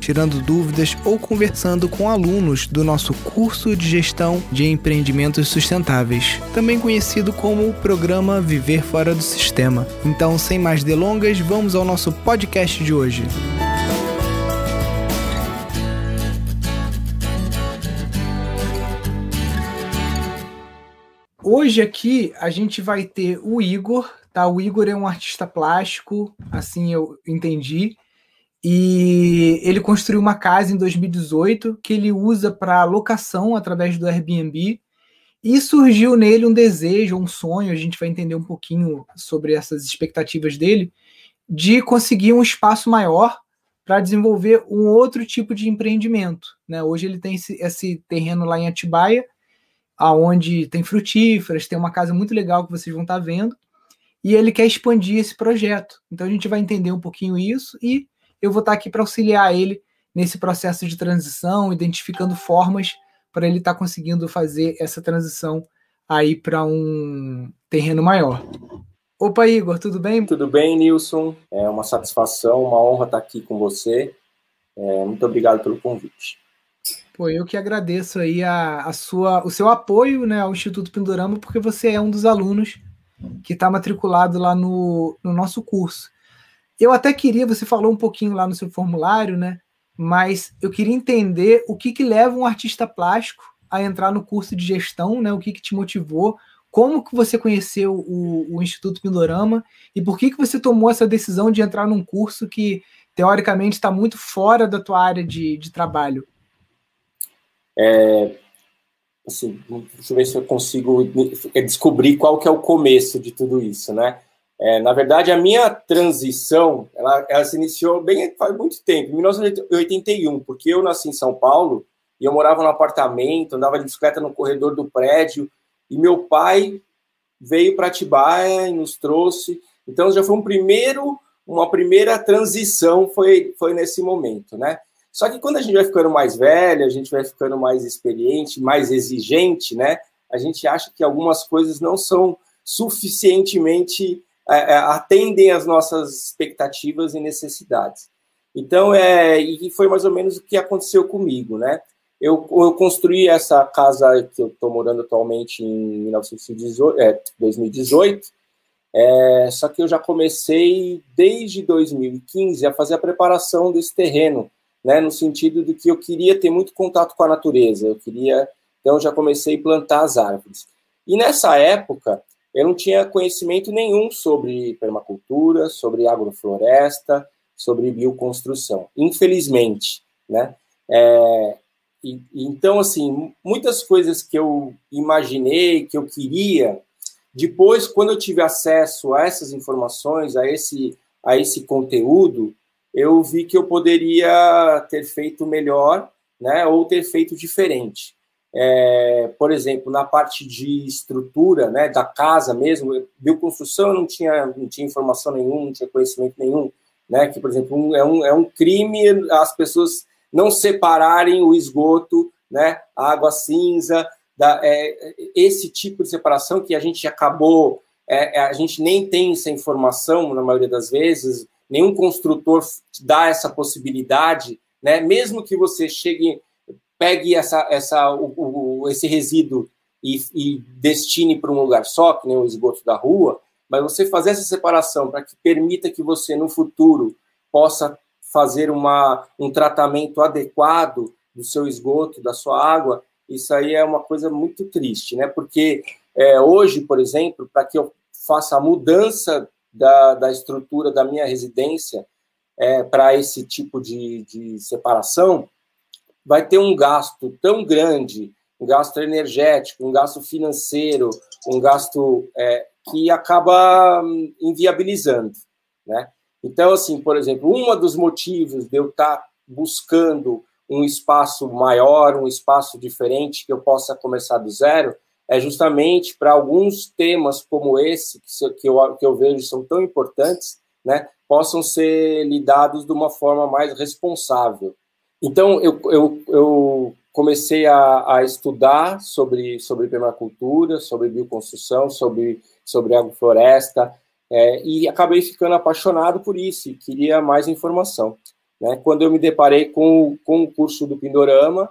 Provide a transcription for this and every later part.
tirando dúvidas ou conversando com alunos do nosso curso de gestão de empreendimentos sustentáveis, também conhecido como o programa Viver Fora do Sistema. Então, sem mais delongas, vamos ao nosso podcast de hoje. Hoje aqui a gente vai ter o Igor, tá? O Igor é um artista plástico, assim eu entendi e ele construiu uma casa em 2018 que ele usa para locação através do Airbnb. E surgiu nele um desejo, um sonho, a gente vai entender um pouquinho sobre essas expectativas dele, de conseguir um espaço maior para desenvolver um outro tipo de empreendimento. Né? Hoje ele tem esse, esse terreno lá em Atibaia, aonde tem frutíferas, tem uma casa muito legal que vocês vão estar tá vendo, e ele quer expandir esse projeto. Então a gente vai entender um pouquinho isso e eu vou estar aqui para auxiliar ele nesse processo de transição, identificando formas para ele estar tá conseguindo fazer essa transição aí para um terreno maior. Opa, Igor, tudo bem? Tudo bem, Nilson. É uma satisfação, uma honra estar aqui com você. É, muito obrigado pelo convite. Pô, eu que agradeço aí a, a sua, o seu apoio né, ao Instituto Pindorama, porque você é um dos alunos que está matriculado lá no, no nosso curso. Eu até queria, você falou um pouquinho lá no seu formulário, né? Mas eu queria entender o que, que leva um artista plástico a entrar no curso de gestão, né? O que, que te motivou, como que você conheceu o, o Instituto Pindorama e por que, que você tomou essa decisão de entrar num curso que, teoricamente, está muito fora da tua área de, de trabalho? É, assim, deixa eu ver se eu consigo descobrir qual que é o começo de tudo isso, né? É, na verdade, a minha transição, ela, ela, se iniciou bem faz muito tempo, em 1981, porque eu nasci em São Paulo e eu morava no apartamento, andava de bicicleta no corredor do prédio, e meu pai veio para Atibaia e nos trouxe. Então, já foi um primeiro, uma primeira transição foi, foi nesse momento, né? Só que quando a gente vai ficando mais velho, a gente vai ficando mais experiente, mais exigente, né? A gente acha que algumas coisas não são suficientemente atendem às nossas expectativas e necessidades. Então, é, e foi mais ou menos o que aconteceu comigo, né? Eu, eu construí essa casa que eu estou morando atualmente em 1918, é, 2018, é, só que eu já comecei desde 2015 a fazer a preparação desse terreno, né, no sentido de que eu queria ter muito contato com a natureza, eu queria, então já comecei a plantar as árvores. E nessa época, eu não tinha conhecimento nenhum sobre permacultura, sobre agrofloresta, sobre bioconstrução, infelizmente, né? É, e, então, assim, muitas coisas que eu imaginei, que eu queria, depois, quando eu tive acesso a essas informações, a esse, a esse conteúdo, eu vi que eu poderia ter feito melhor, né, ou ter feito diferente. É, por exemplo, na parte de estrutura, né, da casa mesmo, bioconstrução eu não tinha, não tinha informação nenhuma, não tinha conhecimento nenhum, né, que, por exemplo, um, é, um, é um crime as pessoas não separarem o esgoto, né, a água cinza, da, é, esse tipo de separação que a gente acabou, é, é, a gente nem tem essa informação na maioria das vezes, nenhum construtor dá essa possibilidade, né, mesmo que você chegue pegue essa, essa, o, o, esse resíduo e, e destine para um lugar só, que nem o esgoto da rua, mas você fazer essa separação para que permita que você, no futuro, possa fazer uma, um tratamento adequado do seu esgoto, da sua água, isso aí é uma coisa muito triste, né? Porque é, hoje, por exemplo, para que eu faça a mudança da, da estrutura da minha residência é, para esse tipo de, de separação, vai ter um gasto tão grande, um gasto energético, um gasto financeiro, um gasto é, que acaba hum, inviabilizando, né? Então, assim, por exemplo, um dos motivos de eu estar buscando um espaço maior, um espaço diferente que eu possa começar do zero, é justamente para alguns temas como esse, que eu, que eu vejo são tão importantes, né? possam ser lidados de uma forma mais responsável. Então, eu, eu, eu comecei a, a, estudar sobre, sobre permacultura, sobre bioconstrução, sobre, sobre agrofloresta, é, e acabei ficando apaixonado por isso e queria mais informação. Né? Quando eu me deparei com, com o curso do Pindorama,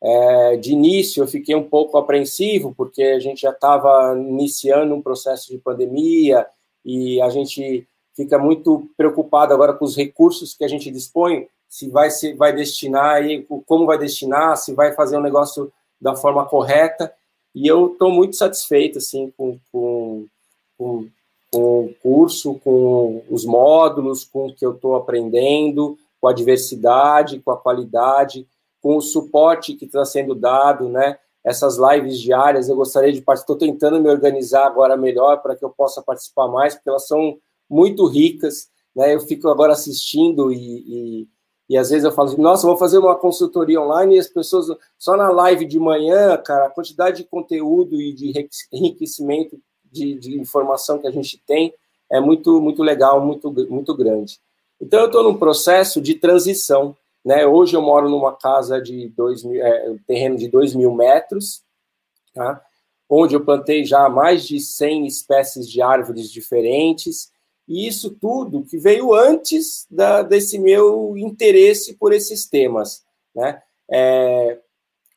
é, de início eu fiquei um pouco apreensivo, porque a gente já estava iniciando um processo de pandemia e a gente fica muito preocupado agora com os recursos que a gente dispõe, se vai, se vai destinar, como vai destinar, se vai fazer um negócio da forma correta. E eu estou muito satisfeito assim, com, com, com, com o curso, com os módulos, com o que eu estou aprendendo, com a diversidade, com a qualidade com o suporte que está sendo dado, né? Essas lives diárias, eu gostaria de participar. Estou tentando me organizar agora melhor para que eu possa participar mais, porque elas são muito ricas, né? Eu fico agora assistindo e, e, e às vezes eu falo assim, nossa, vou fazer uma consultoria online e as pessoas, só na live de manhã, cara, a quantidade de conteúdo e de enriquecimento de, de informação que a gente tem é muito, muito legal, muito, muito grande. Então, eu estou num processo de transição, né? Hoje eu moro numa casa de dois mil, é, um terreno de 2 mil metros, tá? onde eu plantei já mais de 100 espécies de árvores diferentes, e isso tudo que veio antes da, desse meu interesse por esses temas. Né? É,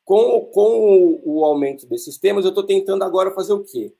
com, com o, o, aumento desses temas, eu estou tentando agora fazer o quê?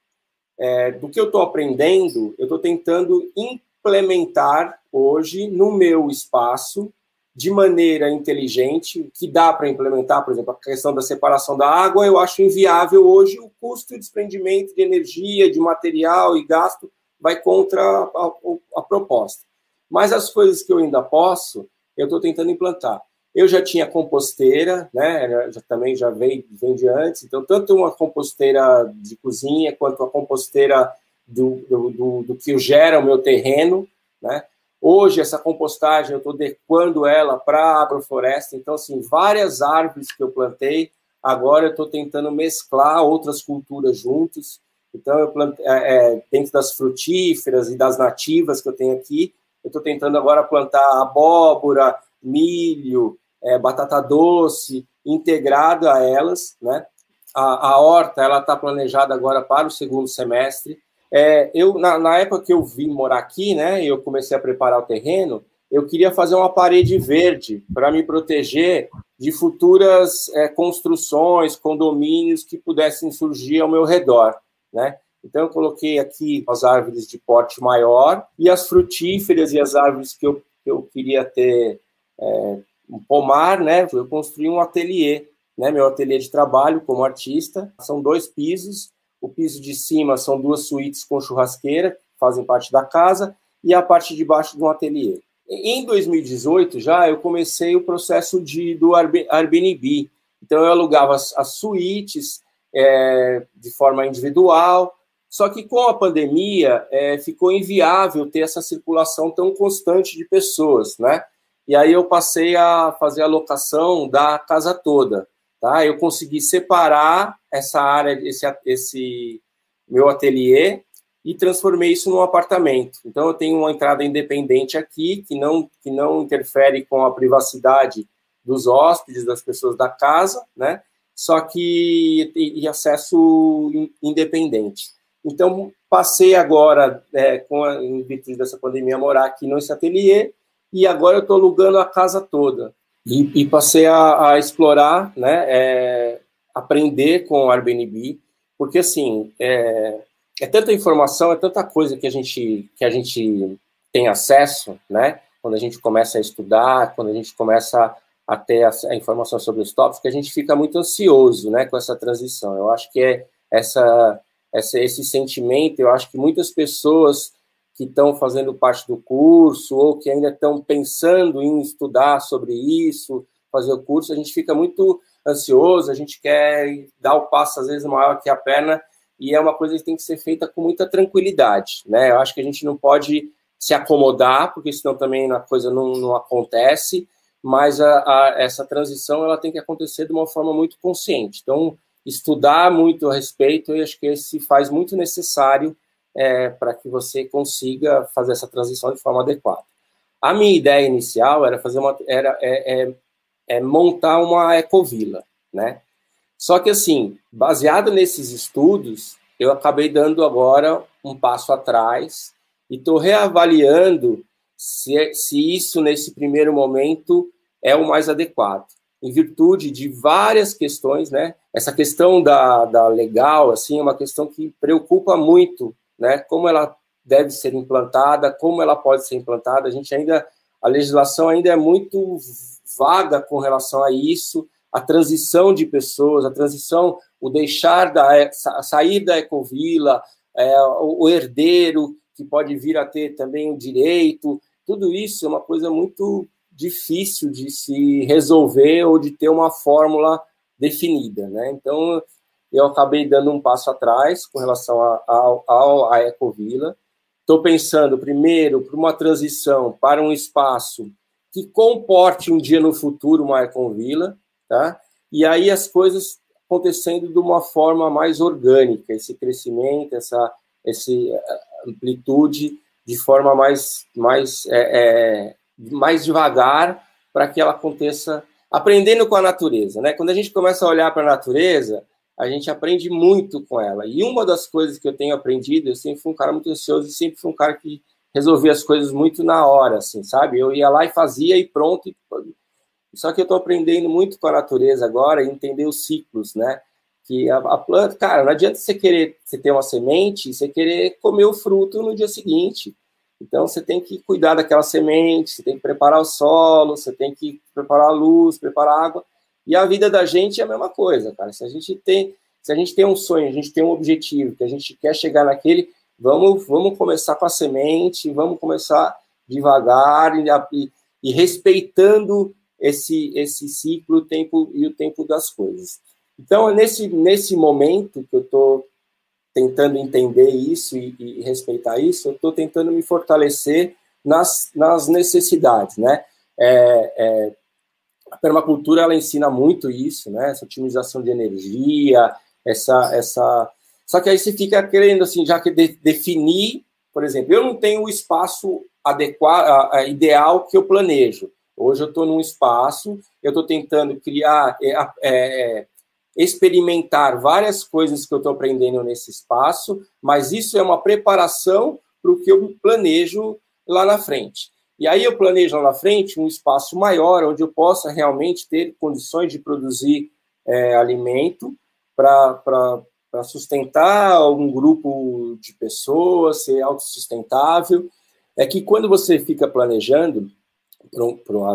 É, do que eu estou aprendendo, eu estou tentando implementar hoje no meu espaço de maneira inteligente, que dá para implementar, por exemplo, a questão da separação da água, eu acho inviável hoje o custo de desprendimento de energia, de material e gasto vai contra a, a, a proposta. Mas as coisas que eu ainda posso, eu estou tentando implantar. Eu já tinha composteira, né? Já, também já vem de antes, então tanto uma composteira de cozinha quanto a composteira do, do, do, do que gera o meu terreno, né? Hoje, essa compostagem, eu estou adequando ela para a agrofloresta. Então, assim, várias árvores que eu plantei, agora eu estou tentando mesclar outras culturas juntos. Então, eu plantei, é, é, dentro das frutíferas e das nativas que eu tenho aqui, eu estou tentando agora plantar abóbora, milho, é, batata doce, integrado a elas, né? A, a horta, ela está planejada agora para o segundo semestre. É, eu, na, na, época que eu vim morar aqui, né, e eu comecei a preparar o terreno, eu queria fazer uma parede verde para me proteger de futuras é, construções, condomínios que pudessem surgir ao meu redor, né? Então eu coloquei aqui as árvores de porte maior e as frutíferas e as árvores que eu, que eu queria ter é, um pomar, né? Eu construí um ateliê, né? Meu ateliê de trabalho como artista. São dois pisos o piso de cima são duas suítes com churrasqueira, que fazem parte da casa, e a parte de baixo de um ateliê. Em 2018 já eu comecei o processo de, do Airbnb. Então eu alugava as, as suítes é, de forma individual, só que com a pandemia é, ficou inviável ter essa circulação tão constante de pessoas, né? E aí eu passei a fazer a locação da casa toda. Tá? Eu consegui separar essa área, esse, esse meu ateliê e transformei isso num apartamento. Então eu tenho uma entrada independente aqui que não que não interfere com a privacidade dos hóspedes, das pessoas da casa, né? Só que e, acesso independente. Então passei agora é, com a, virtude dessa pandemia a morar aqui nesse ateliê e agora eu estou alugando a casa toda. E, e passei a, a, explorar, né, é, aprender com o Airbnb, porque assim, é, é tanta informação, é tanta coisa que a gente, que a gente tem acesso, né, quando a gente começa a estudar, quando a gente começa a ter a, a informação sobre os tópicos, que a gente fica muito ansioso, né, com essa transição. Eu acho que é essa, essa esse sentimento, eu acho que muitas pessoas que estão fazendo parte do curso ou que ainda estão pensando em estudar sobre isso, fazer o curso, a gente fica muito ansioso, a gente quer dar o passo às vezes maior que a perna e é uma coisa que tem que ser feita com muita tranquilidade, né? Eu acho que a gente não pode se acomodar, porque senão também a coisa não, não acontece, mas a, a, essa transição ela tem que acontecer de uma forma muito consciente. Então, estudar muito a respeito, eu acho que se faz muito necessário é, para que você consiga fazer essa transição de forma adequada. A minha ideia inicial era fazer uma, era é, é, é montar uma ecovila, né? Só que assim, baseado nesses estudos, eu acabei dando agora um passo atrás e estou reavaliando se, se isso nesse primeiro momento é o mais adequado, em virtude de várias questões, né? Essa questão da, da legal, assim, é uma questão que preocupa muito, né? Como ela deve ser implantada, como ela pode ser implantada. A gente ainda, a legislação ainda é muito vaga com relação a isso, a transição de pessoas, a transição, o deixar da sair da ecovila, é, o herdeiro que pode vir a ter também o direito, tudo isso é uma coisa muito difícil de se resolver ou de ter uma fórmula definida, né? Então eu acabei dando um passo atrás com relação à Ecovila. Estou pensando primeiro para uma transição para um espaço que comporte um dia no futuro uma Ecovila, tá? E aí as coisas acontecendo de uma forma mais orgânica, esse crescimento, essa, essa amplitude de forma mais, mais, é, é, mais devagar para que ela aconteça aprendendo com a natureza, né? Quando a gente começa a olhar para a natureza, a gente aprende muito com ela. E uma das coisas que eu tenho aprendido, eu sempre fui um cara muito ansioso e sempre fui um cara que resolvia as coisas muito na hora, assim, sabe? Eu ia lá e fazia e pronto. Só que eu estou aprendendo muito com a natureza agora e entender os ciclos, né? Que a, a, planta, cara, não adianta você querer você ter uma semente e você querer comer o fruto no dia seguinte. Então você tem que cuidar daquela semente, você tem que preparar o solo, você tem que preparar a luz, preparar a água. E a vida da gente é a mesma coisa, cara. Se a gente tem, se a gente tem um sonho, a gente tem um objetivo, que a gente quer chegar naquele, vamos, vamos começar com a semente, vamos começar devagar e, e, respeitando esse esse ciclo, o tempo e o tempo das coisas. Então, é nesse nesse momento que eu estou tentando entender isso e, e respeitar isso, eu estou tentando me fortalecer nas, nas necessidades, né? É, é, a permacultura ela ensina muito isso, né? Essa otimização de energia, essa essa. Só que aí você fica querendo assim, já que de, definir, por exemplo, eu não tenho o espaço adequado, ideal que eu planejo. Hoje eu estou num espaço, eu estou tentando criar, é, é, experimentar várias coisas que eu estou aprendendo nesse espaço, mas isso é uma preparação para o que eu planejo lá na frente. E aí eu planejo lá na frente um espaço maior, onde eu possa realmente ter condições de produzir é, alimento para sustentar um grupo de pessoas, ser autossustentável. É que quando você fica planejando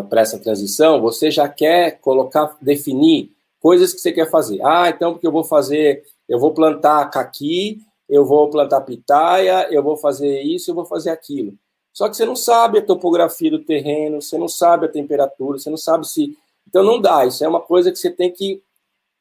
para essa transição, você já quer colocar, definir coisas que você quer fazer. Ah, então porque eu vou fazer, eu vou plantar caqui, eu vou plantar pitaia, eu vou fazer isso, eu vou fazer aquilo. Só que você não sabe a topografia do terreno, você não sabe a temperatura, você não sabe se. Então não dá. Isso é uma coisa que você tem que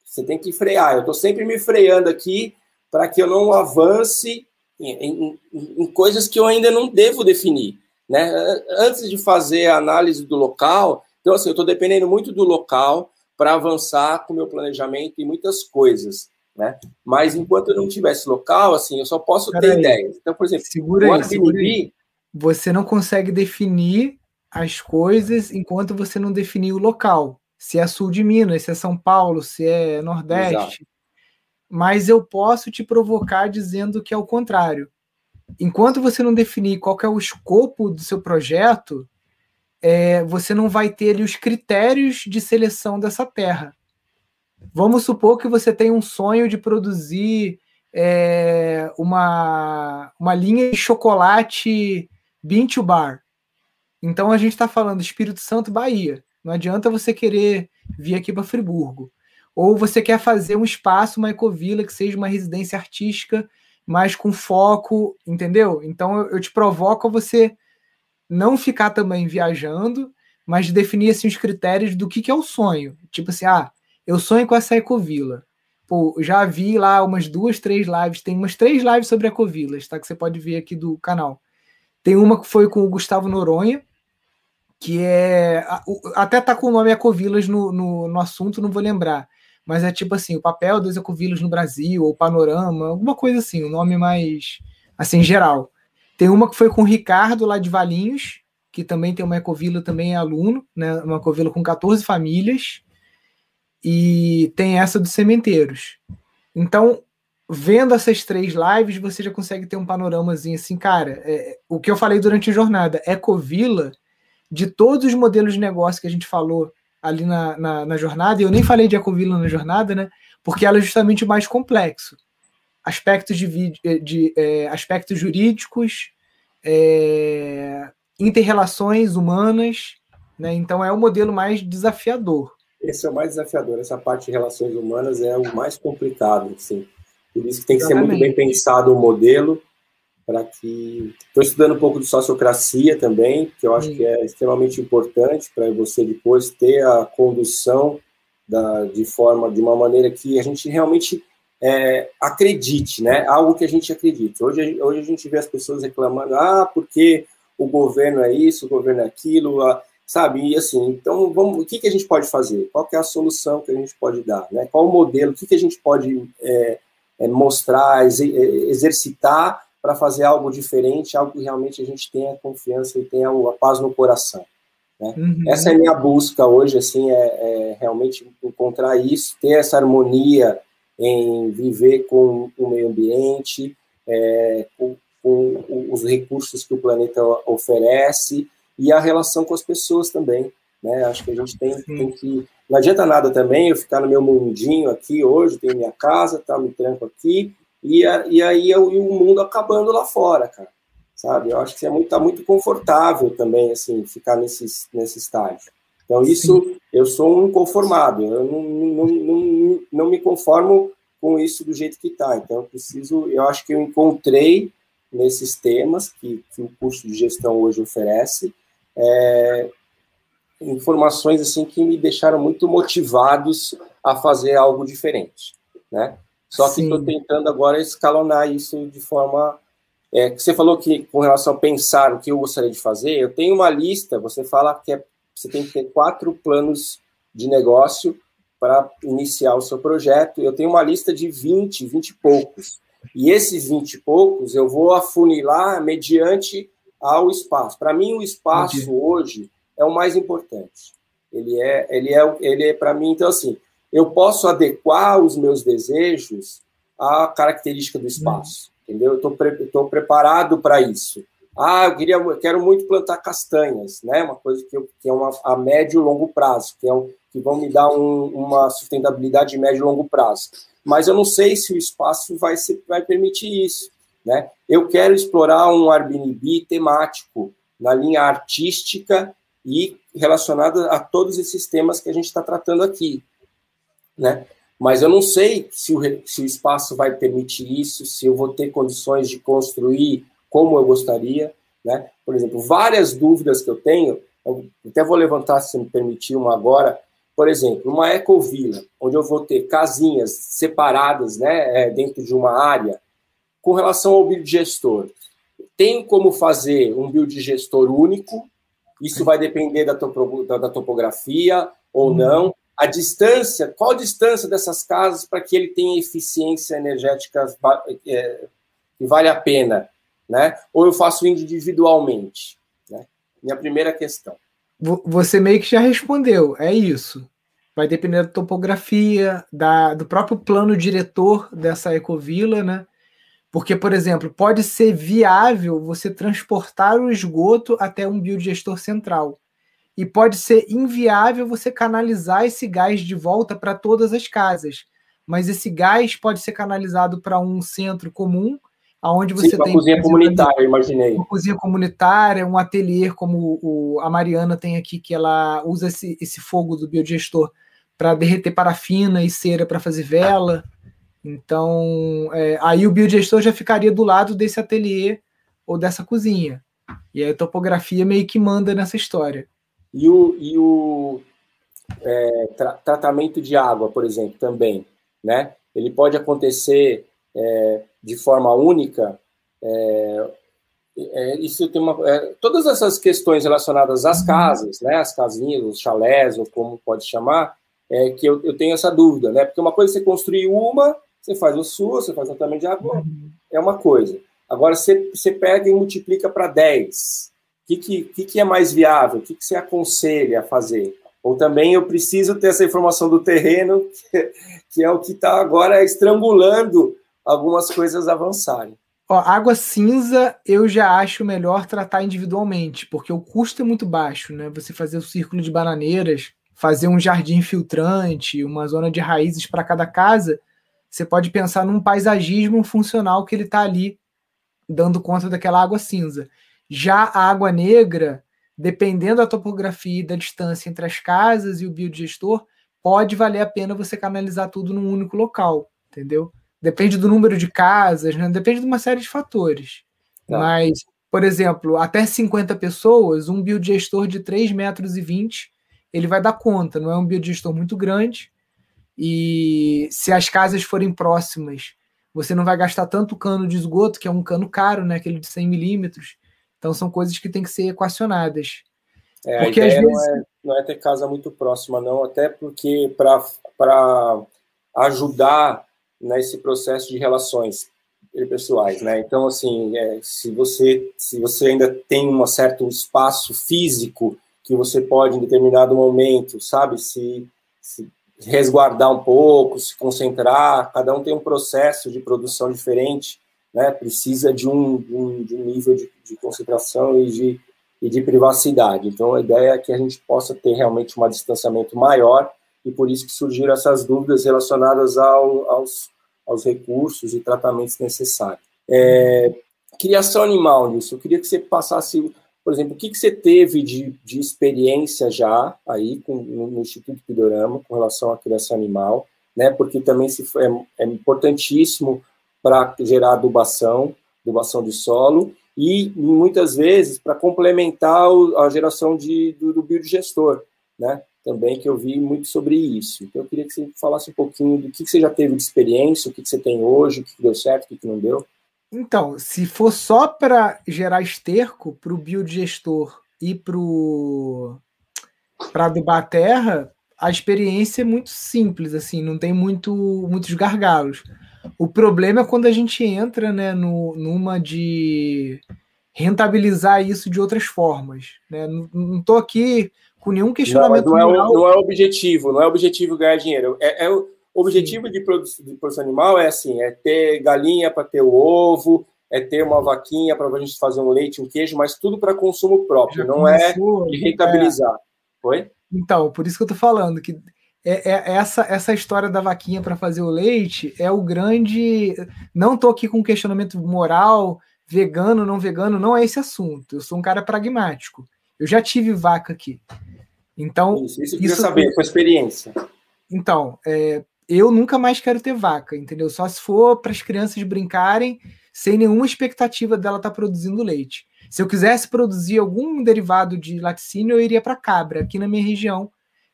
você tem que frear. Eu estou sempre me freando aqui para que eu não avance em, em, em, coisas que eu ainda não devo definir. Né? Antes de fazer a análise do local, então assim, eu estou dependendo muito do local, para avançar com o meu planejamento e muitas coisas, né? Mas enquanto eu não tivesse local, assim, eu só posso ter aí. ideias. Então, por exemplo, segura aí, segura aí. você não consegue definir as coisas enquanto você não definir o local. Se é sul de Minas, se é São Paulo, se é Nordeste. Exato. Mas eu posso te provocar dizendo que é o contrário. Enquanto você não definir qual é o escopo do seu projeto, é, você não vai ter ali os critérios de seleção dessa terra. Vamos supor que você tem um sonho de produzir é, uma, uma linha de chocolate bean to bar. Então a gente está falando Espírito Santo, Bahia. Não adianta você querer vir aqui para Friburgo. Ou você quer fazer um espaço, uma ecovila, que seja uma residência artística, mas com foco, entendeu? Então eu, eu te provoco a você não ficar também viajando, mas definir assim, os critérios do que, que é o sonho. Tipo assim, ah, eu sonho com essa ecovila. Pô, já vi lá umas duas, três lives, tem umas três lives sobre ecovilas, tá? Que você pode ver aqui do canal. Tem uma que foi com o Gustavo Noronha, que é. Até tá com o nome Ecovilas no, no, no assunto, não vou lembrar. Mas é tipo assim, o papel das ecovilas no Brasil, ou panorama, alguma coisa assim, o um nome mais assim, geral. Tem uma que foi com o Ricardo lá de Valinhos, que também tem uma ecovila, também é aluno, né? Uma ecovila com 14 famílias. E tem essa dos cementeiros. Então, vendo essas três lives, você já consegue ter um panoramazinho assim, cara. É, o que eu falei durante a jornada, Ecovila, de todos os modelos de negócio que a gente falou ali na, na, na jornada, e eu nem falei de Ecovila na jornada, né? Porque ela é justamente o mais complexo. Aspectos de, de, de é, aspectos jurídicos, é, interrelações humanas, né? Então é o modelo mais desafiador. Esse é o mais desafiador, essa parte de relações humanas é o mais complicado, sim. Por isso que tem que Exatamente. ser muito bem pensado o modelo, para que. Estou estudando um pouco de sociocracia também, que eu acho sim. que é extremamente importante para você depois ter a condução da, de forma, de uma maneira que a gente realmente é, acredite, né? Algo que a gente acredite. Hoje, hoje a gente vê as pessoas reclamando, ah, porque o governo é isso, o governo é aquilo, sabe? E assim, então vamos, o que, que a gente pode fazer? Qual é a solução que a gente pode dar? Né? Qual o modelo? O que, que a gente pode é, é, mostrar, é, exercitar para fazer algo diferente, algo que realmente a gente tenha confiança e tenha a paz no coração? Né? Uhum. Essa é a minha busca hoje, assim, é, é, realmente encontrar isso, ter essa harmonia em viver com o meio ambiente, é, com, com os recursos que o planeta oferece e a relação com as pessoas também. Né? Acho que a gente tem, tem, que. Não adianta nada também eu ficar no meu mundinho aqui hoje, tenho minha casa, tá, me tranco aqui, e, a, e aí eu, e o mundo acabando lá fora, cara. Sabe? Eu acho que é muito, tá muito confortável também, assim, ficar nesse, nesse estágio. Então, isso, Sim. eu sou um inconformado, eu não, não, não, não me conformo com isso do jeito que está. Então, eu preciso, eu acho que eu encontrei nesses temas que, que o curso de gestão hoje oferece, é, informações assim que me deixaram muito motivados a fazer algo diferente, né? Só que estou tentando agora escalonar isso de forma é, que você falou que com relação a pensar o que eu gostaria de fazer, eu tenho uma lista. Você fala que é, você tem que ter quatro planos de negócio para iniciar o seu projeto. Eu tenho uma lista de 20, 20 e poucos. E esses 20 e poucos eu vou afunilar mediante ao espaço. Para mim, o espaço Entendi. hoje é o mais importante. Ele é, ele é, ele é para mim, então assim, eu posso adequar os meus desejos à característica do espaço, hum. entendeu? Eu estou pre, preparado para isso. Ah, eu queria, eu quero muito plantar castanhas, né? Uma coisa que, eu, que é uma a médio e longo prazo, que é um, que vão me dar um, uma sustentabilidade de médio e longo prazo mas eu não sei se o espaço vai, ser, vai permitir isso. Né? Eu quero explorar um Airbnb temático na linha artística e relacionado a todos esses temas que a gente está tratando aqui. Né? Mas eu não sei se o, se o espaço vai permitir isso, se eu vou ter condições de construir como eu gostaria. Né? Por exemplo, várias dúvidas que eu tenho, eu até vou levantar, se me permitir, uma agora, por exemplo, uma ecovila, onde eu vou ter casinhas separadas né, é, dentro de uma área, com relação ao biodigestor, tem como fazer um biodigestor único, isso vai depender da, topo, da, da topografia ou hum. não. A distância, qual a distância dessas casas para que ele tenha eficiência energética é, que vale a pena? Né? Ou eu faço individualmente? Né? Minha primeira questão. Você meio que já respondeu, é isso. Vai depender da topografia, da, do próprio plano diretor dessa ecovila, né? Porque, por exemplo, pode ser viável você transportar o esgoto até um biodigestor central. E pode ser inviável você canalizar esse gás de volta para todas as casas. Mas esse gás pode ser canalizado para um centro comum aonde você Sim, uma tem uma cozinha comunitária, imaginei. Uma cozinha comunitária, um ateliê como o, a Mariana tem aqui, que ela usa esse, esse fogo do biodigestor para derreter parafina e cera para fazer vela. Então, é, aí o biodigestor já ficaria do lado desse ateliê ou dessa cozinha. E a topografia meio que manda nessa história. E o, e o é, tra tratamento de água, por exemplo, também, né? Ele pode acontecer é, de forma única, é, é, isso tem uma, é, todas essas questões relacionadas às uhum. casas, né, as casinhas, os chalés, ou como pode chamar, é que eu, eu tenho essa dúvida, né? Porque uma coisa é você construir uma, você faz o sua, você faz o tratamento de água, uhum. é uma coisa. Agora você, você pega e multiplica para 10. que, que, que, que é mais viável? O que, que você aconselha a fazer? Ou também eu preciso ter essa informação do terreno, que, que é o que está agora estrangulando algumas coisas avançarem. Ó, água cinza eu já acho melhor tratar individualmente, porque o custo é muito baixo, né? Você fazer o círculo de bananeiras, fazer um jardim filtrante, uma zona de raízes para cada casa, você pode pensar num paisagismo funcional que ele está ali dando conta daquela água cinza. Já a água negra, dependendo da topografia e da distância entre as casas e o biodigestor, pode valer a pena você canalizar tudo num único local, entendeu? Depende do número de casas, né? depende de uma série de fatores. Tá. Mas, por exemplo, até 50 pessoas, um biodigestor de 3,20 metros, e 20, ele vai dar conta, não é um biodigestor muito grande. E se as casas forem próximas, você não vai gastar tanto cano de esgoto, que é um cano caro, né? aquele de 100 milímetros. Então são coisas que têm que ser equacionadas. É, porque a ideia vezes... não, é, não é ter casa muito próxima, não, até porque para ajudar nesse processo de relações pessoais, né? Então, assim, é, se você se você ainda tem um certo espaço físico que você pode, em determinado momento, sabe, se, se resguardar um pouco, se concentrar, cada um tem um processo de produção diferente, né? Precisa de um, de um, de um nível de, de concentração e de, e de privacidade. Então, a ideia é que a gente possa ter realmente um distanciamento maior e por isso que surgiram essas dúvidas relacionadas ao, aos, aos recursos e tratamentos necessários. É, criação animal, Nilson, eu queria que você passasse, por exemplo, o que, que você teve de, de experiência já aí com, no, no Instituto Pidorama com relação à criação animal, né? Porque também se, é, é importantíssimo para gerar adubação, adubação de solo, e muitas vezes para complementar a geração de, do, do biodigestor, né? Também que eu vi muito sobre isso. Então eu queria que você falasse um pouquinho do que você já teve de experiência, o que você tem hoje, o que deu certo, o que não deu. Então, se for só para gerar esterco para o biodigestor e para adubar a terra, a experiência é muito simples, assim, não tem muito, muitos gargalos. O problema é quando a gente entra né, no, numa de rentabilizar isso de outras formas. Né? Não estou aqui com nenhum questionamento não, não, é, não é objetivo, não é objetivo ganhar dinheiro. É, é o objetivo de produção, de produção animal é assim, é ter galinha para ter o ovo, é ter uma vaquinha para a gente fazer um leite, um queijo, mas tudo para consumo próprio, Já não começou, é de rentabilizar. É. Foi? Então, por isso que eu estou falando que é, é, essa, essa história da vaquinha para fazer o leite é o grande. Não estou aqui com questionamento moral, vegano, não vegano, não é esse assunto. Eu sou um cara pragmático. Eu já tive vaca aqui. Então. Isso, isso eu queria isso, saber, com experiência. Então, é, eu nunca mais quero ter vaca, entendeu? Só se for para as crianças brincarem sem nenhuma expectativa dela estar tá produzindo leite. Se eu quisesse produzir algum derivado de laticínio, eu iria para cabra. Aqui na minha região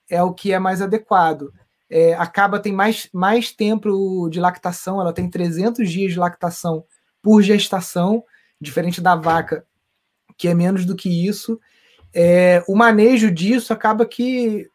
é o que é mais adequado. É, a cabra tem mais, mais tempo de lactação, ela tem 300 dias de lactação por gestação, diferente da vaca, que é menos do que isso é, o manejo disso acaba que.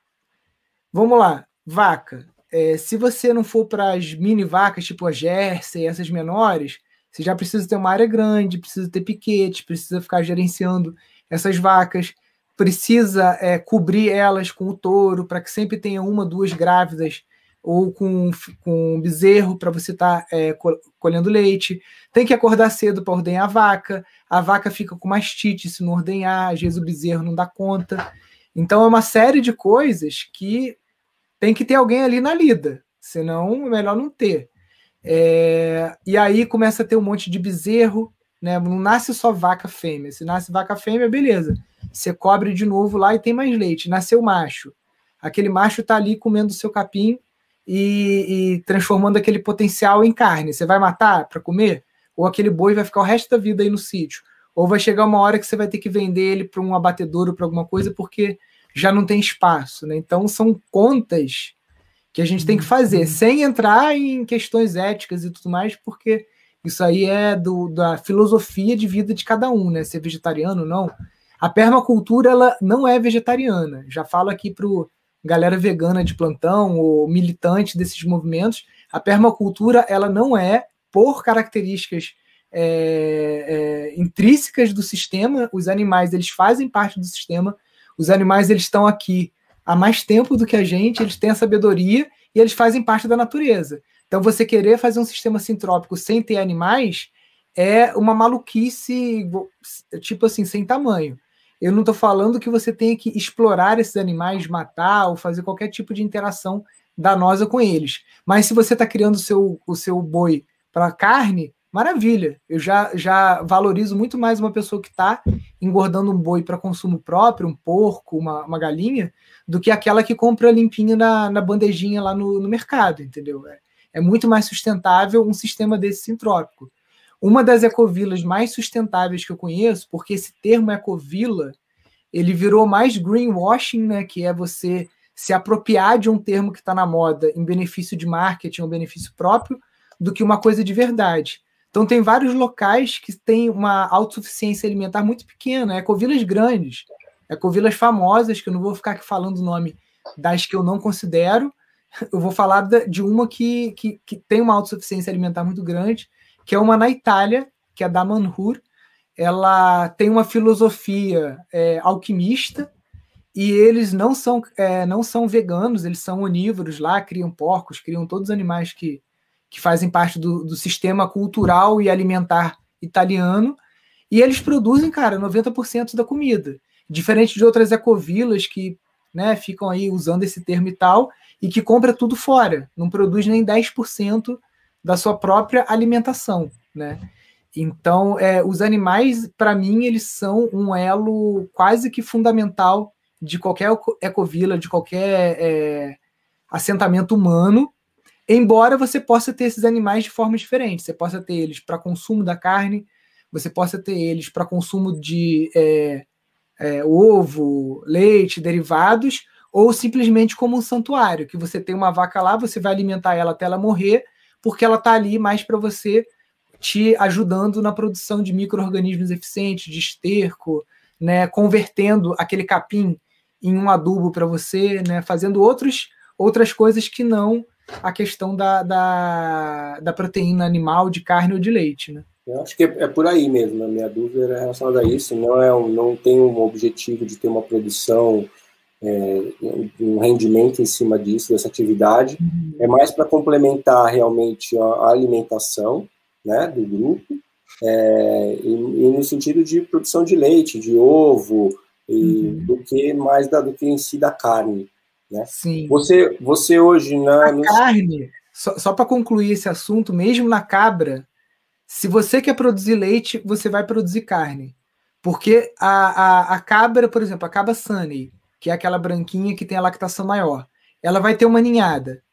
Vamos lá, vaca. É, se você não for para as mini vacas, tipo a Jersey, essas menores, você já precisa ter uma área grande, precisa ter piquete, precisa ficar gerenciando essas vacas, precisa é, cobrir elas com o touro para que sempre tenha uma, duas grávidas ou com, com um bezerro para você estar tá, é, colhendo leite. Tem que acordar cedo para ordenhar a vaca. A vaca fica com mastite se não ordenhar, às vezes o bezerro não dá conta. Então é uma série de coisas que tem que ter alguém ali na lida, senão é melhor não ter. É, e aí começa a ter um monte de bezerro, né? Não nasce só vaca fêmea. Se nasce vaca fêmea, beleza. Você cobre de novo lá e tem mais leite. Nasceu macho. Aquele macho está ali comendo o seu capim e, e transformando aquele potencial em carne. Você vai matar para comer? Ou aquele boi vai ficar o resto da vida aí no sítio? Ou vai chegar uma hora que você vai ter que vender ele para um abatedouro, para alguma coisa, porque já não tem espaço. Né? Então, são contas que a gente tem que fazer, uhum. sem entrar em questões éticas e tudo mais, porque isso aí é do, da filosofia de vida de cada um, né? Ser vegetariano ou não. A permacultura ela não é vegetariana. Já falo aqui para galera vegana de plantão ou militante desses movimentos, a permacultura ela não é, por características é, é, intrínsecas do sistema. Os animais eles fazem parte do sistema. Os animais eles estão aqui há mais tempo do que a gente. Eles têm a sabedoria e eles fazem parte da natureza. Então, você querer fazer um sistema sintrópico sem ter animais é uma maluquice, tipo assim, sem tamanho. Eu não estou falando que você tenha que explorar esses animais, matar ou fazer qualquer tipo de interação danosa com eles. Mas se você está criando o seu, o seu boi para carne, maravilha. Eu já, já valorizo muito mais uma pessoa que está engordando um boi para consumo próprio, um porco, uma, uma galinha, do que aquela que compra limpinho na, na bandejinha lá no, no mercado, entendeu? É, é muito mais sustentável um sistema desse sintrópico. Uma das ecovilas mais sustentáveis que eu conheço, porque esse termo ecovila, ele virou mais greenwashing, né, que é você se apropriar de um termo que está na moda em benefício de marketing ou benefício próprio, do que uma coisa de verdade. Então tem vários locais que têm uma autossuficiência alimentar muito pequena, ecovilas grandes, ecovilas famosas, que eu não vou ficar aqui falando o nome das que eu não considero, eu vou falar de uma que, que, que tem uma autossuficiência alimentar muito grande, que é uma na Itália, que é da Manhur. Ela tem uma filosofia é, alquimista e eles não são, é, não são veganos, eles são onívoros lá, criam porcos, criam todos os animais que, que fazem parte do, do sistema cultural e alimentar italiano. E eles produzem, cara, 90% da comida. Diferente de outras ecovilas que né, ficam aí usando esse termo e tal, e que compra tudo fora, não produz nem 10% da sua própria alimentação, né? Então, é, os animais, para mim, eles são um elo quase que fundamental de qualquer ecovila, de qualquer é, assentamento humano, embora você possa ter esses animais de formas diferentes. Você possa ter eles para consumo da carne, você possa ter eles para consumo de é, é, ovo, leite, derivados, ou simplesmente como um santuário, que você tem uma vaca lá, você vai alimentar ela até ela morrer, porque ela está ali mais para você te ajudando na produção de micro-organismos eficientes, de esterco, né, convertendo aquele capim em um adubo para você, né, fazendo outros, outras coisas que não a questão da, da, da, proteína animal, de carne ou de leite. Né? Eu acho que é, é por aí mesmo. A minha dúvida é relacionada a isso. Não, é um, não tem um objetivo de ter uma produção é, um rendimento em cima disso, dessa atividade. É mais para complementar realmente a, alimentação né, do grupo, é, e, e, no sentido de produção de leite, de ovo, e, uhum. do que mais da, do que em si da carne. Né? Sim. Você, você hoje na. Carne, só, só para concluir esse assunto, mesmo na cabra, se você quer produzir leite, você vai produzir carne. Porque a, a, a cabra, por exemplo, a cabra Sunny, que é aquela branquinha que tem a lactação maior. Ela vai ter uma ninhada.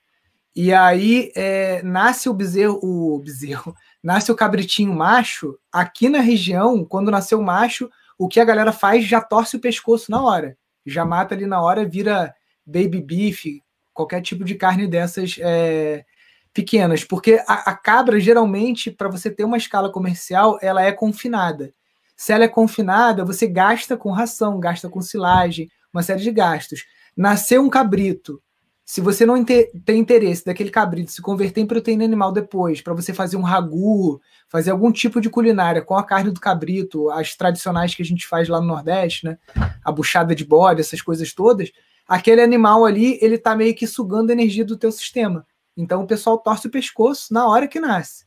E aí é, nasce o bezerro, o bezerro, nasce o cabritinho macho. Aqui na região, quando nasceu o macho, o que a galera faz já torce o pescoço na hora. Já mata ali na hora, vira baby beef, qualquer tipo de carne dessas é, pequenas. Porque a, a cabra, geralmente, para você ter uma escala comercial, ela é confinada. Se ela é confinada, você gasta com ração, gasta com silagem, uma série de gastos. Nascer um cabrito, se você não tem interesse daquele cabrito se converter em proteína animal depois, para você fazer um ragu, fazer algum tipo de culinária com a carne do cabrito, as tradicionais que a gente faz lá no Nordeste, né? A buchada de bode, essas coisas todas, aquele animal ali, ele tá meio que sugando a energia do teu sistema. Então o pessoal torce o pescoço na hora que nasce.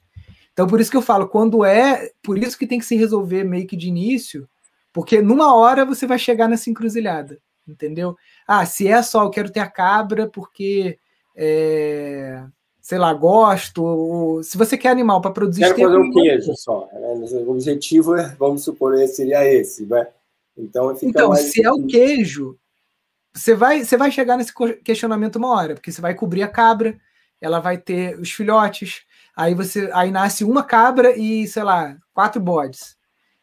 Então por isso que eu falo, quando é, por isso que tem que se resolver meio que de início, porque numa hora você vai chegar nessa encruzilhada entendeu? Ah, se é só eu quero ter a cabra porque, é, sei lá, gosto, ou, se você quer animal para produzir... Quero fazer um queijo só, né? o objetivo, é, vamos supor, seria esse, né? Então, então se é o queijo, você vai, você vai chegar nesse questionamento uma hora, porque você vai cobrir a cabra, ela vai ter os filhotes, aí você aí nasce uma cabra e, sei lá, quatro bodes.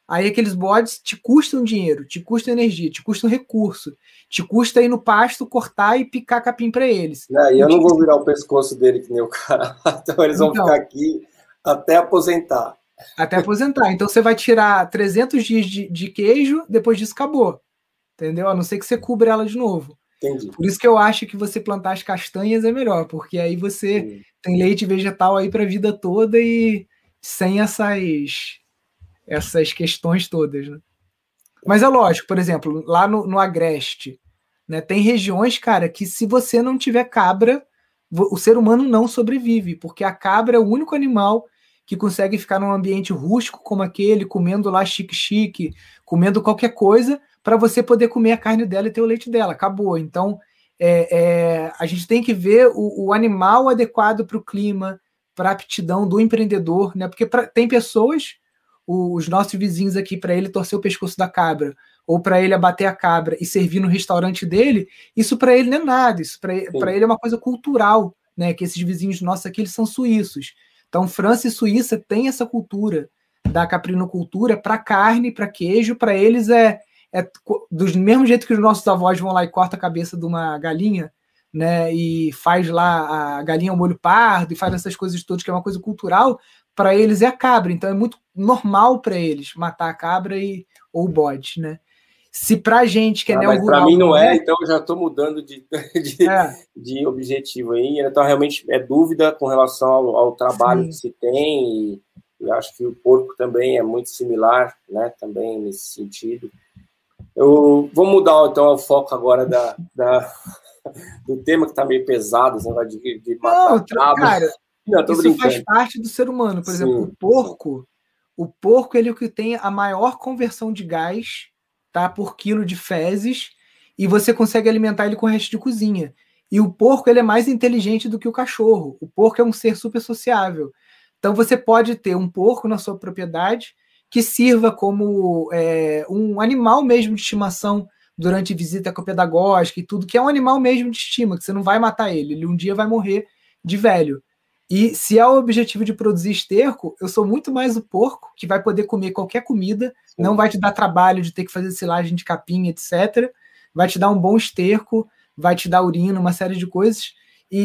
Aí aqueles bodes te custam dinheiro, te custam energia, te custam recurso, te custa ir no pasto, cortar e picar capim para eles. É, e eu não vou virar o pescoço dele que nem o cara. Então eles vão então, ficar aqui até aposentar. Até aposentar. Então você vai tirar 300 dias de, de queijo, depois disso acabou. Entendeu? A não ser que você cubra ela de novo. Entendi. Por isso que eu acho que você plantar as castanhas é melhor, porque aí você Sim. tem leite vegetal aí para a vida toda e sem essas essas questões todas. Né? Mas é lógico, por exemplo, lá no, no Agreste, né, tem regiões, cara, que se você não tiver cabra, o ser humano não sobrevive, porque a cabra é o único animal que consegue ficar num ambiente rústico como aquele, comendo lá chique-chique, comendo qualquer coisa, para você poder comer a carne dela e ter o leite dela. Acabou. Então, é, é, a gente tem que ver o, o animal adequado para o clima, para a aptidão do empreendedor, né? Porque pra, tem pessoas, os nossos vizinhos aqui, para ele torcer o pescoço da cabra, ou para ele abater a cabra e servir no restaurante dele, isso para ele não é nada, isso para ele é uma coisa cultural, né? Que esses vizinhos nossos aqui eles são suíços. Então, França e Suíça têm essa cultura da caprinocultura para carne, para queijo, para eles é, é do mesmo jeito que os nossos avós vão lá e corta a cabeça de uma galinha, né, e faz lá a galinha ao molho pardo e faz essas coisas todas que é uma coisa cultural, para eles é a cabra. Então é muito normal para eles matar a cabra e ou o bode, né? Se para gente que é ah, neorural... Para mim não é, então eu já estou mudando de, de, é. de, objetivo aí. Então realmente é dúvida com relação ao, ao trabalho Sim. que se tem e, acho que o porco também é muito similar, né? Também nesse sentido. Eu vou mudar então o foco agora da, da do tema que está meio pesado, esse negócio de, de matar Não, cara, Não, isso brincando. faz parte do ser humano. Por Sim. exemplo, o porco, o porco ele é o que tem a maior conversão de gás tá, por quilo de fezes e você consegue alimentar ele com o resto de cozinha. E o porco ele é mais inteligente do que o cachorro. O porco é um ser super sociável. Então você pode ter um porco na sua propriedade que sirva como é, um animal mesmo de estimação durante visita pedagógica e tudo, que é um animal mesmo de estima, que você não vai matar ele, ele um dia vai morrer de velho. E se é o objetivo de produzir esterco, eu sou muito mais o porco, que vai poder comer qualquer comida, Sim. não vai te dar trabalho de ter que fazer silagem de capim, etc. Vai te dar um bom esterco, vai te dar urina, uma série de coisas. E,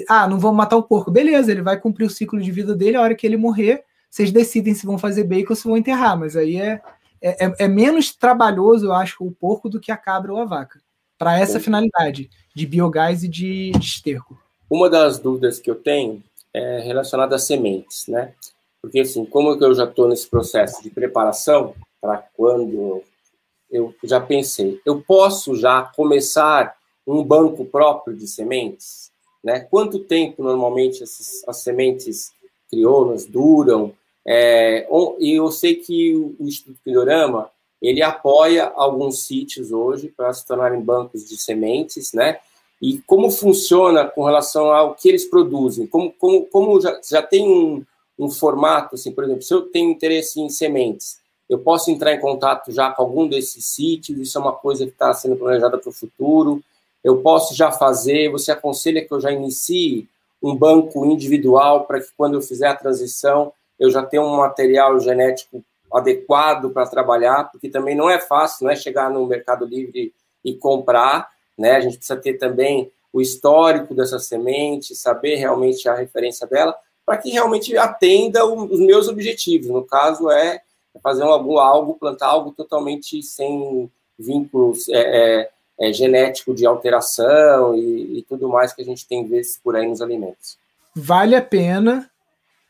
e, ah, não vamos matar o porco. Beleza, ele vai cumprir o ciclo de vida dele, a hora que ele morrer, vocês decidem se vão fazer bacon ou se vão enterrar, mas aí é, é, é, é menos trabalhoso, eu acho, o porco do que a cabra ou a vaca, para essa finalidade de biogás e de, de esterco. Uma das dúvidas que eu tenho é relacionada a sementes, né? Porque, assim, como eu já estou nesse processo de preparação para quando eu já pensei, eu posso já começar um banco próprio de sementes, né? Quanto tempo normalmente essas, as sementes crioulas duram? É, e eu sei que o Instituto Pindorama ele apoia alguns sítios hoje para se tornarem bancos de sementes, né? E como funciona com relação ao que eles produzem? Como, como, como já, já tem um, um formato, assim, por exemplo, se eu tenho interesse em sementes, eu posso entrar em contato já com algum desses sítios, isso é uma coisa que está sendo planejada para o futuro, eu posso já fazer, você aconselha que eu já inicie um banco individual para que quando eu fizer a transição eu já tenho um material genético adequado para trabalhar, porque também não é fácil, não é chegar no Mercado Livre e comprar, né? A gente precisa ter também o histórico dessa semente, saber realmente a referência dela, para que realmente atenda os meus objetivos. No caso, é fazer algo, algo plantar algo totalmente sem vínculos é, é, é, genético de alteração e, e tudo mais que a gente tem vezes por aí nos alimentos. Vale a pena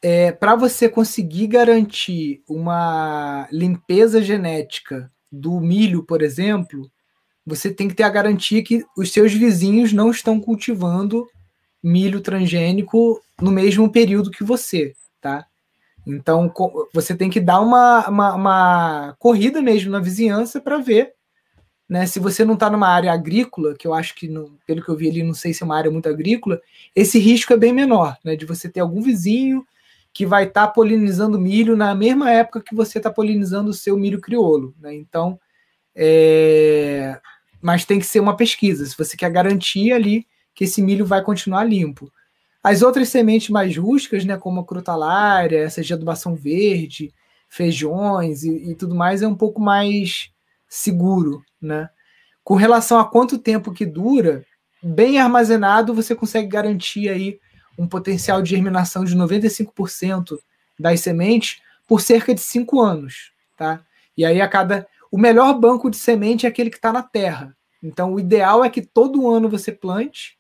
é, para você conseguir garantir uma limpeza genética do milho, por exemplo, você tem que ter a garantia que os seus vizinhos não estão cultivando milho transgênico no mesmo período que você, tá? Então você tem que dar uma, uma, uma corrida mesmo na vizinhança para ver, né? Se você não está numa área agrícola, que eu acho que, pelo que eu vi ali, não sei se é uma área muito agrícola, esse risco é bem menor, né? De você ter algum vizinho que vai estar tá polinizando milho na mesma época que você está polinizando o seu milho crioulo. Né? Então, é... mas tem que ser uma pesquisa, se você quer garantir ali que esse milho vai continuar limpo. As outras sementes mais rústicas, né, como a crutalária, essa de adubação verde, feijões e, e tudo mais, é um pouco mais seguro. Né? Com relação a quanto tempo que dura, bem armazenado, você consegue garantir aí um potencial de germinação de 95% das sementes por cerca de 5 anos, tá? E aí a cada o melhor banco de semente é aquele que está na terra. Então o ideal é que todo ano você plante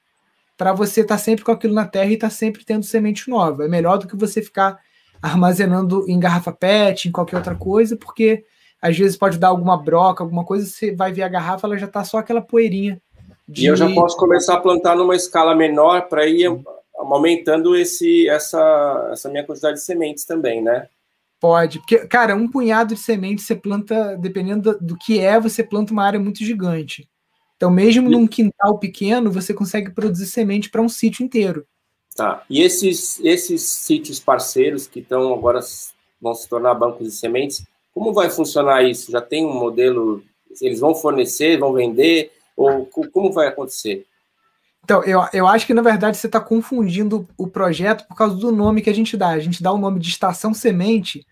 para você estar tá sempre com aquilo na terra e estar tá sempre tendo semente nova. É melhor do que você ficar armazenando em garrafa PET, em qualquer outra coisa, porque às vezes pode dar alguma broca, alguma coisa, você vai ver a garrafa, ela já está só aquela poeirinha. De... E eu já posso começar a plantar numa escala menor para ir aumentando esse, essa, essa minha quantidade de sementes também, né? Pode, porque, cara, um punhado de sementes você planta, dependendo do, do que é, você planta uma área muito gigante. Então, mesmo e... num quintal pequeno, você consegue produzir semente para um sítio inteiro. Tá. E esses, esses sítios parceiros que estão agora vão se tornar bancos de sementes, como vai funcionar isso? Já tem um modelo? Eles vão fornecer, vão vender? Ou como vai acontecer? Então, eu, eu acho que na verdade você está confundindo o projeto por causa do nome que a gente dá. A gente dá o nome de Estação Semente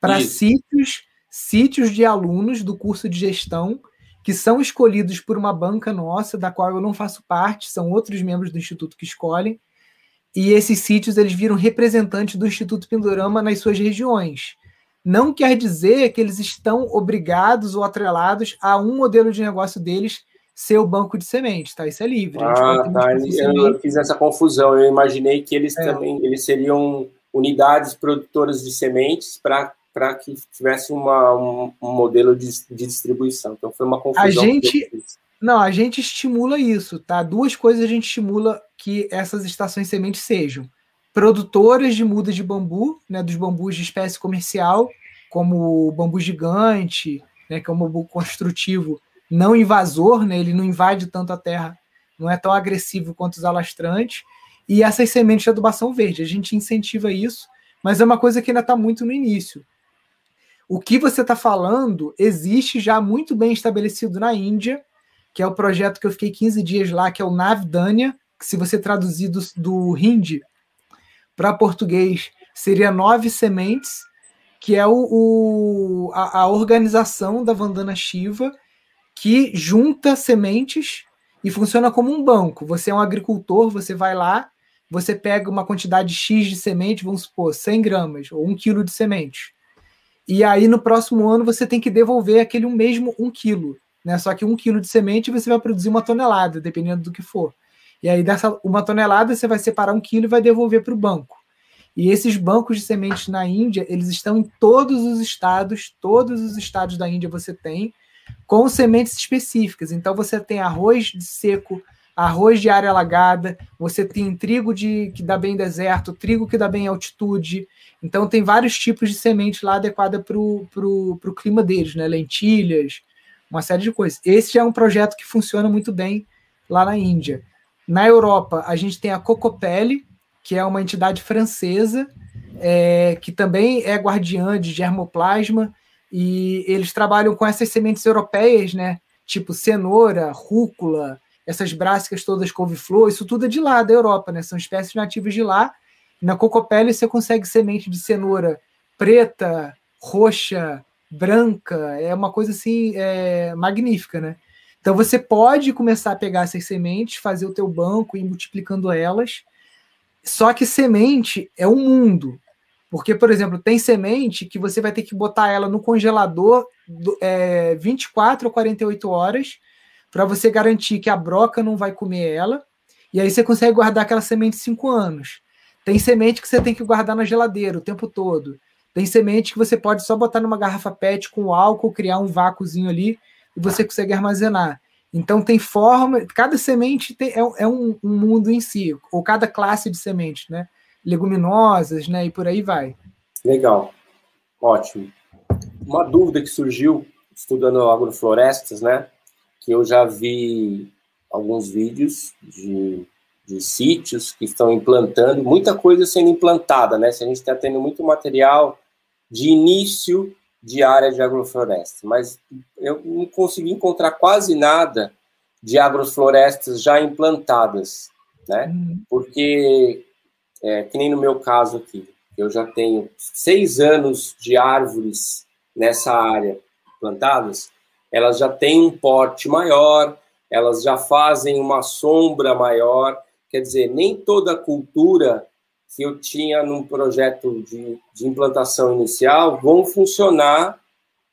para sítios, sítios de alunos do curso de gestão que são escolhidos por uma banca nossa, da qual eu não faço parte, são outros membros do Instituto que escolhem. E esses sítios eles viram representantes do Instituto Pindorama nas suas regiões. Não quer dizer que eles estão obrigados ou atrelados a um modelo de negócio deles ser o banco de sementes, tá? Isso é livre. Ah, tá. Eu fiz essa confusão. Eu imaginei que eles é. também eles seriam unidades produtoras de sementes para para que tivesse uma, um, um modelo de, de, distribuição. Então foi uma confusão. A gente não, a gente estimula isso, tá? Duas coisas a gente estimula que essas estações sementes sejam produtoras de muda de bambu, né, dos bambus de espécie comercial, como o bambu gigante, né, que é um bambu construtivo não invasor, né? Ele não invade tanto a terra, não é tão agressivo quanto os alastrantes. E essas sementes de adubação verde, a gente incentiva isso, mas é uma coisa que ainda está muito no início. O que você está falando existe já muito bem estabelecido na Índia, que é o projeto que eu fiquei 15 dias lá, que é o Navdanya, que se você traduzir do, do hindi para português, seria nove sementes, que é o, o a, a, organização da Vandana Shiva, que junta sementes e funciona como um banco. Você é um agricultor, você vai lá, você pega uma quantidade X de semente, vamos supor, 100 gramas ou 1 quilo de semente. E aí, no próximo ano, você tem que devolver aquele mesmo 1 quilo. Né? Só que 1 quilo de semente você vai produzir uma tonelada, dependendo do que for. E aí, dessa uma tonelada, você vai separar um quilo e vai devolver para o banco. E esses bancos de sementes na Índia, eles estão em todos os estados, todos os estados da Índia você tem, com sementes específicas. Então você tem arroz de seco, arroz de área alagada, você tem trigo de que dá bem em deserto, trigo que dá bem em altitude. Então tem vários tipos de semente lá adequada para o clima deles, né? Lentilhas, uma série de coisas. Esse é um projeto que funciona muito bem lá na Índia. Na Europa, a gente tem a Cocopelli, que é uma entidade francesa, é, que também é guardiã de germoplasma e eles trabalham com essas sementes europeias, né? Tipo cenoura, rúcula, essas brássicas todas couve-flor, isso tudo é de lá, da Europa, né? São espécies nativas de lá. Na cocopele você consegue semente de cenoura preta, roxa, branca, é uma coisa assim é, magnífica, né? Então você pode começar a pegar essas sementes, fazer o teu banco e ir multiplicando elas. Só que semente é um mundo. Porque, por exemplo, tem semente que você vai ter que botar ela no congelador é, 24 ou 48 horas para você garantir que a broca não vai comer ela. E aí você consegue guardar aquela semente 5 anos. Tem semente que você tem que guardar na geladeira o tempo todo. Tem semente que você pode só botar numa garrafa PET com álcool, criar um vácuozinho ali e você consegue armazenar. Então tem forma, cada semente tem, é, é um, um, mundo em si, ou cada classe de semente, né? Leguminosas, né? E por aí vai. Legal, ótimo. Uma dúvida que surgiu estudando agroflorestas, né? Que eu já vi alguns vídeos de, de sítios que estão implantando, muita coisa sendo implantada, né? Se a gente está tendo muito material de início de área de agrofloresta, mas eu não consegui encontrar quase nada de agroflorestas já implantadas, né? Uhum. Porque é, que nem no meu caso aqui, eu já tenho seis anos de árvores nessa área plantadas, elas já têm um porte maior, elas já fazem uma sombra maior, quer dizer, nem toda cultura que eu tinha num projeto de, de implantação inicial vão funcionar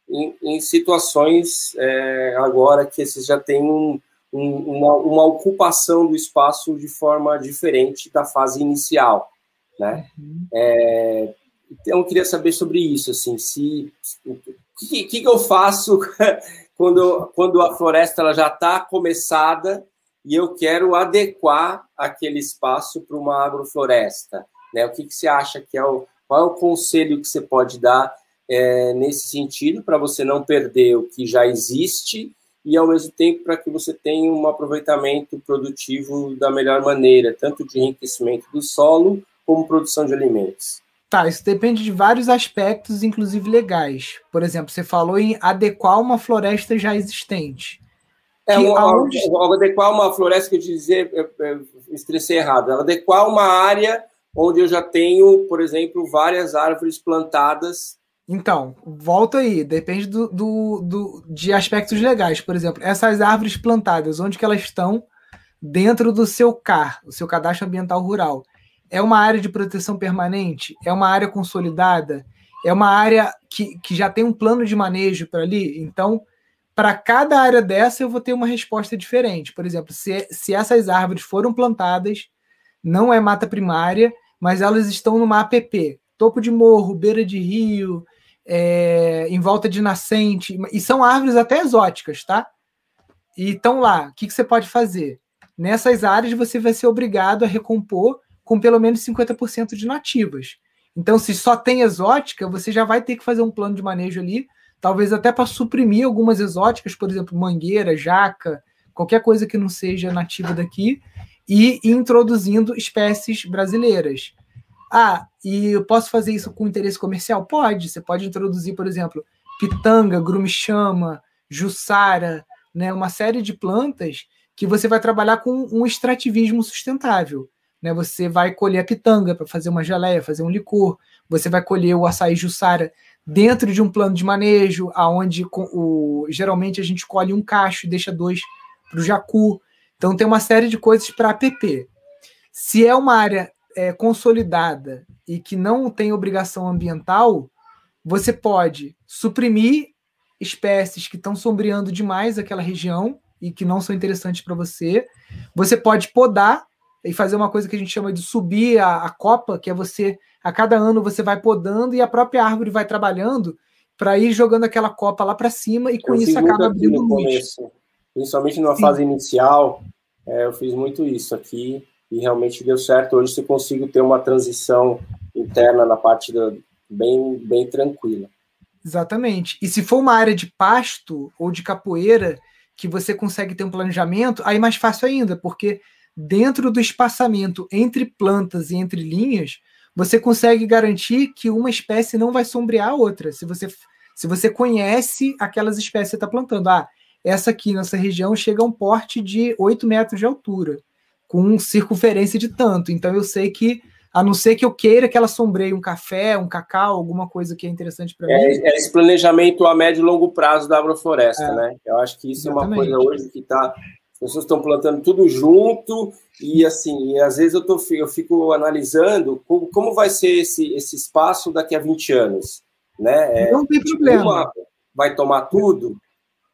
em, em situações é, agora que esses já têm um, uma, uma ocupação do espaço de forma diferente da fase inicial, né? Uhum. É, então eu queria saber sobre isso, assim, se o que, que, eu faço quando, quando a floresta ela já está começada e eu quero adequar aquele espaço para uma agrofloresta, né? O que, que você acha que é o qual é o conselho que você pode dar é, nesse sentido para você não perder o que já existe e ao mesmo tempo para que você tenha um aproveitamento produtivo da melhor maneira, tanto de enriquecimento do solo como produção de alimentos. Tá, isso depende de vários aspectos, inclusive legais. Por exemplo, você falou em adequar uma floresta já existente. É, um, aonde... adequar uma floresta, que eu dizer, eu, eu estressei errado, adequar uma área onde eu já tenho, por exemplo, várias árvores plantadas então, volta aí, depende do, do, do, de aspectos legais. Por exemplo, essas árvores plantadas, onde que elas estão dentro do seu CAR, o seu Cadastro Ambiental Rural? É uma área de proteção permanente? É uma área consolidada? É uma área que, que já tem um plano de manejo para ali? Então, para cada área dessa, eu vou ter uma resposta diferente. Por exemplo, se, se essas árvores foram plantadas, não é mata primária, mas elas estão numa APP, topo de morro, beira de rio, é, em volta de nascente, e são árvores até exóticas, tá? E estão lá. O que, que você pode fazer? Nessas áreas você vai ser obrigado a recompor com pelo menos 50% de nativas. Então, se só tem exótica, você já vai ter que fazer um plano de manejo ali, talvez até para suprimir algumas exóticas, por exemplo, mangueira, jaca, qualquer coisa que não seja nativa daqui, e introduzindo espécies brasileiras. Ah, e eu posso fazer isso com interesse comercial? Pode. Você pode introduzir, por exemplo, pitanga, grumichama, jussara, né, uma série de plantas que você vai trabalhar com um extrativismo sustentável. Né? Você vai colher a pitanga para fazer uma geleia, fazer um licor. Você vai colher o açaí jussara dentro de um plano de manejo, aonde o, geralmente a gente colhe um cacho e deixa dois para o jacu. Então tem uma série de coisas para APP. Se é uma área é, consolidada e que não tem obrigação ambiental, você pode suprimir espécies que estão sombreando demais aquela região e que não são interessantes para você. Você pode podar e fazer uma coisa que a gente chama de subir a, a, copa, que é você, a cada ano você vai podando e a própria árvore vai trabalhando para ir jogando aquela copa lá para cima e com eu isso acaba abrindo luz. Começo, principalmente numa fase inicial, é, eu fiz muito isso aqui e realmente deu certo. Hoje você consigo ter uma transição interna na parte da, bem, bem tranquila. Exatamente. E se for uma área de pasto ou de capoeira que você consegue ter um planejamento, aí mais fácil ainda, porque dentro do espaçamento entre plantas e entre linhas, você consegue garantir que uma espécie não vai sombrear a outra. Se você, se você conhece aquelas espécies que você está plantando. Ah, essa aqui nessa região chega a um porte de 8 metros de altura com circunferência de tanto. Então eu sei que, a não ser que eu queira que ela sombreie um café, um cacau, alguma coisa que é interessante para é, mim. É esse planejamento a médio e longo prazo da agrofloresta, é, né? Eu acho que isso exatamente. é uma coisa hoje que está. As pessoas estão plantando tudo junto e assim, e às vezes eu, tô, eu fico analisando como, como vai ser esse, esse espaço daqui a 20 anos. Né? É, não tem problema. Uma, vai tomar tudo?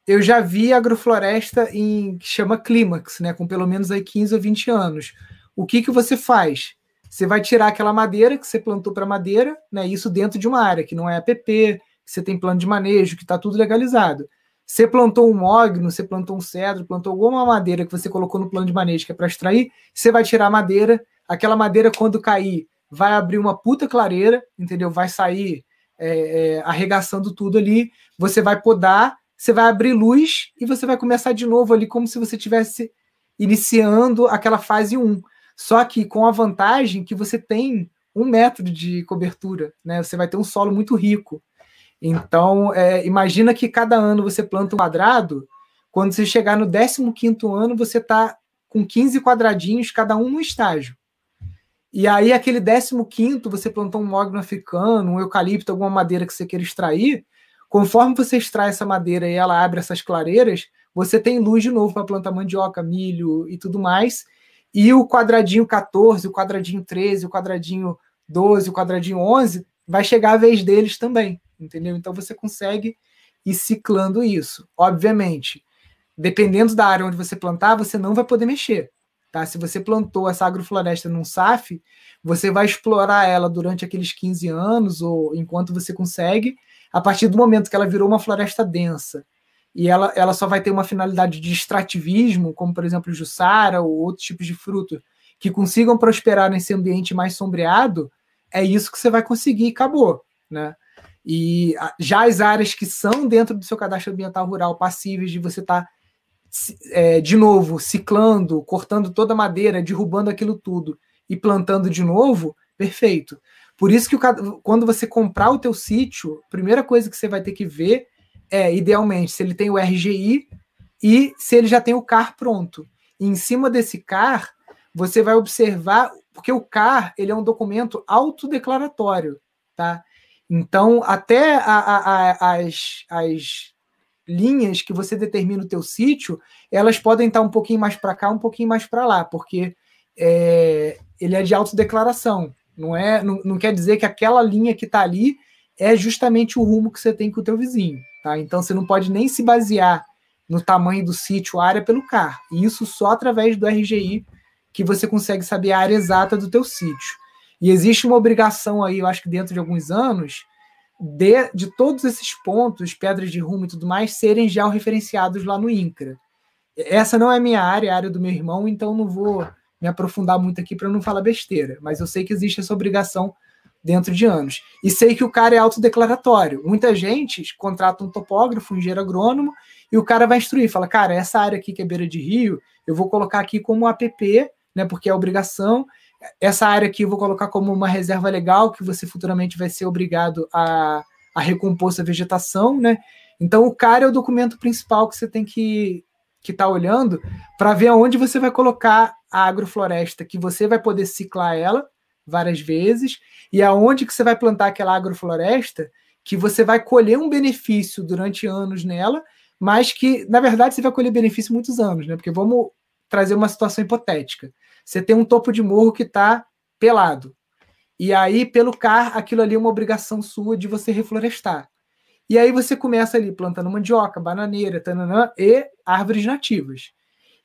Eu já vi agrofloresta em que chama clímax, né, com pelo menos aí 15 ou 20 anos. O que que você faz? Você vai tirar aquela madeira que você plantou para madeira, né, isso dentro de uma área que não é APP, que você tem plano de manejo, que está tudo legalizado. Você plantou um mogno, você plantou um cedro, plantou alguma madeira que você colocou no plano de manejo que é para extrair, você vai tirar a madeira, aquela madeira quando cair vai abrir uma puta clareira, entendeu? Vai sair é, é, arregaçando tudo ali, você vai podar você vai abrir luz e você vai começar de novo ali, como se você estivesse iniciando aquela fase 1. Só que com a vantagem que você tem um metro de cobertura, né? Você vai ter um solo muito rico. Então, é, imagina que cada ano você planta um quadrado, quando você chegar no 15 ano, você está com 15 quadradinhos, cada um no estágio. E aí, aquele 15 você plantou um mogno africano, um eucalipto, alguma madeira que você queira extrair, Conforme você extrai essa madeira e ela abre essas clareiras, você tem luz de novo para plantar mandioca, milho e tudo mais. E o quadradinho 14, o quadradinho 13, o quadradinho 12, o quadradinho 11, vai chegar a vez deles também, entendeu? Então você consegue ir ciclando isso. Obviamente, dependendo da área onde você plantar, você não vai poder mexer. Tá? Se você plantou essa agrofloresta num SAF, você vai explorar ela durante aqueles 15 anos ou enquanto você consegue, a partir do momento que ela virou uma floresta densa e ela, ela só vai ter uma finalidade de extrativismo, como por exemplo jussara ou outros tipos de fruto, que consigam prosperar nesse ambiente mais sombreado, é isso que você vai conseguir acabou. Né? E já as áreas que são dentro do seu cadastro ambiental rural passíveis de você estar, tá, é, de novo, ciclando, cortando toda a madeira, derrubando aquilo tudo e plantando de novo, perfeito. Por isso que o, quando você comprar o teu sítio, a primeira coisa que você vai ter que ver é, idealmente, se ele tem o RGI e se ele já tem o CAR pronto. E em cima desse CAR, você vai observar, porque o CAR ele é um documento autodeclaratório, tá? Então, até a, a, a, as, as linhas que você determina o teu sítio, elas podem estar um pouquinho mais para cá, um pouquinho mais para lá, porque é, ele é de autodeclaração. Não é, não, não quer dizer que aquela linha que está ali é justamente o rumo que você tem com o teu vizinho. Tá? Então você não pode nem se basear no tamanho do sítio, área pelo CAR. E isso só através do RGI que você consegue saber a área exata do teu sítio. E existe uma obrigação aí, eu acho que dentro de alguns anos, de, de todos esses pontos, pedras de rumo e tudo mais, serem já referenciados lá no INCRA. Essa não é minha área, é a área do meu irmão, então não vou me aprofundar muito aqui para não falar besteira, mas eu sei que existe essa obrigação dentro de anos. E sei que o cara é autodeclaratório. Muita gente contrata um topógrafo, um engenheiro agrônomo, e o cara vai instruir, fala, cara, essa área aqui que é beira de rio, eu vou colocar aqui como APP, né, porque é obrigação. Essa área aqui eu vou colocar como uma reserva legal, que você futuramente vai ser obrigado a, a recompor essa vegetação, né? Então, o cara é o documento principal que você tem que que está olhando para ver aonde você vai colocar a agrofloresta, que você vai poder ciclar ela várias vezes, e aonde que você vai plantar aquela agrofloresta que você vai colher um benefício durante anos nela, mas que, na verdade, você vai colher benefício muitos anos, né? Porque vamos trazer uma situação hipotética. Você tem um topo de morro que está pelado. E aí, pelo CAR, aquilo ali é uma obrigação sua de você reflorestar. E aí você começa ali plantando mandioca, bananeira, tananã, e árvores nativas.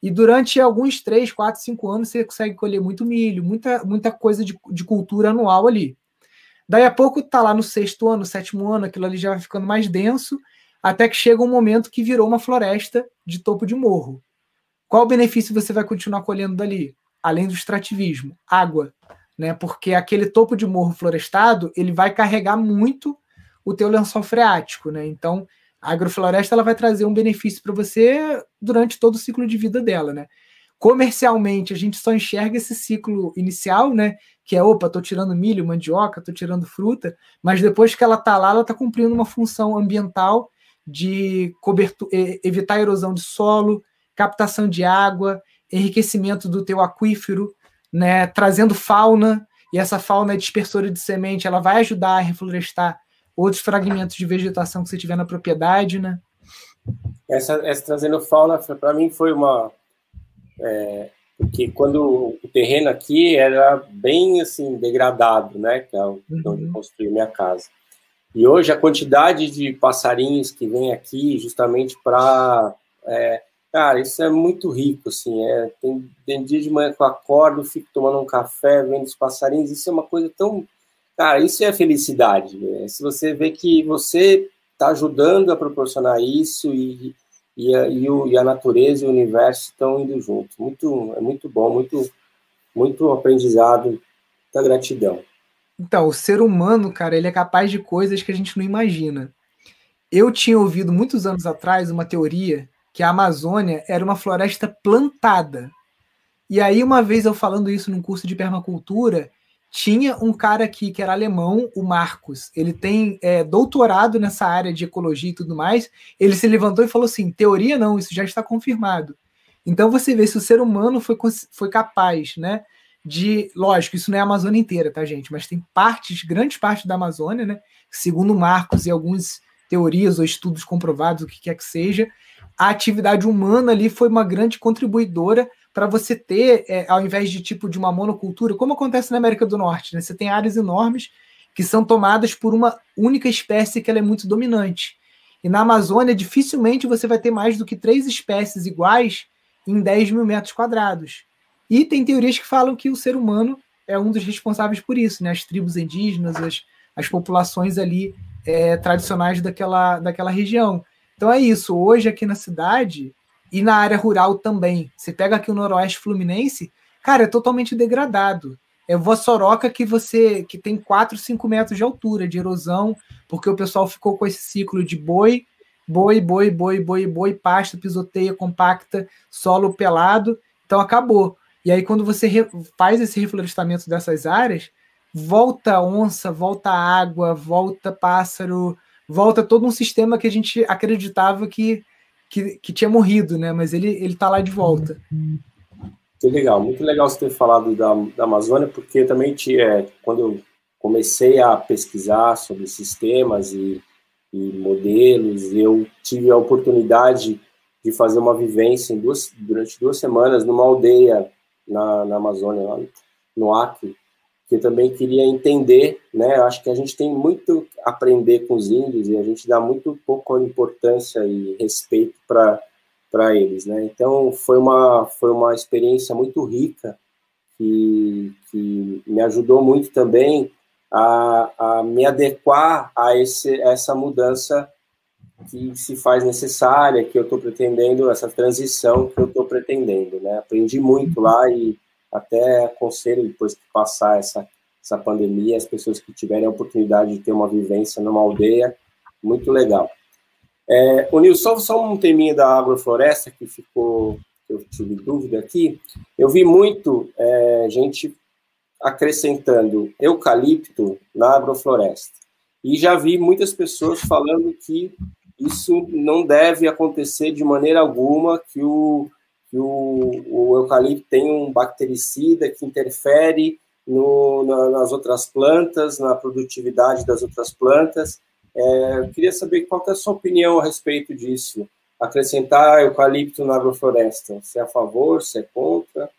E durante alguns 3, 4, 5 anos você consegue colher muito milho, muita, muita coisa de, de cultura anual ali. Daí a pouco tá lá no sexto ano, sétimo ano, aquilo ali já vai ficando mais denso, até que chega um momento que virou uma floresta de topo de morro. Qual benefício você vai continuar colhendo dali? Além do extrativismo, água, né? Porque aquele topo de morro florestado, ele vai carregar muito o teu lençol freático, né? Então, a agrofloresta ela vai trazer um benefício para você durante todo o ciclo de vida dela, né? Comercialmente, a gente só enxerga esse ciclo inicial, né? Que é, opa, tô tirando milho, mandioca, tô tirando fruta, mas depois que ela tá lá, ela tá cumprindo uma função ambiental de evitar erosão de solo, captação de água, enriquecimento do teu aquífero, né? Trazendo fauna, e essa fauna é dispersora de semente, ela vai ajudar a reflorestar outros fragmentos de vegetação que você tiver na propriedade, né? Essa, essa trazendo fauna, para mim foi uma. É, porque quando o terreno aqui era bem assim degradado, né? Que é onde uhum. construí minha casa. E hoje a quantidade de passarinhos que vem aqui justamente para. É, cara, isso é muito rico, assim. É, tem, tem dia de manhã que eu acordo, fico tomando um café, vendo os passarinhos, isso é uma coisa tão Cara, isso é felicidade. Né? Se você vê que você está ajudando a proporcionar isso e, e, a, e, o, e, a, natureza e o universo estão indo juntos. Muito, é muito bom, muito, muito aprendizado. Muita gratidão. Então, o ser humano, cara, ele é capaz de coisas que a gente não imagina. Eu tinha ouvido muitos anos atrás uma teoria que a Amazônia era uma floresta plantada. E aí, uma vez eu falando isso num curso de permacultura, tinha um cara aqui que era alemão, o Marcos. Ele tem é, doutorado nessa área de ecologia e tudo mais. Ele se levantou e falou assim: teoria não, isso já está confirmado. Então você vê se o ser humano foi, foi capaz, né? De, lógico, isso não é a Amazônia inteira, tá, gente? Mas tem partes, grandes partes da Amazônia, né? Segundo Marcos e algumas teorias ou estudos comprovados, o que quer que seja, a atividade humana ali foi uma grande contribuidora para você ter, é, ao invés de tipo de uma monocultura, como acontece na América do Norte, né? Você tem áreas enormes que são tomadas por uma única espécie que ela é muito dominante. E na Amazônia, dificilmente você vai ter mais do que três espécies iguais em 10 mil metros quadrados. E tem teorias que falam que o ser humano é um dos responsáveis por isso, né? As tribos indígenas, as, as populações ali é, tradicionais daquela, daquela região. Então é isso. Hoje aqui na cidade e na área rural também. Você pega aqui o Noroeste Fluminense, cara, é totalmente degradado. É Vossoroca que você que tem 4, 5 metros de altura de erosão, porque o pessoal ficou com esse ciclo de boi, boi, boi, boi, boi, boi, pasta, pisoteia, compacta, solo pelado. Então acabou. E aí, quando você faz esse reflorestamento dessas áreas, volta onça, volta água, volta pássaro, volta todo um sistema que a gente acreditava que, que, que tinha morrido, né? Mas ele, ele tá lá de volta. Que legal, muito legal você ter falado da, da Amazônia, porque também tinha, é, quando eu comecei a pesquisar sobre sistemas e, e modelos, eu tive a oportunidade de fazer uma vivência duas, durante duas semanas numa aldeia na, na Amazônia, lá no Acre, que eu também queria entender, né? Acho que a gente tem muito a aprender com os índios e a gente dá muito pouco importância e respeito para para eles, né? Então foi uma foi uma experiência muito rica que, que me ajudou muito também a, a me adequar a esse essa mudança que se faz necessária, que eu estou pretendendo, essa transição que eu estou pretendendo, né? Aprendi muito lá e até aconselho, depois que passar essa, essa pandemia, as pessoas que tiverem a oportunidade de ter uma vivência numa aldeia, muito legal. É, o Nilson, só, um teminha da agrofloresta que ficou, eu tive dúvida aqui, eu vi muito é, gente acrescentando eucalipto na agrofloresta. E já vi muitas pessoas falando que isso não deve acontecer de maneira alguma, que o, que o, o eucalipto tem um bactericida que interfere no, na, nas outras plantas, na produtividade das outras plantas. É, eu queria saber qual é a sua opinião a respeito disso. Acrescentar eucalipto na agrofloresta. Se é a favor, se é contra?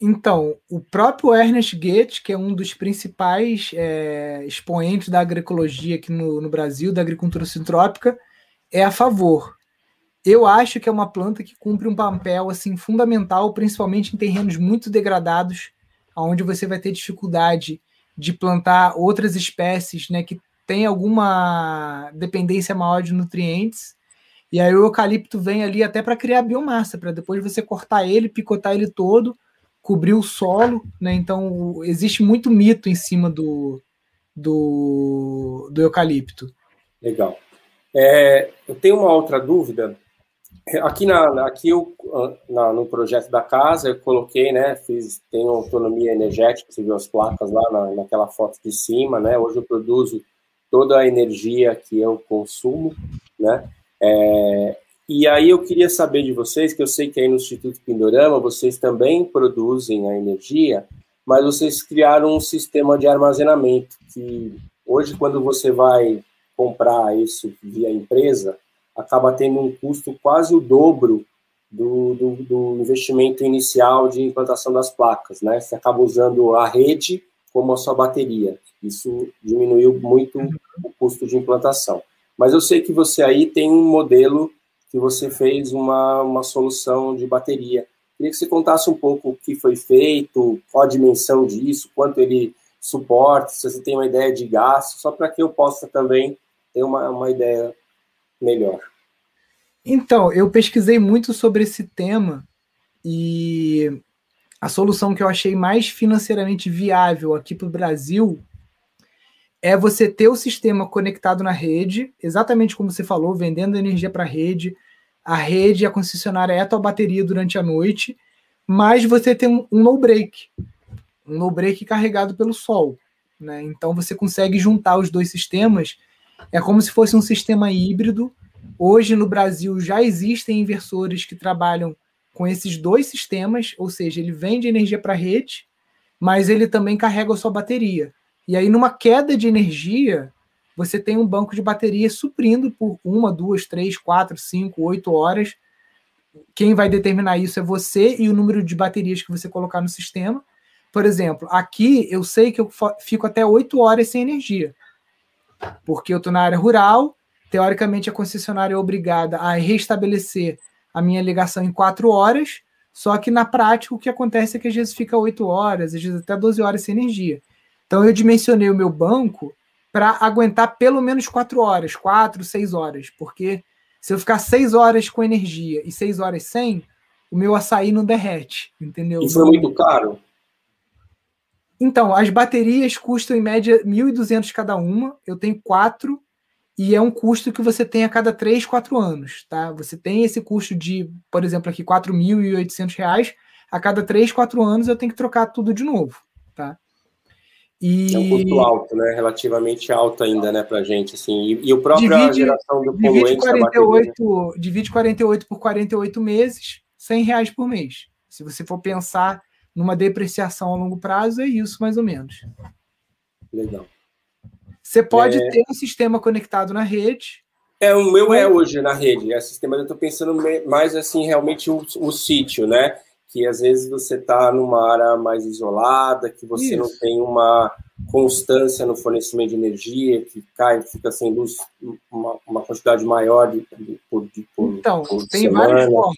Então, o próprio Ernest Goethe, que é um dos principais é, expoentes da agroecologia aqui no, no Brasil, da agricultura sintrópica, é a favor. Eu acho que é uma planta que cumpre um papel assim fundamental, principalmente em terrenos muito degradados, onde você vai ter dificuldade de plantar outras espécies, né, que tem alguma dependência maior de nutrientes. E aí o eucalipto vem ali até para criar biomassa, para depois você cortar ele, picotar ele todo, cobrir o solo, né? Então existe muito mito em cima do, do, do eucalipto. Legal. É, eu tenho uma outra dúvida. Aqui, na, aqui eu, na, no projeto da casa, eu coloquei, né, fiz, tenho autonomia energética, você viu as placas lá na, naquela foto de cima, né, hoje eu produzo toda a energia que eu consumo, né, é, e aí eu queria saber de vocês, que eu sei que aí no Instituto Pindorama vocês também produzem a energia, mas vocês criaram um sistema de armazenamento que hoje quando você vai comprar isso via empresa, acaba tendo um custo quase o dobro do, do, do, investimento inicial de implantação das placas, né? Você acaba usando a rede como a sua bateria. Isso diminuiu muito o custo de implantação. Mas eu sei que você aí tem um modelo que você fez uma, uma solução de bateria. Queria que você contasse um pouco o que foi feito, qual a dimensão disso, quanto ele suporta, se você tem uma ideia de gasto, só para que eu possa também ter uma, uma ideia melhor. Então, eu pesquisei muito sobre esse tema e a solução que eu achei mais financeiramente viável aqui para o Brasil é você ter o sistema conectado na rede, exatamente como você falou, vendendo energia para a rede. A rede, a concessionária é a tua bateria durante a noite, mas você tem um, um no-break, um no-break carregado pelo sol. Né? Então você consegue juntar os dois sistemas é como se fosse um sistema híbrido. Hoje no Brasil já existem inversores que trabalham com esses dois sistemas, ou seja, ele vende energia para a rede, mas ele também carrega a sua bateria. E aí, numa queda de energia, você tem um banco de bateria suprindo por uma, duas, três, quatro, cinco, oito horas. Quem vai determinar isso é você e o número de baterias que você colocar no sistema. Por exemplo, aqui eu sei que eu fico até oito horas sem energia porque eu estou na área rural, teoricamente a concessionária é obrigada a restabelecer a minha ligação em quatro horas, Só que na prática o que acontece é que às vezes fica 8 horas, às vezes até 12 horas sem energia. Então eu dimensionei o meu banco para aguentar pelo menos 4 horas, 4, 6 horas, porque se eu ficar 6 horas com energia e 6 horas sem, o meu açaí não derrete, entendeu? E foi muito caro? Então, as baterias custam em média 1.200 cada uma. Eu tenho quatro e é um custo que você tem a cada 3, 4 anos, tá? Você tem esse custo de, por exemplo, aqui R$ 4.800, a cada 3, 4 anos eu tenho que trocar tudo de novo, tá? E... É um custo alto, né? Relativamente alto ainda, né, pra gente, assim. E, e o próprio divide, geração do poluente divide 48, bateria? Divide 48 por 48 meses, 100 reais por mês. Se você for pensar numa depreciação a longo prazo, é isso mais ou menos. Legal. Você pode é... ter um sistema conectado na rede. É, o meu é hoje na rede. É sistema, eu estou pensando mais assim, realmente o, o sítio, né? Que às vezes você está numa área mais isolada, que você isso. não tem uma constância no fornecimento de energia, que cai, fica sem luz uma, uma quantidade maior de, de, por, de, por, Então, por tem semana. várias formas.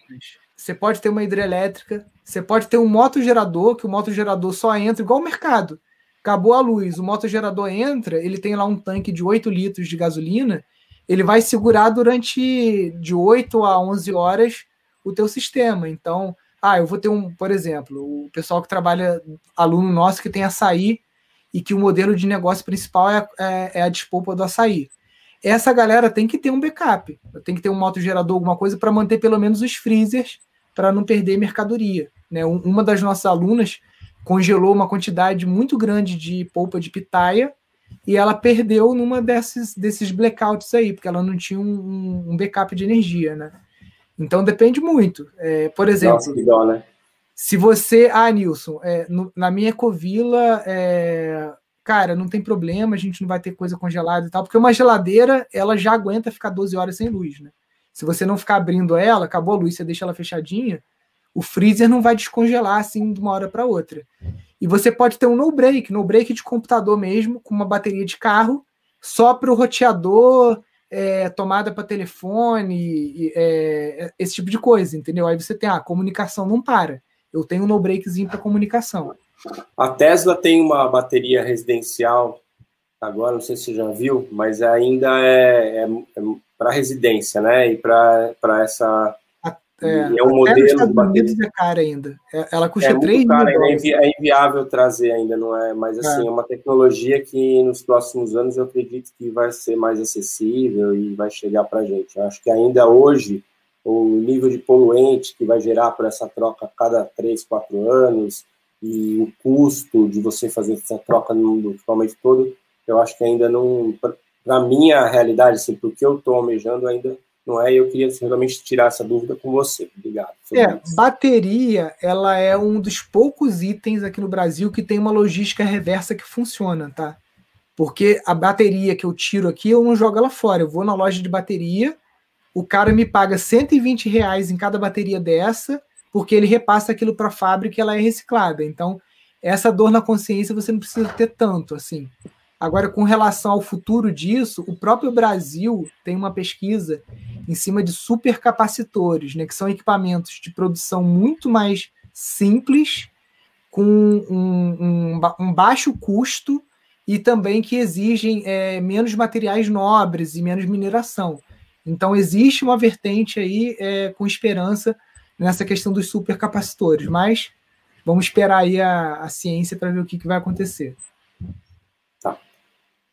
Você pode ter uma hidrelétrica, você pode ter um motogerador, que o motogerador só entra igual o mercado. Acabou a luz, o motogerador entra, ele tem lá um tanque de 8 litros de gasolina, ele vai segurar durante de 8 a 11 horas o teu sistema. Então, ah, eu vou ter um, por exemplo, o pessoal que trabalha, aluno nosso que tem açaí e que o modelo de negócio principal é, é, é a despolpa do açaí. Essa galera tem que ter um backup, tem que ter um motogerador, alguma coisa para manter pelo menos os freezers para não perder mercadoria. Né? Uma das nossas alunas congelou uma quantidade muito grande de polpa de pitaia e ela perdeu numa desses, desses blackouts aí, porque ela não tinha um, um backup de energia, né? Então depende muito. É, por exemplo, Nossa, dó, né? se você. Ah, Nilson, é, no, na minha Ecovila, é, cara, não tem problema, a gente não vai ter coisa congelada e tal, porque uma geladeira ela já aguenta ficar 12 horas sem luz, né? Se você não ficar abrindo ela, acabou a luz, você deixa ela fechadinha, o freezer não vai descongelar assim de uma hora para outra. E você pode ter um no break, no break de computador mesmo, com uma bateria de carro, só para o roteador, é, tomada para telefone, é, esse tipo de coisa, entendeu? Aí você tem a ah, comunicação não para. Eu tenho um no breakzinho para comunicação. A Tesla tem uma bateria residencial agora, não sei se você já viu, mas ainda é, é, é para residência, né? E para essa. É, é um modelo. Unidos é cara ainda. É, ela custa é 3 cara, mil é, é inviável trazer ainda, não é? Mas assim, é. é uma tecnologia que nos próximos anos eu acredito que vai ser mais acessível e vai chegar para a gente. Eu acho que ainda hoje o nível de poluente que vai gerar por essa troca a cada 3, 4 anos e o custo de você fazer essa troca no equipamento todo, eu acho que ainda não, para minha realidade, assim, porque eu estou almejando ainda não é, e eu queria realmente tirar essa dúvida com você. Obrigado. É, bateria, ela é um dos poucos itens aqui no Brasil que tem uma logística reversa que funciona, tá? Porque a bateria que eu tiro aqui, eu não jogo ela fora. Eu vou na loja de bateria, o cara me paga 120 reais em cada bateria dessa, porque ele repassa aquilo para a fábrica e ela é reciclada. Então, essa dor na consciência você não precisa ter tanto, assim. Agora, com relação ao futuro disso, o próprio Brasil tem uma pesquisa em cima de supercapacitores, né, que são equipamentos de produção muito mais simples, com um, um, um baixo custo e também que exigem é, menos materiais nobres e menos mineração. Então, existe uma vertente aí é, com esperança nessa questão dos supercapacitores, mas vamos esperar aí a, a ciência para ver o que, que vai acontecer.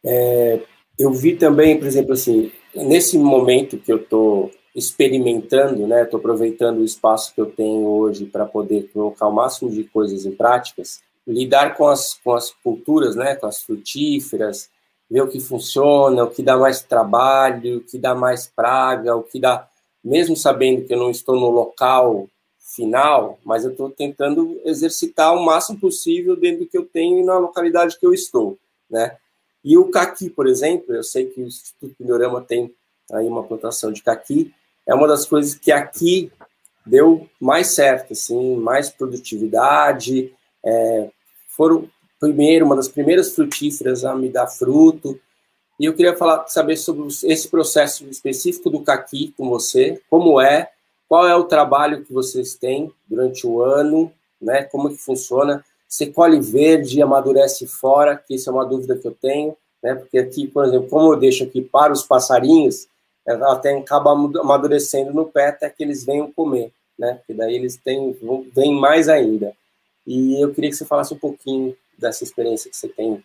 É, eu vi também, por exemplo, assim, nesse momento que eu estou experimentando, né, estou aproveitando o espaço que eu tenho hoje para poder colocar o máximo de coisas em práticas, lidar com as, com as culturas, né, com as frutíferas, ver o que funciona, o que dá mais trabalho, o que dá mais praga, o que dá, mesmo sabendo que eu não estou no local final, mas eu estou tentando exercitar o máximo possível dentro do que eu tenho e na localidade que eu estou, né? E o caqui, por exemplo, eu sei que o Instituto Pindorama tem aí uma plantação de caqui, é uma das coisas que aqui deu mais certo, assim, mais produtividade, é, foram primeiro uma das primeiras frutíferas a me dar fruto. E eu queria falar, saber sobre esse processo específico do caqui com você, como é, qual é o trabalho que vocês têm durante o ano, né? Como que funciona? Você colhe verde e amadurece fora, que isso é uma dúvida que eu tenho, né? Porque aqui, por exemplo, como eu deixo aqui para os passarinhos, ela até acaba amadurecendo no pé até que eles venham comer, né? Porque daí eles têm, vêm mais ainda. E eu queria que você falasse um pouquinho dessa experiência que você tem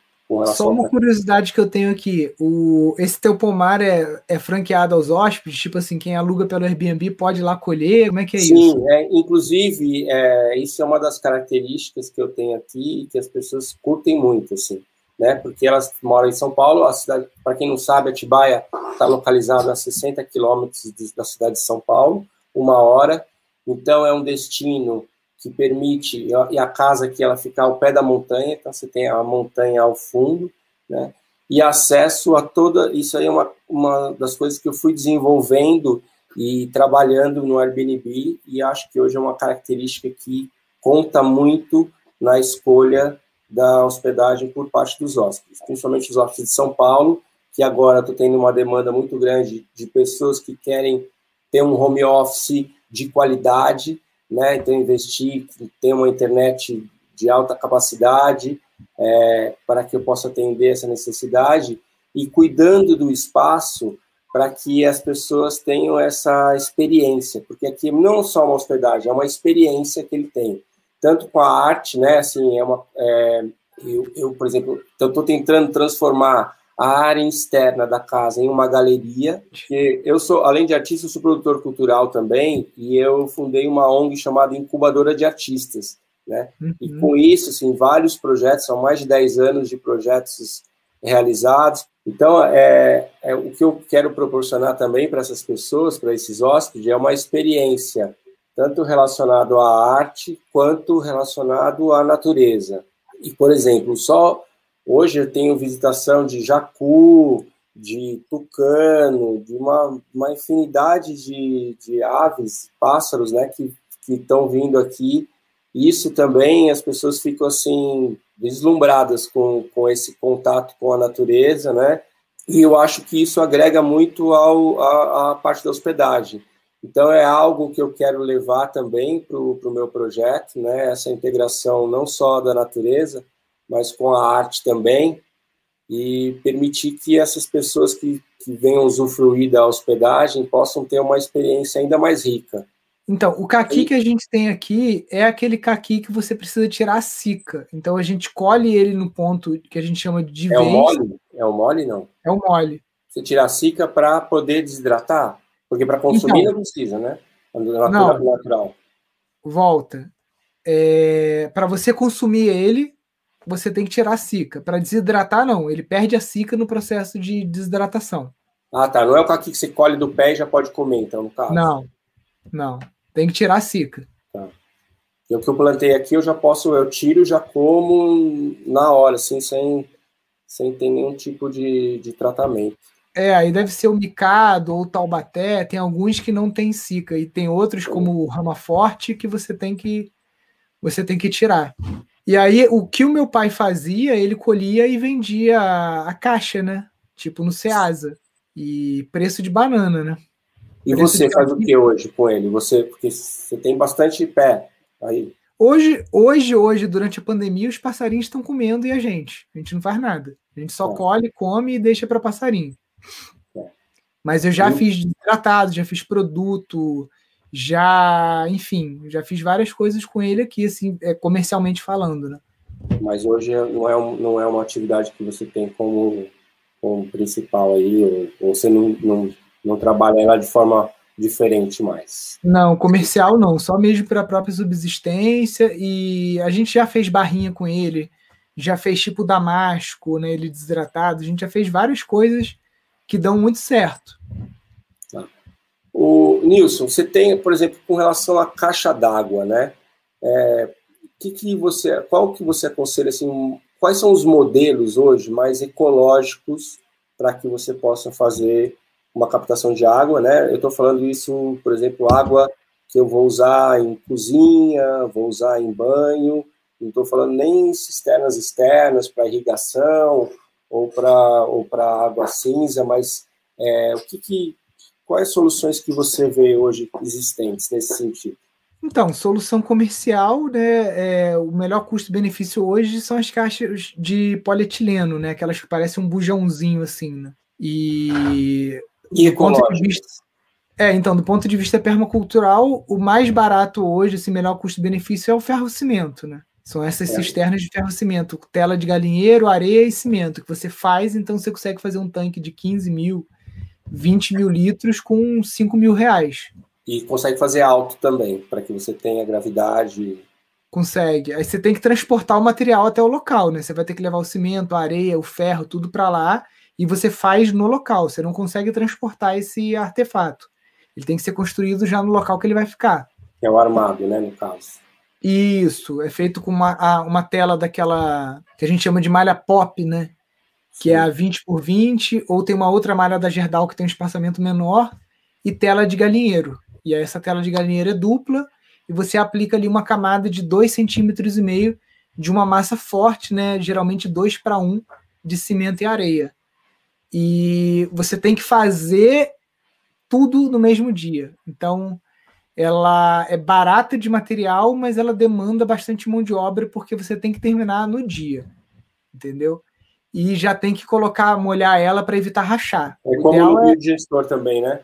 Só uma curiosidade que eu tenho aqui: o, esse teu pomar é, é franqueado aos hóspedes? Tipo assim, quem aluga pelo Airbnb pode ir lá colher? Como é que é Sim, isso? Sim, é, inclusive, é, isso é uma das características que eu tenho aqui e que as pessoas curtem muito, assim, né? Porque elas moram em São Paulo, a cidade, para quem não sabe, Atibaia está localizada a 60 quilômetros da cidade de São Paulo, uma hora, então é um destino que permite, e a casa aqui ela fica ao pé da montanha, então você tem a montanha ao fundo, né? E acesso a toda, isso aí é uma, uma das coisas que eu fui desenvolvendo e trabalhando no Airbnb, e acho que hoje é uma característica que conta muito na escolha da hospedagem por parte dos hóspedes, principalmente os hóspedes de São Paulo, que agora estou tendo uma demanda muito grande de pessoas que querem ter um home office de qualidade, né? Então, investir, ter uma internet de alta capacidade é, para que eu possa atender essa necessidade e cuidando do espaço para que as pessoas tenham essa experiência, porque aqui não só uma hospedagem, é uma experiência que ele tem, tanto com a arte, né? Assim, é uma, é, eu, eu, por exemplo, estou tentando transformar a área externa da casa em uma galeria, que eu sou, além de artista, eu sou produtor cultural também, e eu fundei uma ONG chamada Incubadora de Artistas, né? Uhum. E com isso, assim, vários projetos, são mais de 10 anos de projetos realizados. Então, é, é o que eu quero proporcionar também para essas pessoas, para esses hóspedes, é uma experiência tanto relacionado à arte quanto relacionado à natureza. E, por exemplo, só Hoje eu tenho visitação de jacu, de tucano, de uma, uma infinidade de, de aves, pássaros, né, que estão vindo aqui. Isso também as pessoas ficam assim deslumbradas com, com esse contato com a natureza, né? E eu acho que isso agrega muito ao, a parte da hospedagem. Então é algo que eu quero levar também para o meu projeto, né? Essa integração não só da natureza, mas com a arte também, e permitir que essas pessoas que, que venham usufruir da hospedagem possam ter uma experiência ainda mais rica. Então, o caqui que a gente tem aqui é aquele caqui que você precisa tirar a cica. Então, a gente colhe ele no ponto que a gente chama de É o mole? É o mole, não? É o mole. Você tira a cica para poder desidratar? Porque para consumir então, não precisa, né? Natural, não, natural. Volta. É, para você consumir ele, você tem que tirar a cica. Para desidratar, não. Ele perde a cica no processo de desidratação. Ah, tá. Não é o caqui que você colhe do pé e já pode comer, então, no caso. Não. Não. Tem que tirar a cica. Tá. E o que eu plantei aqui, eu já posso, eu tiro já como na hora, assim, sem, sem ter nenhum tipo de, de tratamento. É, aí deve ser o micado ou o taubaté, tem alguns que não tem cica, e tem outros, como o rama forte, que você tem que você tem que tirar. E aí, o que o meu pai fazia, ele colhia e vendia a, caixa, né? Tipo no Ceasa. E preço de banana, né? E preço você faz o que hoje com ele? Você, porque você tem bastante pé aí. Hoje, hoje, hoje, durante a pandemia, os passarinhos estão comendo e a gente. A gente não faz nada. A gente só é. colhe, come e deixa para passarinho. É. Mas eu já e... fiz tratado, já fiz produto, já, enfim, já fiz várias coisas com ele aqui, assim, é, comercialmente falando, né? Mas hoje não é, não é uma atividade que você tem como, como principal aí, ou, ou você não, não, não trabalha ela de forma diferente mais? Não, comercial não, só mesmo para a própria subsistência, e a gente já fez barrinha com ele, já fez tipo damasco, né, ele desidratado, a gente já fez várias coisas que dão muito certo. O Nilson, você tem, por exemplo, com relação à caixa d'água, né? É, que que você, qual que você aconselha assim? Quais são os modelos hoje mais ecológicos para que você possa fazer uma captação de água, né? Eu estou falando isso, por exemplo, água que eu vou usar em cozinha, vou usar em banho. Não estou falando nem cisternas externas para irrigação ou para ou para água cinza, mas é, o que, que quais soluções que você vê hoje existentes nesse sentido? Então, solução comercial, né? É, o melhor custo-benefício hoje são as caixas de polietileno, né? Aquelas que parecem um bujãozinho assim, né? E, e do ponto de vista, é, então, do ponto de vista permacultural, o mais barato hoje, esse melhor custo-benefício é o ferro-cimento, né? São essas é. cisternas de ferro-cimento, tela de galinheiro, areia e cimento, que você faz, então você consegue fazer um tanque de 15 mil, 20 mil litros com 5 mil reais. E consegue fazer alto também, para que você tenha gravidade. Consegue. Aí você tem que transportar o material até o local, né? Você vai ter que levar o cimento, a areia, o ferro, tudo para lá, e você faz no local. Você não consegue transportar esse artefato. Ele tem que ser construído já no local que ele vai ficar. É o armado, né, no caso. Isso, é feito com uma, uma tela daquela que a gente chama de malha pop, né? Que é a 20 por 20, ou tem uma outra malha da Gerdau que tem um espaçamento menor, e tela de galinheiro. E aí essa tela de galinheiro é dupla e você aplica ali uma camada de 2,5 centímetros e meio de uma massa forte, né, geralmente 2 para 1 de cimento e areia. E você tem que fazer tudo no mesmo dia. Então, ela é barata de material, mas ela demanda bastante mão de obra porque você tem que terminar no dia. Entendeu? E já tem que colocar, molhar ela para evitar rachar. É como o é biodigestor é... também, né?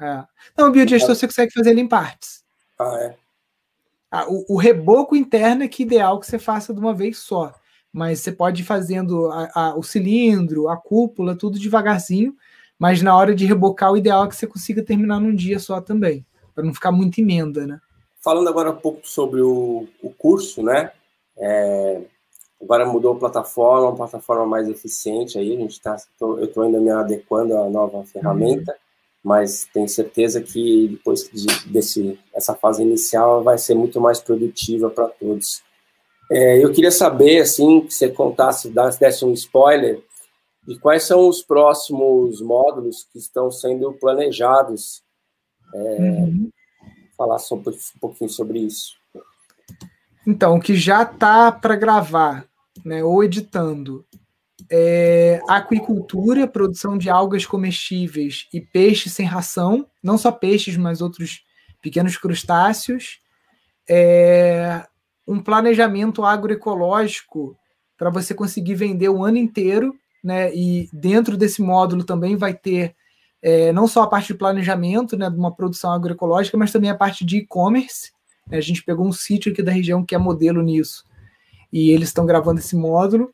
É. Não, o biodigestor você consegue fazer ele em partes. Ah, é? Ah, o, o, reboco interno é que ideal que você faça de uma vez só. Mas você pode ir fazendo a, a, o cilindro, a cúpula, tudo devagarzinho. Mas na hora de rebocar, o ideal é que você consiga terminar num dia só também, para não ficar muita emenda, né? Falando agora um pouco sobre o, o curso, né? É, agora mudou a plataforma, uma plataforma mais eficiente aí, a gente tá, tô, eu estou ainda me adequando à nova ferramenta. Uhum mas tenho certeza que depois de, desse essa fase inicial vai ser muito mais produtiva para todos. É, eu queria saber, assim, que você contasse, desse um spoiler de quais são os próximos módulos que estão sendo planejados. É, uhum. Falar só um pouquinho sobre isso. Então, o que já está para gravar, né, ou editando, é, aquicultura, produção de algas comestíveis e peixes sem ração, não só peixes, mas outros pequenos crustáceos, é, um planejamento agroecológico para você conseguir vender o ano inteiro, né? E dentro desse módulo também vai ter é, não só a parte de planejamento, né, de uma produção agroecológica, mas também a parte de e-commerce. A gente pegou um sítio aqui da região que é modelo nisso, e eles estão gravando esse módulo.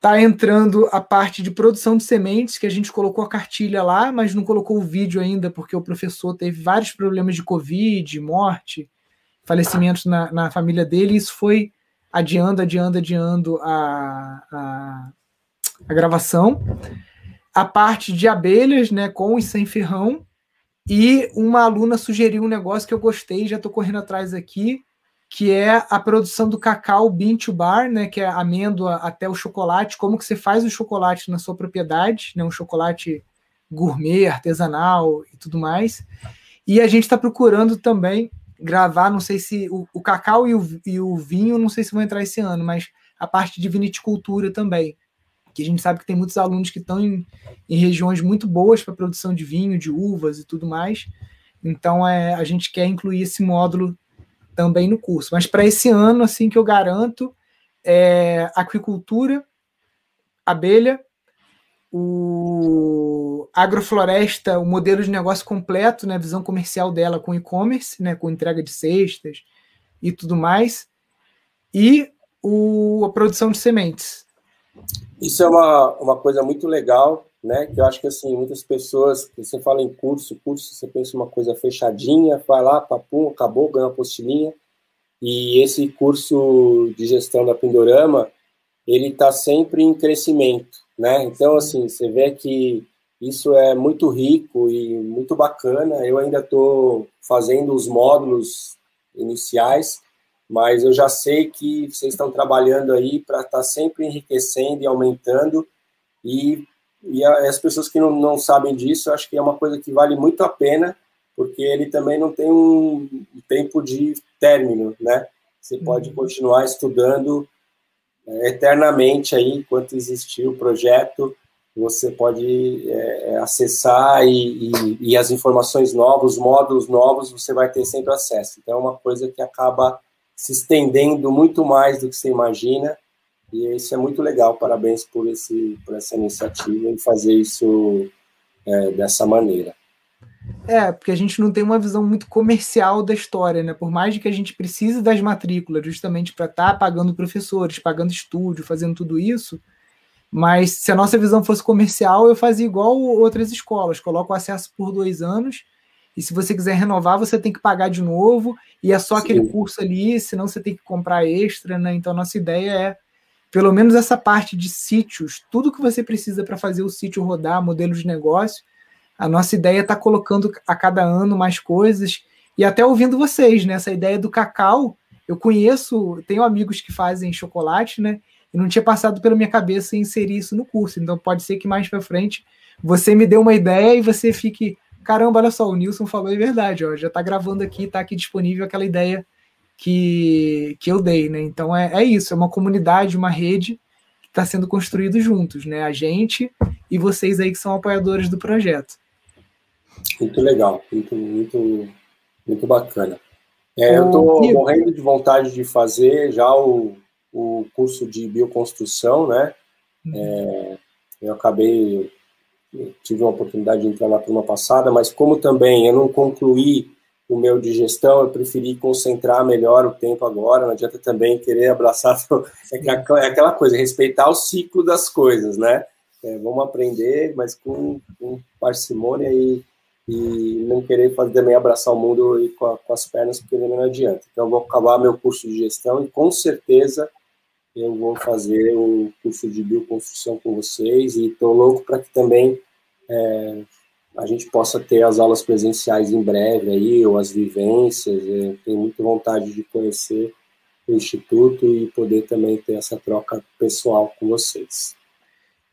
Tá entrando a parte de produção de sementes, que a gente colocou a cartilha lá, mas não colocou o vídeo ainda, porque o professor teve vários problemas de Covid, morte, falecimentos na, na família dele, e isso foi adiando, adiando, adiando a, a, a gravação. A parte de abelhas, né, com e sem ferrão, e uma aluna sugeriu um negócio que eu gostei, já estou correndo atrás aqui, que é a produção do cacau bean to bar, né, que é amêndoa até o chocolate, como que você faz o chocolate na sua propriedade, né, um chocolate gourmet, artesanal e tudo mais. E a gente está procurando também gravar, não sei se o, o cacau e o, e o, vinho, não sei se vão entrar esse ano, mas a parte de viniticultura também, que a gente sabe que tem muitos alunos que estão em, em regiões muito boas para produção de vinho, de uvas e tudo mais. Então é, a gente quer incluir esse módulo também no curso. Mas para esse ano, assim que eu garanto, é aquicultura, abelha, o agrofloresta, o modelo de negócio completo, né, visão comercial dela com e-commerce, né, com entrega de cestas e tudo mais, e o, a produção de sementes. Isso é uma, uma coisa muito legal, né? Que eu acho que assim, muitas pessoas, você fala em curso, curso, você pensa uma coisa fechadinha, vai lá, papum, acabou, ganha uma apostilinha. E esse curso de gestão da Pindorama, ele está sempre em crescimento, né? Então, assim, você vê que isso é muito rico e muito bacana. Eu ainda estou fazendo os módulos iniciais, mas eu já sei que vocês estão trabalhando aí para estar tá sempre enriquecendo e aumentando e e as pessoas que não, não sabem disso, acho que é uma coisa que vale muito a pena, porque ele também não tem um tempo de término, né? Você uhum. pode continuar estudando é, eternamente aí, enquanto existir o projeto, você pode é, é, acessar e, e, e, as informações novas, os módulos novos, você vai ter sempre acesso. Então, é uma coisa que acaba se estendendo muito mais do que você imagina, e isso é muito legal. Parabéns por, esse, por essa iniciativa e fazer isso é, dessa maneira. É, porque a gente não tem uma visão muito comercial da história, né? Por mais que a gente precise das matrículas justamente para estar tá pagando professores, pagando estúdio, fazendo tudo isso, mas se a nossa visão fosse comercial, eu fazia igual outras escolas, coloco o acesso por dois anos, e se você quiser renovar, você tem que pagar de novo, e é só Sim. aquele curso ali, senão você tem que comprar extra, né? Então a nossa ideia é, pelo menos essa parte de sítios, tudo que você precisa para fazer o sítio rodar, modelo de negócio, a nossa ideia é estar tá colocando a cada ano mais coisas, e até ouvindo vocês, né? Essa ideia do cacau, eu conheço, tenho amigos que fazem chocolate, né? e não tinha passado pela minha cabeça inserir isso no curso. Então pode ser que mais para frente você me dê uma ideia e você fique, caramba, olha só, o Nilson falou é verdade, ó, já está gravando aqui, está aqui disponível aquela ideia que, que eu dei, né? Então é, é isso, é uma comunidade, uma rede que está sendo construído juntos, né? A gente e vocês aí que são apoiadores do projeto. Muito legal, muito, muito, muito bacana. É, eu estou morrendo de vontade de fazer já o o curso de bioconstrução, né? É, eu acabei, eu tive uma oportunidade de entrar na turma passada, mas como também eu não concluí o meu de gestão, eu preferi concentrar melhor o tempo agora, não adianta também querer abraçar, é, é aquela coisa, respeitar o ciclo das coisas, né? É, vamos aprender, mas com, com parcimônia e, e não querer fazer também abraçar o mundo e com, a, com as pernas, porque não adianta. Então, eu vou acabar meu curso de gestão e com certeza eu vou fazer o curso de bioconstrução com vocês e estou louco para que também é, a gente possa ter as aulas presenciais em breve aí, ou as vivências. É, tenho muita vontade de conhecer o Instituto e poder também ter essa troca pessoal com vocês.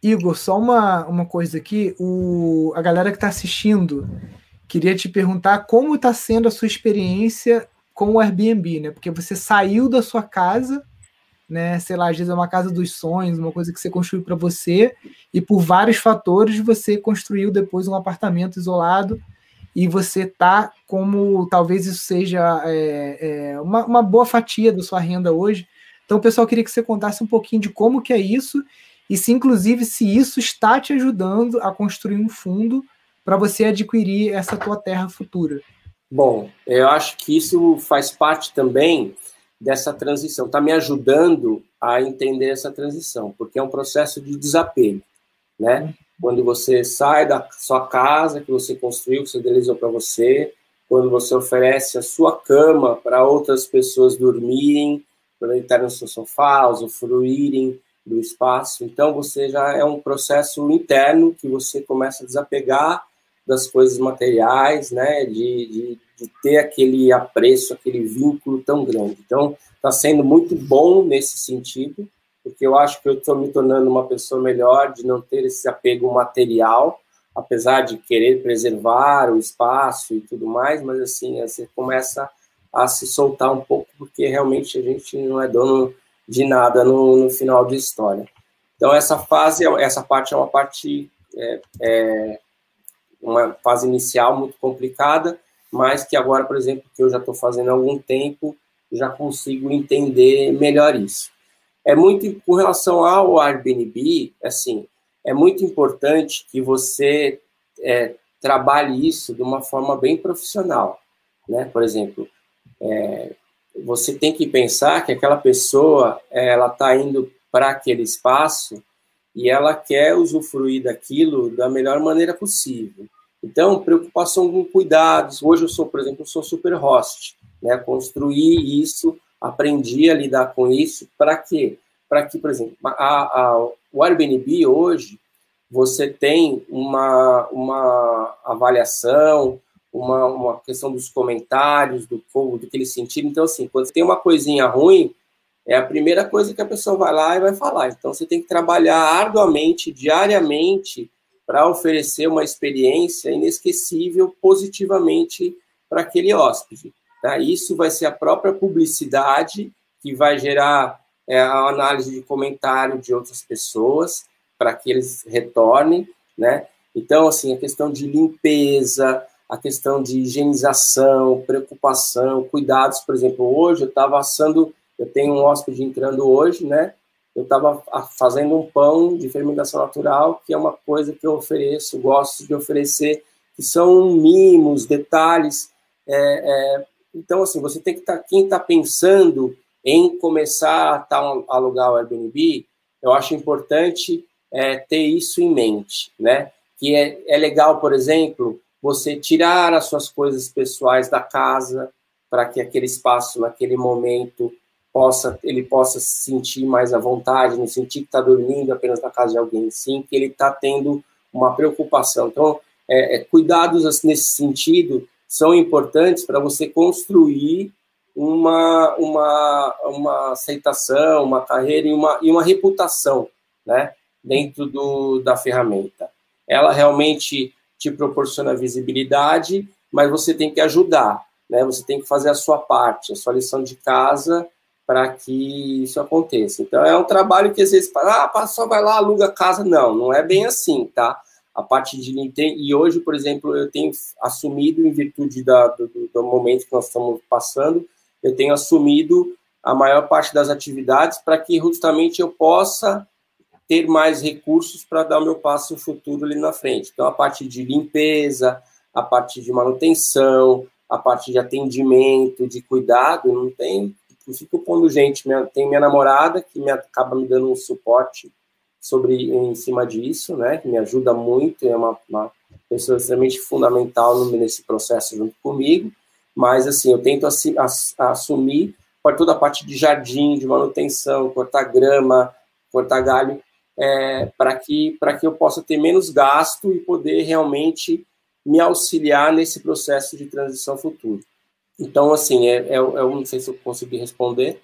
Igor, só uma, uma coisa aqui, o, a galera que está assistindo queria te perguntar como está sendo a sua experiência com o Airbnb, né? Porque você saiu da sua casa né? Sei lá, às vezes é uma casa dos sonhos, uma coisa que você construiu para você, e por vários fatores você construiu depois um apartamento isolado e você tá como talvez isso seja é, é, uma, uma boa fatia da sua renda hoje. Então, pessoal, queria que você contasse um pouquinho de como que é isso e se inclusive se isso está te ajudando a construir um fundo para você adquirir essa tua terra futura. Bom, eu acho que isso faz parte também dessa transição, está me ajudando a entender essa transição, porque é um processo de desapego, né? Quando você sai da sua casa que você construiu, que você idealizou para você, quando você oferece a sua cama para outras pessoas dormirem, para estar no seu sofá, usufruírem do espaço, então você já é um processo interno que você começa a desapegar das coisas materiais, né? De, de de ter aquele apreço, aquele vínculo tão grande. Então, está sendo muito bom nesse sentido, porque eu acho que eu estou me tornando uma pessoa melhor de não ter esse apego material, apesar de querer preservar o espaço e tudo mais, mas assim, você começa a se soltar um pouco, porque realmente a gente não é dono de nada no, no final de história. Então, essa fase, essa parte é uma parte, é, é uma fase inicial muito complicada, mas que agora, por exemplo, que eu já estou fazendo há algum tempo, já consigo entender melhor isso. É muito com relação ao Airbnb, assim, é muito importante que você é, trabalhe isso de uma forma bem profissional, né? Por exemplo, é, você tem que pensar que aquela pessoa ela está indo para aquele espaço e ela quer usufruir daquilo da melhor maneira possível. Então, preocupação com cuidados. Hoje eu sou, por exemplo, sou super host, né? Construí isso, aprendi a lidar com isso. Para quê? Para que, por exemplo, a, a, o Airbnb hoje você tem uma, uma avaliação, uma, uma questão dos comentários, do povo, do que eles sentiram. Então, assim, quando tem uma coisinha ruim, é a primeira coisa que a pessoa vai lá e vai falar. Então, você tem que trabalhar arduamente, diariamente, para oferecer uma experiência inesquecível positivamente para aquele hóspede. Tá? Isso vai ser a própria publicidade que vai gerar é, a análise de comentário de outras pessoas. para que eles retornem, né? Então, assim, a questão de limpeza, a questão de higienização, preocupação, cuidados, por exemplo, hoje eu estava assando, eu tenho um hóspede entrando hoje, né? Eu estava fazendo um pão de fermentação natural, que é uma coisa que eu ofereço, gosto de oferecer, que são mimos, detalhes. É, é, então, assim, você tem que estar, tá, quem está pensando em começar a, tá, alugar o Airbnb, eu acho importante é, ter isso em mente, né? Que é, é legal, por exemplo, você tirar as suas coisas pessoais da casa para que aquele espaço, naquele momento, possa ele possa se sentir mais à vontade, não sentir que está dormindo apenas na casa de alguém, sim, que ele está tendo uma preocupação. Então, é, é, cuidados nesse sentido são importantes para você construir uma, uma, uma aceitação, uma carreira e uma, e uma reputação né, dentro do, da ferramenta. Ela realmente te proporciona visibilidade, mas você tem que ajudar, né? Você tem que fazer a sua parte, a sua lição de casa para que isso aconteça. Então é um trabalho que às vezes, ah, só vai lá, aluga casa. Não, não é bem assim, tá? A parte de e hoje, por exemplo, eu tenho assumido em virtude da, do, do momento que nós estamos passando, eu tenho assumido a maior parte das atividades para que justamente eu possa ter mais recursos para dar o meu passo futuro ali na frente. Então, a parte de limpeza, a parte de manutenção, a parte de atendimento, de cuidado, não tem. Não fico pondo gente. Minha, tem minha namorada que me acaba me dando um suporte sobre em cima disso, né? Que me ajuda muito, é uma, uma pessoa extremamente fundamental nesse processo junto comigo. Mas assim, eu tento assi, ass, assumir para toda a parte de jardim, de manutenção, cortar grama, cortar galho, é, para que, que eu possa ter menos gasto e poder realmente me auxiliar nesse processo de transição futuro. Então, assim, é, é, eu não sei se eu consegui responder,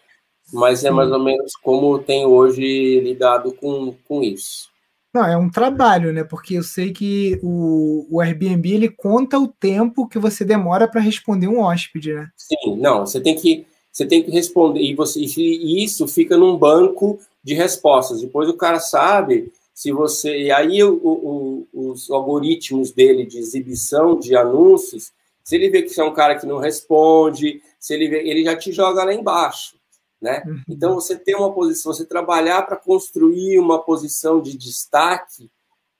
mas é mais ou menos como tenho hoje lidado com, com isso. Não, é um trabalho, né? Porque eu sei que o, o Airbnb ele conta o tempo que você demora para responder um hóspede, né? Sim, não, você tem que você tem que responder e você e isso fica num banco de respostas. Depois o cara sabe se você. E aí o, o, os algoritmos dele de exibição de anúncios, se ele vê que você é um cara que não responde, se ele vê, ele já te joga lá embaixo. Né? Uhum. Então você ter uma posição, você trabalhar para construir uma posição de destaque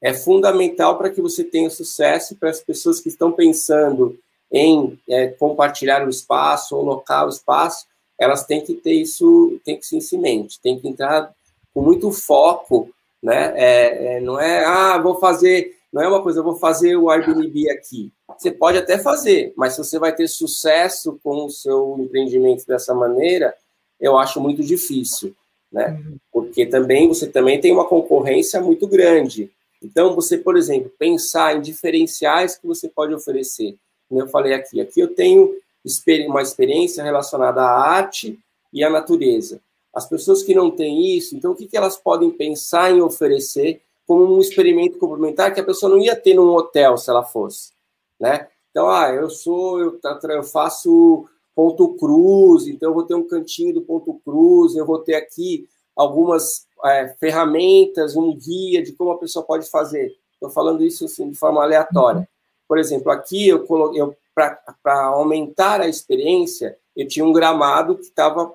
é fundamental para que você tenha sucesso para as pessoas que estão pensando em é, compartilhar o espaço ou locar o espaço, elas têm que ter isso, tem que ser em mente, tem que entrar com muito foco, né? É, é, não é, ah, vou fazer, não é uma coisa, eu vou fazer o Airbnb aqui. Você pode até fazer, mas se você vai ter sucesso com o seu empreendimento dessa maneira, eu acho muito difícil, né? Uhum. Porque também você também tem uma concorrência muito grande. Então, você, por exemplo, pensar em diferenciais que você pode oferecer. Como eu falei aqui, aqui eu tenho uma experiência relacionada à arte e à natureza. As pessoas que não têm isso, então o que, que elas podem pensar em oferecer como um experimento complementar que a pessoa não ia ter num hotel se ela fosse, né? Então, ah, eu sou, eu, eu faço ponto cruz, então eu vou ter um cantinho do ponto cruz, eu vou ter aqui algumas é, ferramentas, um guia de como a pessoa pode fazer. Estou falando isso assim, de forma aleatória. Por exemplo, aqui eu coloquei, eu, para aumentar a experiência, eu tinha um gramado que estava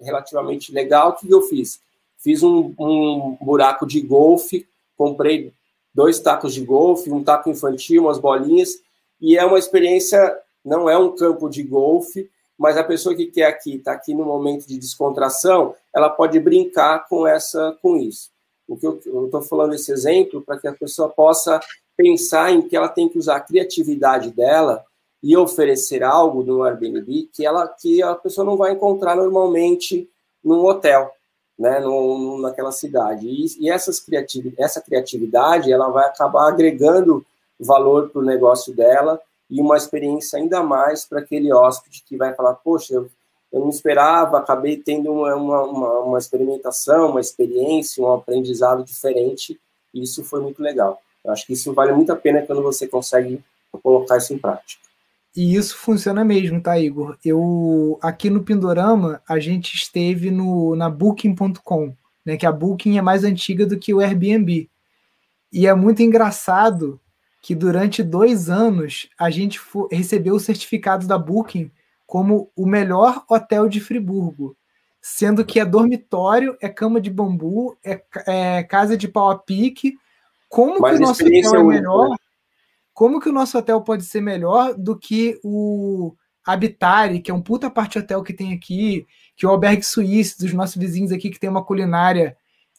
relativamente legal. O que eu fiz? Fiz um, um buraco de golfe, comprei dois tacos de golfe, um taco infantil, umas bolinhas, e é uma experiência, não é um campo de golfe, mas a pessoa que quer aqui, está aqui no momento de descontração, ela pode brincar com essa, com isso. O que eu estou falando esse exemplo para que a pessoa possa pensar em que ela tem que usar a criatividade dela e oferecer algo no Airbnb que ela que a pessoa não vai encontrar normalmente num hotel, né, no, naquela cidade. E, e essas criativ essa criatividade ela vai acabar agregando valor para o negócio dela e uma experiência ainda mais para aquele hóspede que vai falar, poxa, eu, eu não esperava, acabei tendo uma, uma, uma, uma experimentação, uma experiência, um aprendizado diferente, e isso foi muito legal. Eu acho que isso vale muito a pena quando você consegue colocar isso em prática. E isso funciona mesmo, tá, Igor? Eu aqui no Pindorama a gente esteve no na Booking.com, né? Que a Booking é mais antiga do que o Airbnb. E é muito engraçado que durante dois anos a gente recebeu o certificado da Booking como o melhor hotel de Friburgo, sendo que é dormitório, é cama de bambu, é, é casa de pau a pique. Como Mas que o nosso hotel é melhor? Né? Como que o nosso hotel pode ser melhor do que o Habitare, que é um puta parte hotel que tem aqui, que é o Albergue Suíço, dos nossos vizinhos aqui, que tem uma culinária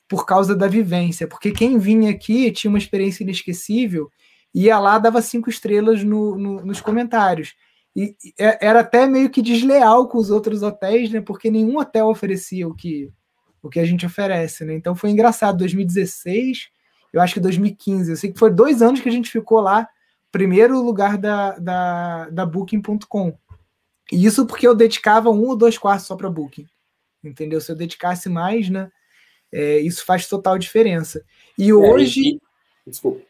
por causa da vivência. Porque quem vinha aqui tinha uma experiência inesquecível, ia lá, dava cinco estrelas no, no, nos comentários. E era até meio que desleal com os outros hotéis, né? Porque nenhum hotel oferecia o que, o que a gente oferece, né? Então foi engraçado. 2016, eu acho que 2015. Eu sei que foi dois anos que a gente ficou lá, primeiro lugar da, da, da Booking.com. E isso porque eu dedicava um ou dois quartos só para Booking. Entendeu? Se eu dedicasse mais, né? É, isso faz total diferença. E hoje. É, e... Desculpa.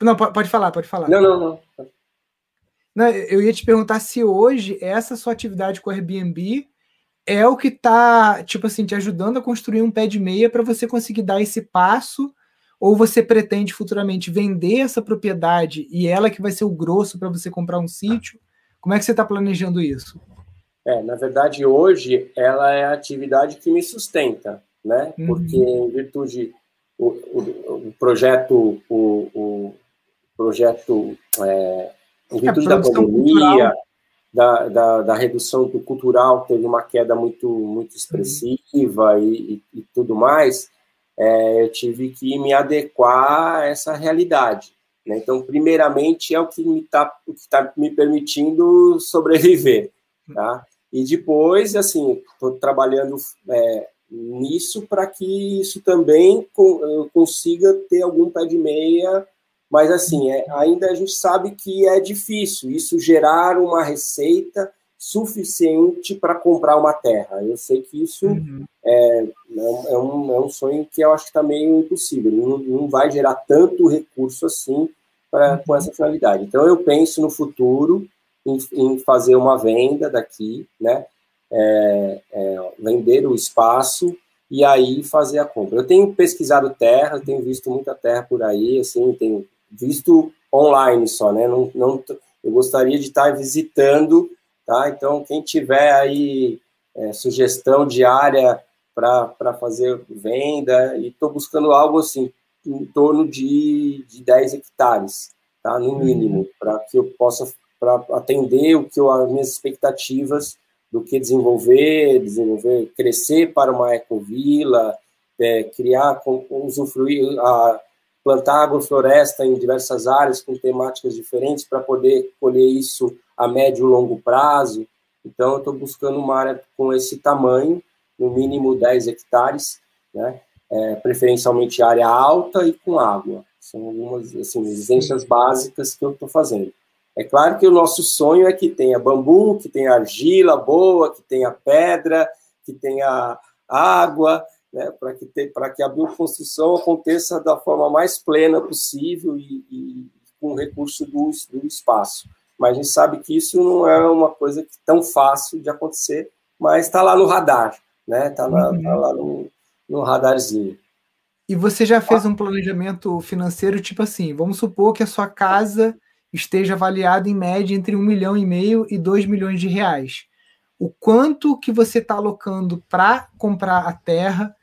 Não, pode falar, pode falar. Não, não, não. não. Eu ia te perguntar se hoje essa sua atividade com o Airbnb é o que está, tipo assim, te ajudando a construir um pé de meia para você conseguir dar esse passo, ou você pretende futuramente vender essa propriedade e ela que vai ser o grosso para você comprar um sítio? Como é que você está planejando isso? É, na verdade, hoje ela é a atividade que me sustenta, né? Uhum. Porque em virtude o, o, o projeto, o, o projeto é, em virtude é, da pandemia, da, da, da, redução do cultural, teve uma queda muito, muito expressiva uhum. e, e, e, tudo mais, é, eu tive que me adequar a essa realidade. Né? Então, primeiramente, é o que está tá me permitindo sobreviver. Tá? E depois, assim, estou trabalhando é, nisso para que isso também eu consiga ter algum pé de meia, mas assim, é, ainda a gente sabe que é difícil isso gerar uma receita suficiente para comprar uma terra. Eu sei que isso uhum. é, é, um, é um sonho que eu acho que está meio impossível, não, não vai gerar tanto recurso assim pra, com essa finalidade. Então, eu penso no futuro em, em fazer uma venda daqui, né? É, é, vender o espaço e aí fazer a compra. Eu tenho pesquisado terra, tenho visto muita terra por aí, assim, tenho visto online só, né? Não, não, eu gostaria de estar visitando, tá? Então, quem tiver aí é, sugestão de área para fazer venda, e estou buscando algo assim, em torno de, de 10 hectares, tá? no mínimo, uhum. para que eu possa para atender o que eu, as minhas expectativas do que desenvolver, desenvolver, crescer para uma ecovila, é, criar, usufruir, a, plantar agrofloresta em diversas áreas com temáticas diferentes para poder colher isso a médio e longo prazo. Então, eu estou buscando uma área com esse tamanho, no mínimo 10 hectares, né? é, preferencialmente área alta e com água. São algumas assim, exigências básicas que eu estou fazendo. É claro que o nosso sonho é que tenha bambu, que tenha argila boa, que tenha pedra, que tenha água, né, para que, que a bioconstrução aconteça da forma mais plena possível e, e com recurso do, do espaço. Mas a gente sabe que isso não é uma coisa tão fácil de acontecer, mas está lá no radar, né? Está lá, uhum. tá lá no, no radarzinho. E você já fez um planejamento financeiro tipo assim? Vamos supor que a sua casa esteja avaliada em média entre um milhão e meio e dois milhões de reais. O quanto que você está alocando para comprar a terra?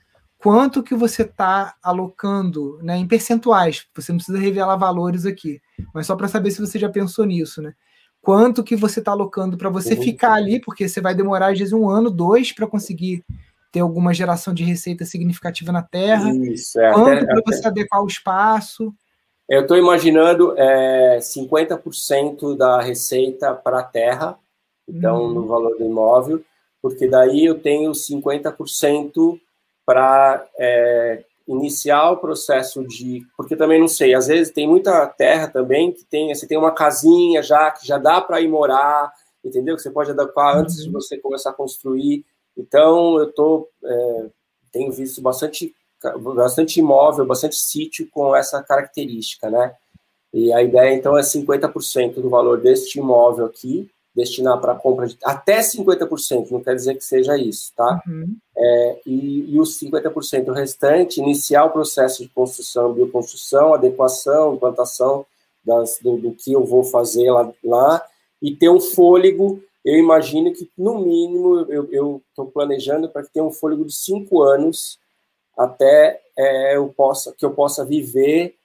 Quanto que você está alocando né, em percentuais? Você não precisa revelar valores aqui, mas só para saber se você já pensou nisso, né? Quanto que você está alocando para você uhum. ficar ali, porque você vai demorar às vezes um ano, dois para conseguir ter alguma geração de receita significativa na terra? Isso, é, Quanto para você adequar o espaço? Eu estou imaginando é, 50% da receita para a terra, então, hum. no valor do imóvel, porque daí eu tenho 50% para é, iniciar o processo de. Porque também não sei, às vezes tem muita terra também que tem. Você tem uma casinha já que já dá para ir morar, entendeu? Que você pode adequar antes de uhum. você começar a construir. Então, eu tô, é, tenho visto bastante, bastante imóvel, bastante sítio com essa característica, né? E a ideia, então, é 50% do valor deste imóvel aqui, destinar para compra de até 50%, não quer dizer que seja isso, tá? Uhum. É, e, e, os 50% restante, iniciar o processo de construção, bioconstrução, adequação, implantação das, do, do, que eu vou fazer lá, lá, e ter um fôlego. Eu imagino que, no mínimo, eu estou planejando para que tenha um fôlego de cinco anos até é, eu possa, que eu possa viver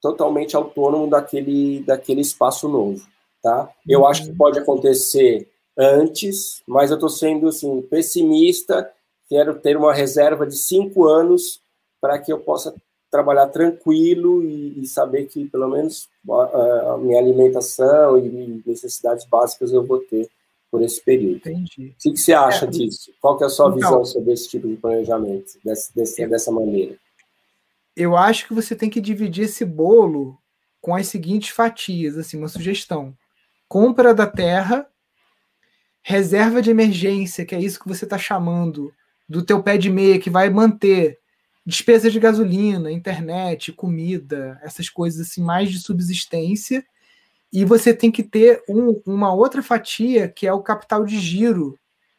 totalmente autônomo daquele, daquele espaço novo. Tá? Eu acho que uhum. pode acontecer antes, mas eu estou sendo assim, pessimista. Quero ter uma reserva de cinco anos para que eu possa trabalhar tranquilo e, e, saber que pelo menos a, a, minha alimentação e necessidades básicas eu vou ter por esse período. Entendi. O que, você acha é, disso? Qual que é a sua então, visão sobre esse tipo de planejamento, desse, desse, dessa maneira? Eu acho que você tem que dividir esse bolo com as seguintes fatias, assim, uma sugestão. Compra da terra, reserva de emergência, que é isso que você está chamando, do teu pé de meia, que vai manter despesa de gasolina, internet, comida, essas coisas assim, mais de subsistência, e você tem que ter um, uma outra fatia que é o capital de giro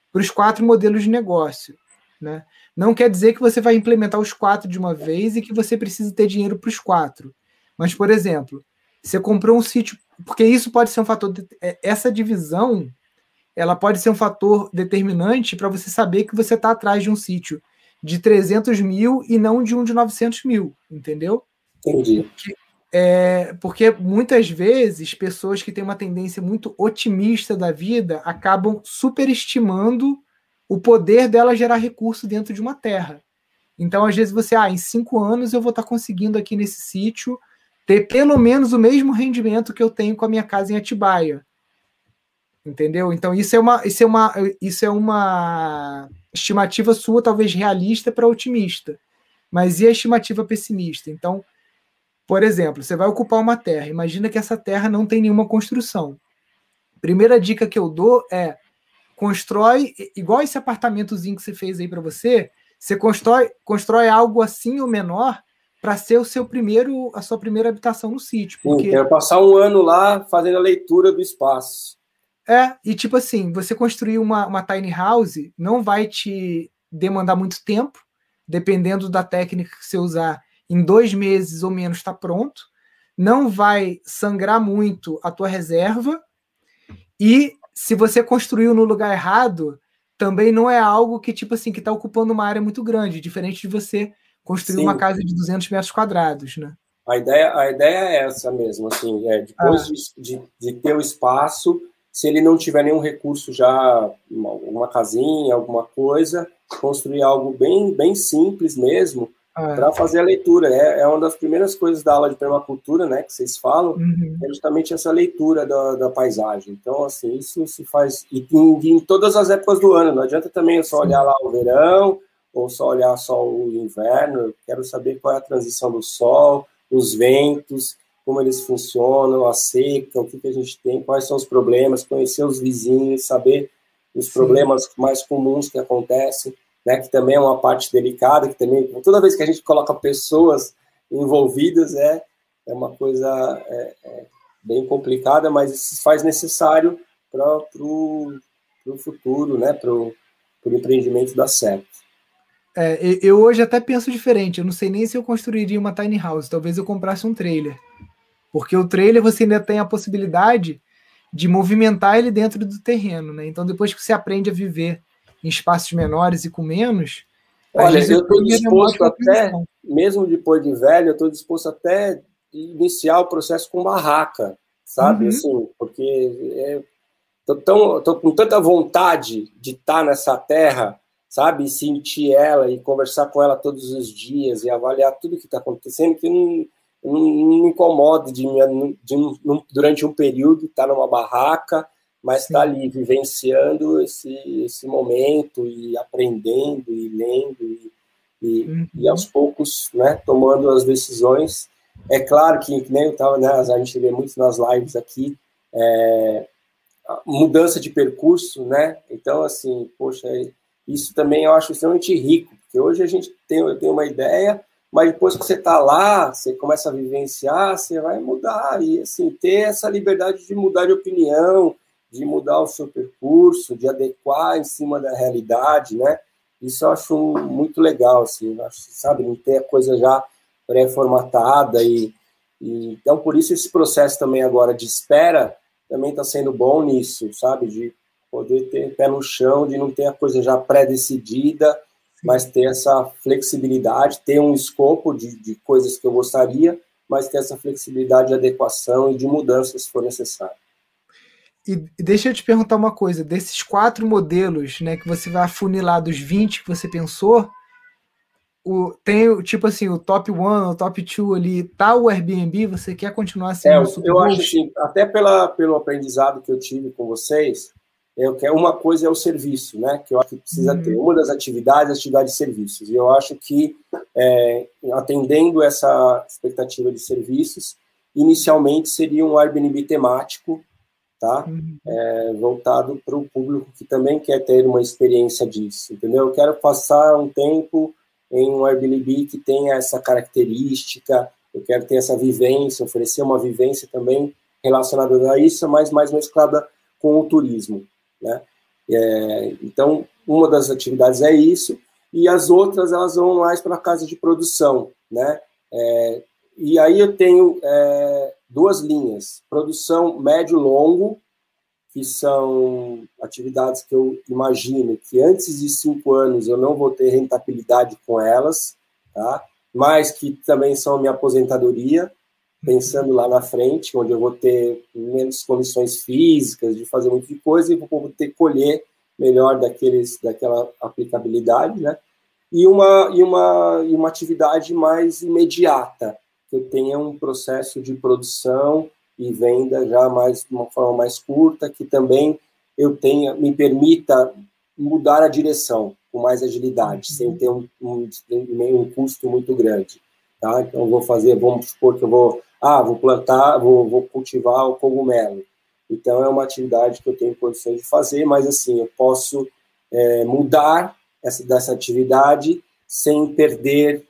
para os quatro modelos de negócio. Né? Não quer dizer que você vai implementar os quatro de uma vez e que você precisa ter dinheiro para os quatro. Mas, por exemplo, você comprou um sítio, porque isso pode ser um fator. De, é, essa divisão ela pode ser um fator determinante para você saber que você está atrás de um sítio de 300 mil e não de um de 900 mil, entendeu? Entendi. Porque é, porque muitas vezes pessoas que têm uma tendência muito otimista da vida acabam superestimando o poder dela gerar recurso dentro de uma terra. Então, às vezes, você, ah, em cinco anos eu vou estar conseguindo aqui nesse sítio ter pelo menos o mesmo rendimento que eu tenho com a minha casa em Atibaia. Entendeu? Então, isso é uma, isso é uma, isso é uma estimativa sua, talvez realista para otimista. Mas e a estimativa pessimista? Então, por exemplo, você vai ocupar uma terra. Imagina que essa terra não tem nenhuma construção. Primeira dica que eu dou é constrói igual esse apartamentozinho que você fez aí para você. Você constrói, constrói algo assim ou menor para ser o seu primeiro, a sua primeira habitação no sítio. Porque... Sim, quero passar um ano lá fazendo a leitura do espaço. É, e tipo assim, você construir uma, uma tiny house não vai te demandar muito tempo, dependendo da técnica que você usar em dois meses ou menos está pronto, não vai sangrar muito a tua reserva e se você construiu no lugar errado, também não é algo que tipo assim que está ocupando uma área muito grande, diferente de você construir Sim. uma casa de 200 metros quadrados, né? A ideia, a ideia é essa mesmo, assim, é depois ah. de, de, de, ter o espaço, se ele não tiver nenhum recurso já, uma, uma casinha, alguma coisa, construir algo bem, bem simples mesmo, ah, para fazer a leitura. É, é uma das primeiras coisas da aula de permacultura, né, que vocês falam, uhum. é justamente essa leitura da, da paisagem. Então, assim, isso se faz e em, em, todas as épocas do ano. Não adianta também só olhar lá o verão ou só olhar só o inverno. Eu quero saber qual é a transição do sol, os ventos, como eles funcionam, a seca, o que, que a gente tem, quais são os problemas, conhecer os vizinhos, saber os problemas Sim. mais comuns que acontecem né, que também é uma parte delicada, que também, toda vez que a gente coloca pessoas envolvidas, é, é uma coisa é, é bem complicada, mas isso faz necessário para o futuro, né, para o empreendimento dar certo. É, eu hoje até penso diferente, eu não sei nem se eu construiria uma tiny house, talvez eu comprasse um trailer. Porque o trailer você ainda tem a possibilidade de movimentar ele dentro do terreno, né? Então depois que você aprende a viver em espaços menores e com menos. Olha, eu estou disposto até, mesmo depois de velho, eu estou disposto até iniciar o processo com barraca, sabe? Uhum. Assim, porque é, tô, tão, tô com tanta vontade de estar tá nessa terra, sabe? E sentir ela e conversar com ela todos os dias e avaliar tudo que está acontecendo, que não, não, não me incomoda de, de, de, durante um período estar tá numa barraca mas está ali vivenciando esse, esse momento e aprendendo e lendo e, e, uhum. e, aos poucos né, tomando as decisões. É claro que, que nem eu estava, né, a gente vê muito nas lives aqui, é, mudança de percurso, né? Então, assim, poxa, isso também eu acho extremamente rico, porque hoje a gente tem, tem uma ideia, mas depois que você está lá, você começa a vivenciar, você vai mudar e, assim, ter essa liberdade de mudar de opinião, de mudar o seu percurso, de adequar em cima da realidade, né? Isso eu acho muito legal, assim, acho, sabe, não ter a coisa já pré-formatada e, e, então por isso esse processo também agora de espera também está sendo bom nisso, sabe, de poder ter pé no chão, de não ter a coisa já pré-decidida, mas ter essa flexibilidade, ter um escopo de, de coisas que eu gostaria, mas ter essa flexibilidade de adequação e de mudança se for necessário. E deixa eu te perguntar uma coisa: desses quatro modelos, né, que você vai afunilar dos 20 que você pensou, o, tem tipo assim, o top 1, o top 2 ali, tá o Airbnb, você quer continuar sendo é, Eu acho assim, até pela, pelo aprendizado que eu tive com vocês, eu quero uma coisa é o serviço, né? Que eu acho que precisa uhum. ter. Uma das atividades, atividade de serviços. E eu acho que é, atendendo essa expectativa de serviços, inicialmente seria um Airbnb temático, tá? Uhum. É, voltado para o público que também quer ter uma experiência disso, entendeu? Eu quero passar um tempo em um Airbnb que tenha essa característica, eu quero ter essa vivência, oferecer uma vivência também relacionada a isso, mas mais mesclada com o turismo, né? É, então, uma das atividades é isso, e as outras elas vão mais para a casa de produção, né? É, e aí eu tenho é, duas linhas: produção médio-longo, que são atividades que eu imagino que antes de cinco anos eu não vou ter rentabilidade com elas, tá? mas que também são minha aposentadoria, pensando lá na frente, onde eu vou ter menos condições físicas de fazer muita coisa e vou ter que colher melhor daqueles, daquela aplicabilidade, né? E uma, e, uma, e uma atividade mais imediata, que eu tenha um processo de produção e venda já mais de uma forma mais curta, que também eu tenha me permita mudar a direção com mais agilidade, sem uhum. ter um, um, um custo muito grande. Tá? Então, vou fazer, vamos supor que eu vou, ah, vou plantar, vou, vou cultivar o cogumelo. Então, é uma atividade que eu tenho condições de fazer, mas assim, eu posso é, mudar essa, dessa atividade sem perder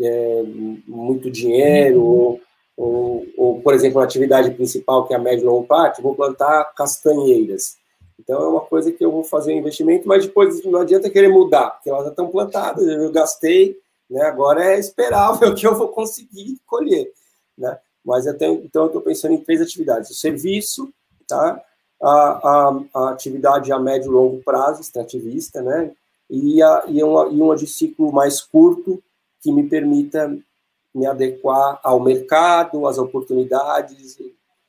é, muito dinheiro, uhum. ou, ou, por exemplo, a atividade principal, que é a médio e longo prazo, vou plantar castanheiras. Então é uma coisa que eu vou fazer um investimento, mas depois não adianta querer mudar, porque elas já estão plantadas, eu gastei, né? agora é esperar o que eu vou conseguir colher. Né? Mas eu tenho, então eu estou pensando em três atividades: o serviço, tá? a, a, a atividade a médio e longo prazo, extrativista, né? e, a, e, uma, e uma de ciclo mais curto, que me permita me adequar ao mercado, às oportunidades.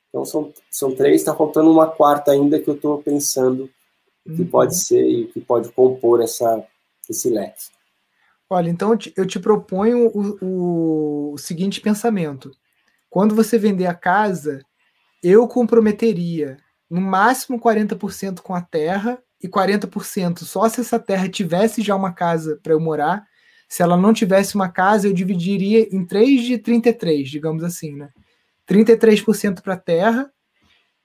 Então, são, são três, está faltando uma quarta ainda que eu estou pensando que uhum. pode ser e que pode compor essa, esse leque. Olha, então eu te proponho o, o, o seguinte pensamento. Quando você vender a casa, eu comprometeria no máximo 40% com a terra e 40% só se essa terra tivesse já uma casa para eu morar se ela não tivesse uma casa, eu dividiria em 3 de 33, digamos assim, né? 33% para a terra,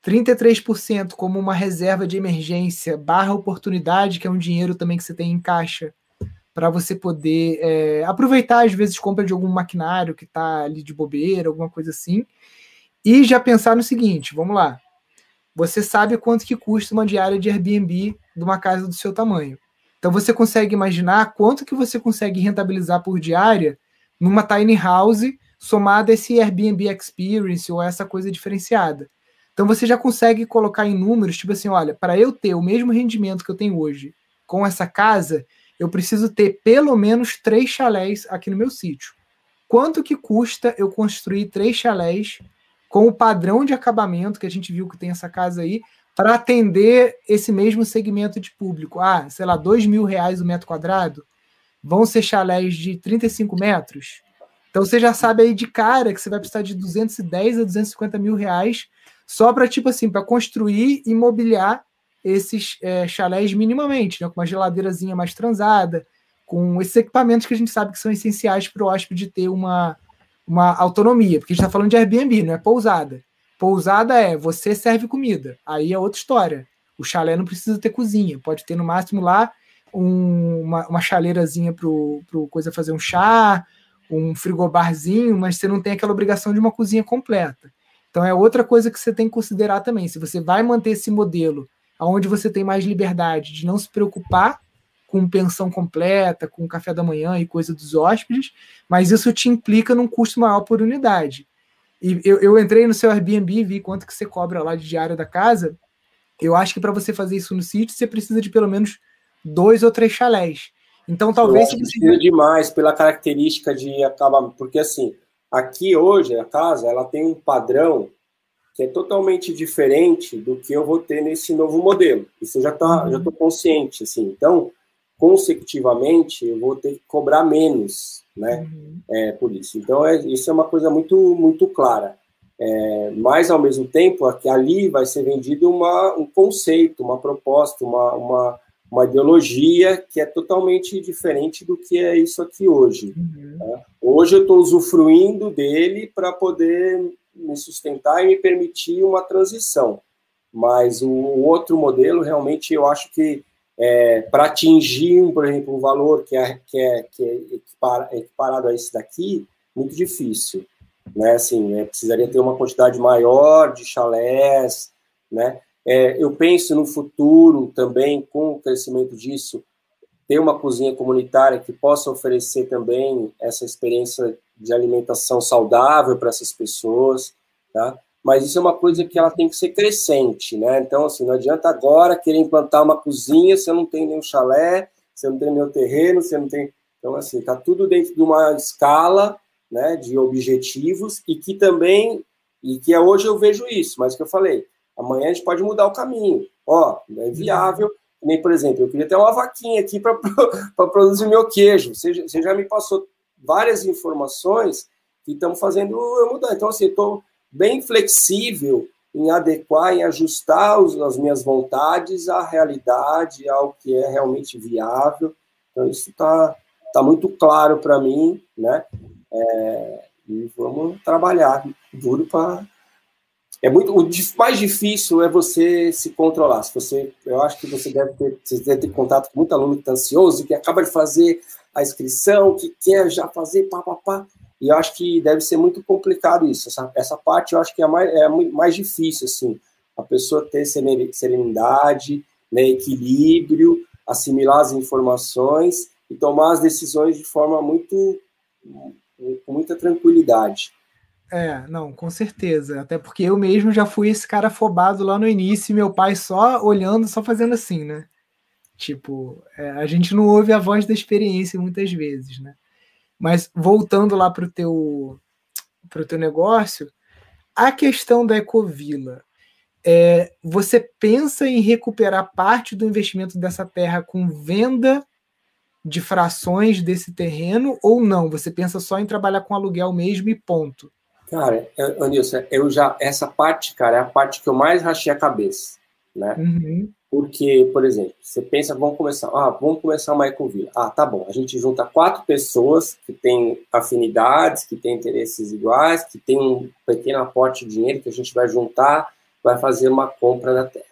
33% como uma reserva de emergência barra oportunidade, que é um dinheiro também que você tem em caixa para você poder é, aproveitar, às vezes, compra de algum maquinário que está ali de bobeira, alguma coisa assim. E já pensar no seguinte, vamos lá. Você sabe quanto que custa uma diária de Airbnb de uma casa do seu tamanho. Então você consegue imaginar quanto que você consegue rentabilizar por diária numa tiny house somada a esse Airbnb Experience ou essa coisa diferenciada. Então você já consegue colocar em números, tipo assim, olha, para eu ter o mesmo rendimento que eu tenho hoje com essa casa, eu preciso ter pelo menos três chalés aqui no meu sítio. Quanto que custa eu construir três chalés com o padrão de acabamento que a gente viu que tem essa casa aí, para atender esse mesmo segmento de público. Ah, sei lá, dois mil reais o metro quadrado, vão ser chalés de 35 metros. Então você já sabe aí de cara que você vai precisar de 210 a 250 mil reais só para, tipo assim, para construir e mobiliar esses é, chalés minimamente, né? com uma geladeirazinha mais transada, com esses equipamentos que a gente sabe que são essenciais para o hóspede ter uma, uma autonomia, porque a gente está falando de Airbnb, não é pousada. Pousada é você serve comida, aí é outra história. O chalé não precisa ter cozinha, pode ter no máximo lá um, uma, uma chaleirazinha para o coisa fazer um chá, um frigobarzinho, mas você não tem aquela obrigação de uma cozinha completa. Então é outra coisa que você tem que considerar também. Se você vai manter esse modelo onde você tem mais liberdade de não se preocupar com pensão completa, com café da manhã e coisa dos hóspedes, mas isso te implica num custo maior por unidade. E eu, eu entrei no seu Airbnb e vi quanto que você cobra lá de diário da casa. Eu acho que para você fazer isso no sítio, você precisa de pelo menos dois ou três chalés. Então, talvez. Eu você... demais pela característica de acabar. Porque, assim, aqui hoje, a casa, ela tem um padrão que é totalmente diferente do que eu vou ter nesse novo modelo. Isso eu já tá, uhum. já estou consciente, assim. Então, consecutivamente, eu vou ter que cobrar menos, né? Uhum. É, por isso. Então, é, isso é uma coisa muito, muito clara. É, mas, ao mesmo tempo, aqui, ali vai ser vendido uma, um conceito, uma proposta, uma, uma, uma ideologia que é totalmente diferente do que é isso aqui hoje. Uhum. Né? Hoje eu estou usufruindo dele para poder me sustentar e me permitir uma transição. Mas o outro modelo, realmente, eu acho que é, para atingir, por exemplo, um valor que é, que é, que é equiparado a esse daqui, muito difícil. Né? Assim, né? precisaria ter uma quantidade maior de chalés, né? É, eu penso no futuro também, com o crescimento disso, ter uma cozinha comunitária que possa oferecer também essa experiência de alimentação saudável para essas pessoas, tá? Mas isso é uma coisa que ela tem que ser crescente, né? Então, assim, não adianta agora querer implantar uma cozinha, você não tem nenhum chalé, você não tem nenhum terreno, você não tem... Então, assim, tá tudo dentro de uma escala, né, de objetivos e que também, e que hoje eu vejo isso, mas que eu falei, amanhã a gente pode mudar o caminho. Ó, é viável, nem, por exemplo, eu queria ter uma vaquinha aqui para produzir meu queijo. Você, você já me passou várias informações que estão fazendo eu mudar. Então, assim, estou bem flexível em adequar, em ajustar os, as minhas vontades à realidade, ao que é realmente viável. Então, isso está tá muito claro para mim, né? É, e vamos trabalhar duro para é muito o mais difícil é você se controlar. Se você, eu acho que você deve ter, você deve ter contato com muito aluno que está ansioso, que acaba de fazer a inscrição, que quer já fazer pá, pá, pá. E eu acho que deve ser muito complicado isso. Essa, essa parte eu acho que é mais, é mais difícil, assim. A pessoa ter serenidade, né, equilíbrio, assimilar as informações e tomar as decisões de forma muito com muita tranquilidade. É, não, com certeza. Até porque eu mesmo já fui esse cara afobado lá no início, e meu pai só olhando, só fazendo assim, né? Tipo, é, a gente não ouve a voz da experiência muitas vezes, né? Mas voltando lá para o teu, pro teu negócio, a questão da Ecovila, é, você pensa em recuperar parte do investimento dessa terra com venda de frações desse terreno ou não? Você pensa só em trabalhar com aluguel mesmo e ponto? Cara, Anilson, eu já essa parte, cara, é a parte que eu mais rachei a cabeça, né? Uhum. Porque, por exemplo, você pensa, vamos começar, ah, vamos começar uma ecovila. Ah, tá bom, a gente junta quatro pessoas que têm afinidades, que têm interesses iguais, que têm um pequeno aporte de dinheiro que a gente vai juntar, vai fazer uma compra da terra.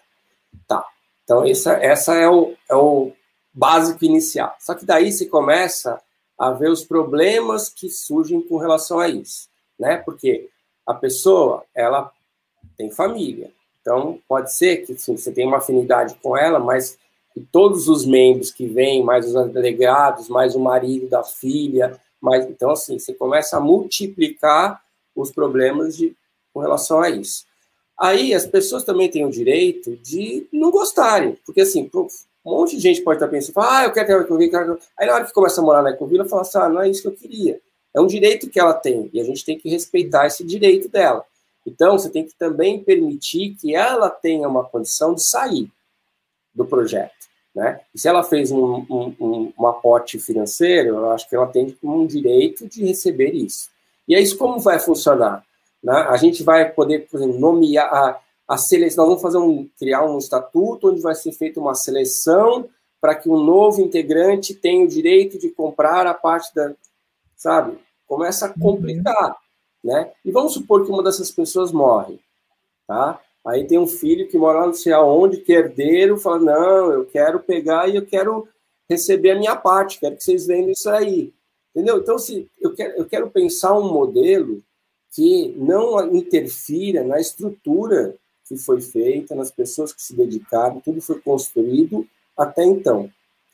Tá. Então, essa, essa é, o, é o básico inicial. Só que daí você começa a ver os problemas que surgem com relação a isso, né? Porque a pessoa, ela tem família, então, pode ser que sim, você tenha uma afinidade com ela, mas que todos os membros que vêm, mais os delegados, mais o marido da filha, mais, então, assim, você começa a multiplicar os problemas de, com relação a isso. Aí, as pessoas também têm o direito de não gostarem, porque, assim, um monte de gente pode estar pensando, ah, eu quero ter uma aí na hora que começa a morar na ecovila, fala assim, ah, não é isso que eu queria. É um direito que ela tem, e a gente tem que respeitar esse direito dela. Então, você tem que também permitir que ela tenha uma condição de sair do projeto. Né? E se ela fez um, um, um, aporte financeiro, eu acho que ela tem um direito de receber isso. E é isso como vai funcionar? Né? A gente vai poder, por exemplo, nomear a, a seleção. Nós vamos fazer um, criar um estatuto onde vai ser feita uma seleção para que um novo integrante tenha o direito de comprar a parte da. Sabe? Começa a uhum. complicar né? E vamos supor que uma dessas pessoas morre, tá? Aí tem um filho que mora lá não sei aonde, que é herdeiro, fala, não, eu quero pegar e eu quero receber a minha parte, quero que vocês vendam isso aí. Entendeu? Então, se eu quero, eu quero pensar um modelo que não interfira na estrutura que foi feita, nas pessoas que se dedicaram, tudo foi construído até então,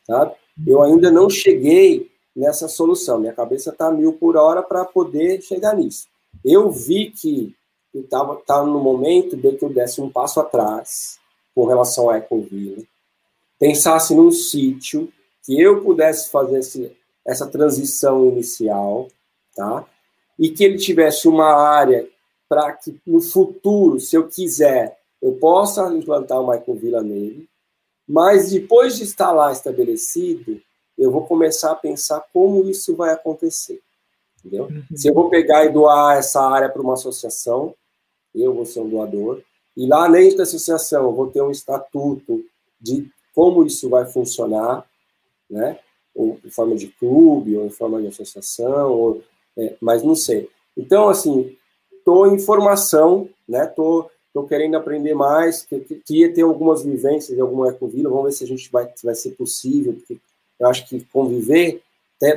tá? eu ainda não cheguei nessa solução. Minha cabeça está mil por hora para poder chegar nisso. Eu vi que estava tava no momento de que eu desse um passo atrás com relação à Ecovila, pensasse num sítio que eu pudesse fazer esse, essa transição inicial, tá? E que ele tivesse uma área para que no futuro, se eu quiser, eu possa implantar uma ecovila nele, mas depois de estar lá estabelecido, eu vou começar a pensar como isso vai acontecer. Entendeu? Uhum. Se eu vou pegar e doar essa área para uma associação, eu vou ser um doador, e lá dentro da associação eu vou ter um estatuto de como isso vai funcionar, né? Ou em forma de clube, ou em forma de associação, ou, é, mas não sei. Então, assim, estou em formação, né? Tô, tô querendo aprender mais, queria ter algumas vivências em alguma ecovila, vamos ver se a gente vai, vai ser possível, porque eu acho que conviver,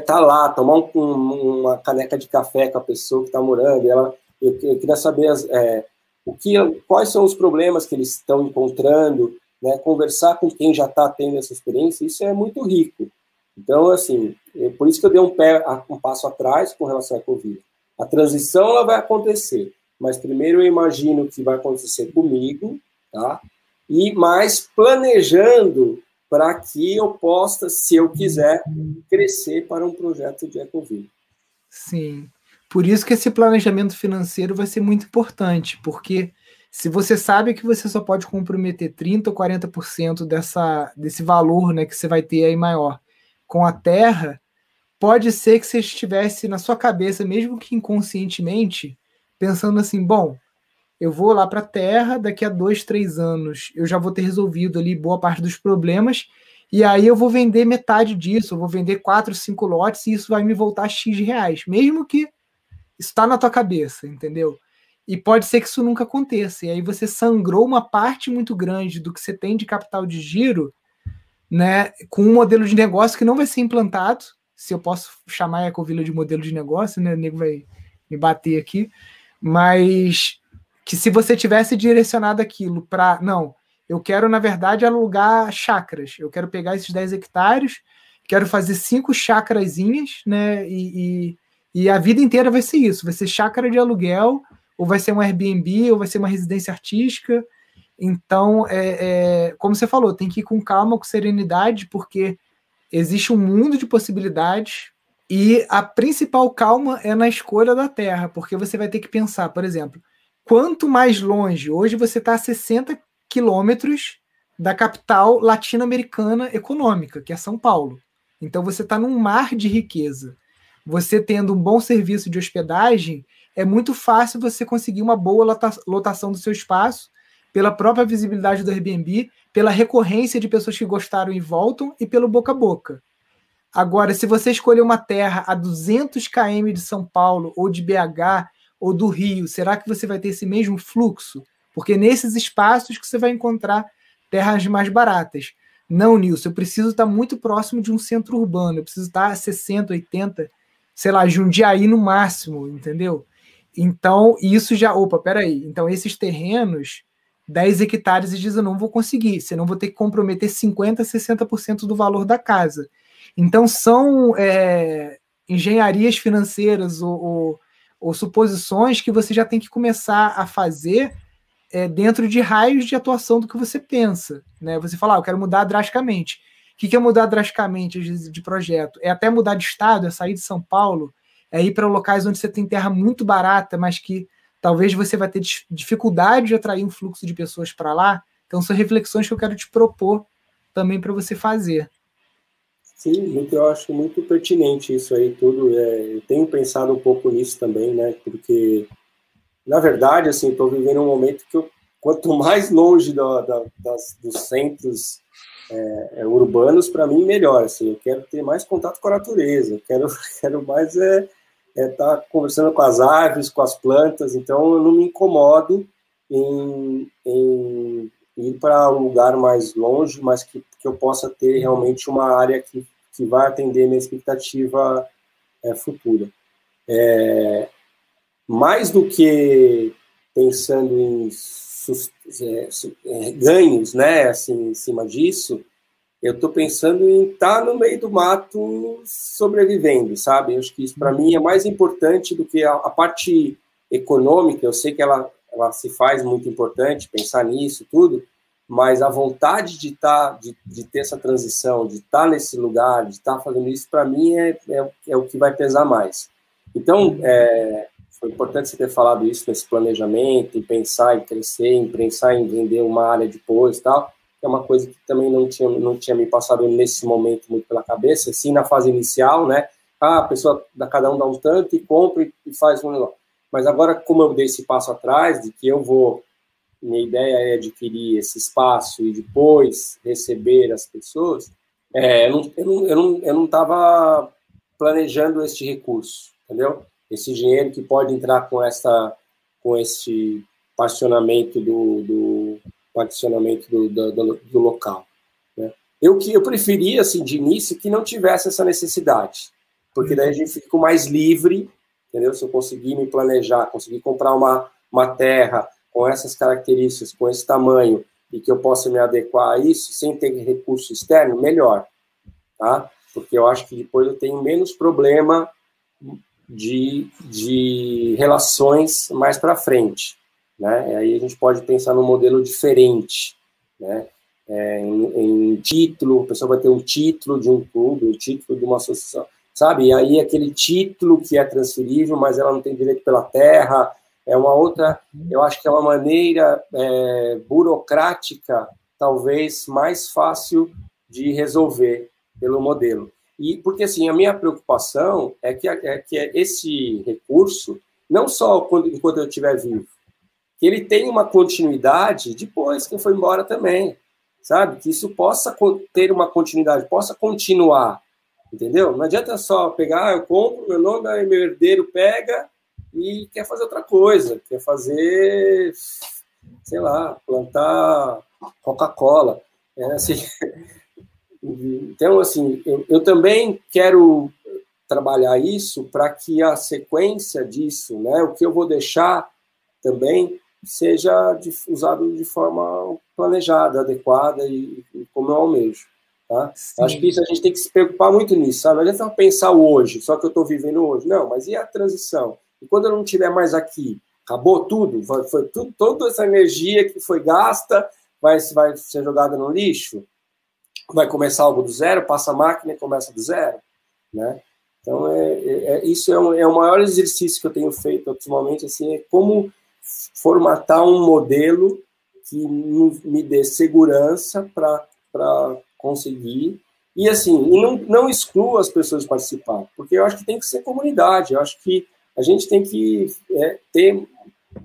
tá lá, tomar um, uma caneca de café com a pessoa que está morando, ela, eu, eu, queria saber as, é, o que, quais são os problemas que eles estão encontrando, né, conversar com quem já está tendo essa experiência, isso é muito rico. Então, assim, é por isso que eu dei um, pé, um passo atrás com relação à Covid. A transição ela vai acontecer, mas primeiro eu imagino que vai acontecer comigo, tá? E mais planejando para que eu possa, se eu quiser, crescer para um projeto de Ecoville. Sim. Por isso que esse planejamento financeiro vai ser muito importante, porque se você sabe que você só pode comprometer 30 ou 40% dessa, desse valor né, que você vai ter aí maior com a terra, pode ser que você estivesse na sua cabeça, mesmo que inconscientemente, pensando assim: bom, eu vou lá para a Terra, daqui a dois, três anos eu já vou ter resolvido ali boa parte dos problemas, e aí eu vou vender metade disso, eu vou vender quatro, cinco lotes, e isso vai me voltar X reais, mesmo que está na tua cabeça, entendeu? E pode ser que isso nunca aconteça. E aí você sangrou uma parte muito grande do que você tem de capital de giro, né, com um modelo de negócio que não vai ser implantado. Se eu posso chamar a Ecovila de modelo de negócio, né, o nego vai me bater aqui, mas que se você tivesse direcionado aquilo para, não, eu quero na verdade alugar chácaras, eu quero pegar esses 10 hectares, quero fazer cinco chácarazinhas, né, e, e e a vida inteira vai ser isso: vai ser chácara de aluguel, ou vai ser um Airbnb, ou vai ser uma residência artística. Então, é, é, como você falou, tem que ir com calma, com serenidade, porque existe um mundo de possibilidades e a principal calma é na escolha da terra, porque você vai ter que pensar, por exemplo, quanto mais longe, hoje você está a 60 quilômetros da capital latino-americana econômica, que é São Paulo. Então você está num mar de riqueza você tendo um bom serviço de hospedagem, é muito fácil você conseguir uma boa lotação do seu espaço, pela própria visibilidade do Airbnb, pela recorrência de pessoas que gostaram e voltam e pelo boca a boca. Agora, se você escolher uma terra a 200 km de São Paulo, ou de BH, ou do Rio, será que você vai ter esse mesmo fluxo? Porque nesses espaços que você vai encontrar terras mais baratas. Não, Nilson, eu preciso estar muito próximo de um centro urbano, eu preciso estar a 60, 80, sei lá, Jundiaí no máximo, entendeu? Então, isso já. Opa, peraí. Então, esses terrenos, 10 hectares, e diz: eu não vou conseguir, senão vou ter que comprometer 50%, 60% do valor da casa. Então, são é, engenharias financeiras ou, ou, ou, suposições que você já tem que começar a fazer é, dentro de raios de atuação do que você pensa. Né? Você fala, ah, eu quero mudar drasticamente. O que, é mudar drasticamente de, projeto? É até mudar de estado, é sair de São Paulo, é ir para locais onde você tem terra muito barata, mas que talvez você vai ter dificuldade de atrair um fluxo de pessoas para lá. Então, são reflexões que eu quero te propor também para você fazer. Sim, eu acho muito pertinente isso aí tudo. É, eu tenho pensado um pouco nisso também, né? Porque, na verdade, assim, estou vivendo um momento que eu, quanto mais longe do, do, das, dos centros é, é, urbanos, para mim, melhor. Assim, eu quero ter mais contato com a natureza, eu quero, quero mais é estar é tá conversando com as árvores, com as plantas, então eu não me incomodo em, em ir para um lugar mais longe, mas que, que eu possa ter realmente uma área que, que vai atender minha expectativa é, futura. É, mais do que pensando em é, é, ganhos, né, assim, em cima disso, eu estou pensando em estar tá no meio do mato sobrevivendo, sabe? Acho que isso para mim é mais importante do que a, a, parte econômica. Eu sei que ela, ela se faz muito importante, pensar nisso, tudo, mas a vontade de estar, tá, de, de ter essa transição, de estar tá nesse lugar, de estar fazendo isso, para mim é, é, é, o que vai pesar mais. Então, é, foi importante você ter falado isso nesse planejamento, pensar em crescer, em pensar em vender uma área depois e tal é uma coisa que também não tinha, não tinha me passado nesse momento muito pela cabeça, assim, na fase inicial, né? Ah, a pessoa, cada um dá um tanto e compra e faz um negócio. Mas agora, como eu dei esse passo atrás, de que eu vou, minha ideia é adquirir esse espaço e depois receber as pessoas, é, eu não estava eu não, eu não, eu não planejando este recurso, entendeu? Esse dinheiro que pode entrar com essa com esse passionamento do, do, particionamento do, do, do local. Né? Eu que eu preferia, assim, de início, que não tivesse essa necessidade, porque daí a gente fica mais livre, entendeu? Se eu conseguir me planejar, conseguir comprar uma, uma terra com essas características, com esse tamanho, e que eu possa me adequar a isso, sem ter recurso externo, melhor, tá? Porque eu acho que depois eu tenho menos problema de, de relações mais para frente né? Aí a gente pode pensar num modelo diferente, né? É, em, em, título, a pessoa vai ter um título de um clube, um título de uma associação, sabe? E aí aquele título que é transferível, mas ela não tem direito pela terra, é uma outra, eu acho que é uma maneira é, burocrática, talvez mais fácil de resolver pelo modelo. E porque assim, a minha preocupação é que, é que esse recurso, não só quando, enquanto eu estiver vivo, que ele tenha uma continuidade depois que eu for embora também, sabe? Que isso possa ter uma continuidade, possa continuar, entendeu? Não adianta só pegar, ah, eu compro, meu nome, aí meu herdeiro pega e quer fazer outra coisa, quer fazer, sei lá, plantar Coca-Cola, é assim. Então, assim, eu, eu também quero trabalhar isso para que a sequência disso, né, o que eu vou deixar também seja usado de forma planejada, adequada e, e como eu almejo. Tá? Acho que isso a gente tem que se preocupar muito nisso, sabe? Não adianta pensar hoje, só que eu estou vivendo hoje. Não, mas e a transição? E quando eu não estiver mais aqui, acabou tudo? Foi tudo, toda essa energia que foi gasta vai, vai ser jogada no lixo? Vai começar algo do zero, passa a máquina e começa do zero? Né? Então, é, é, é isso é, um, é o maior exercício que eu tenho feito atualmente, assim, é como formatar um modelo que me dê segurança para conseguir. E assim, não, não exclua as pessoas de participar, porque eu acho que tem que ser comunidade, eu acho que a gente tem que é, ter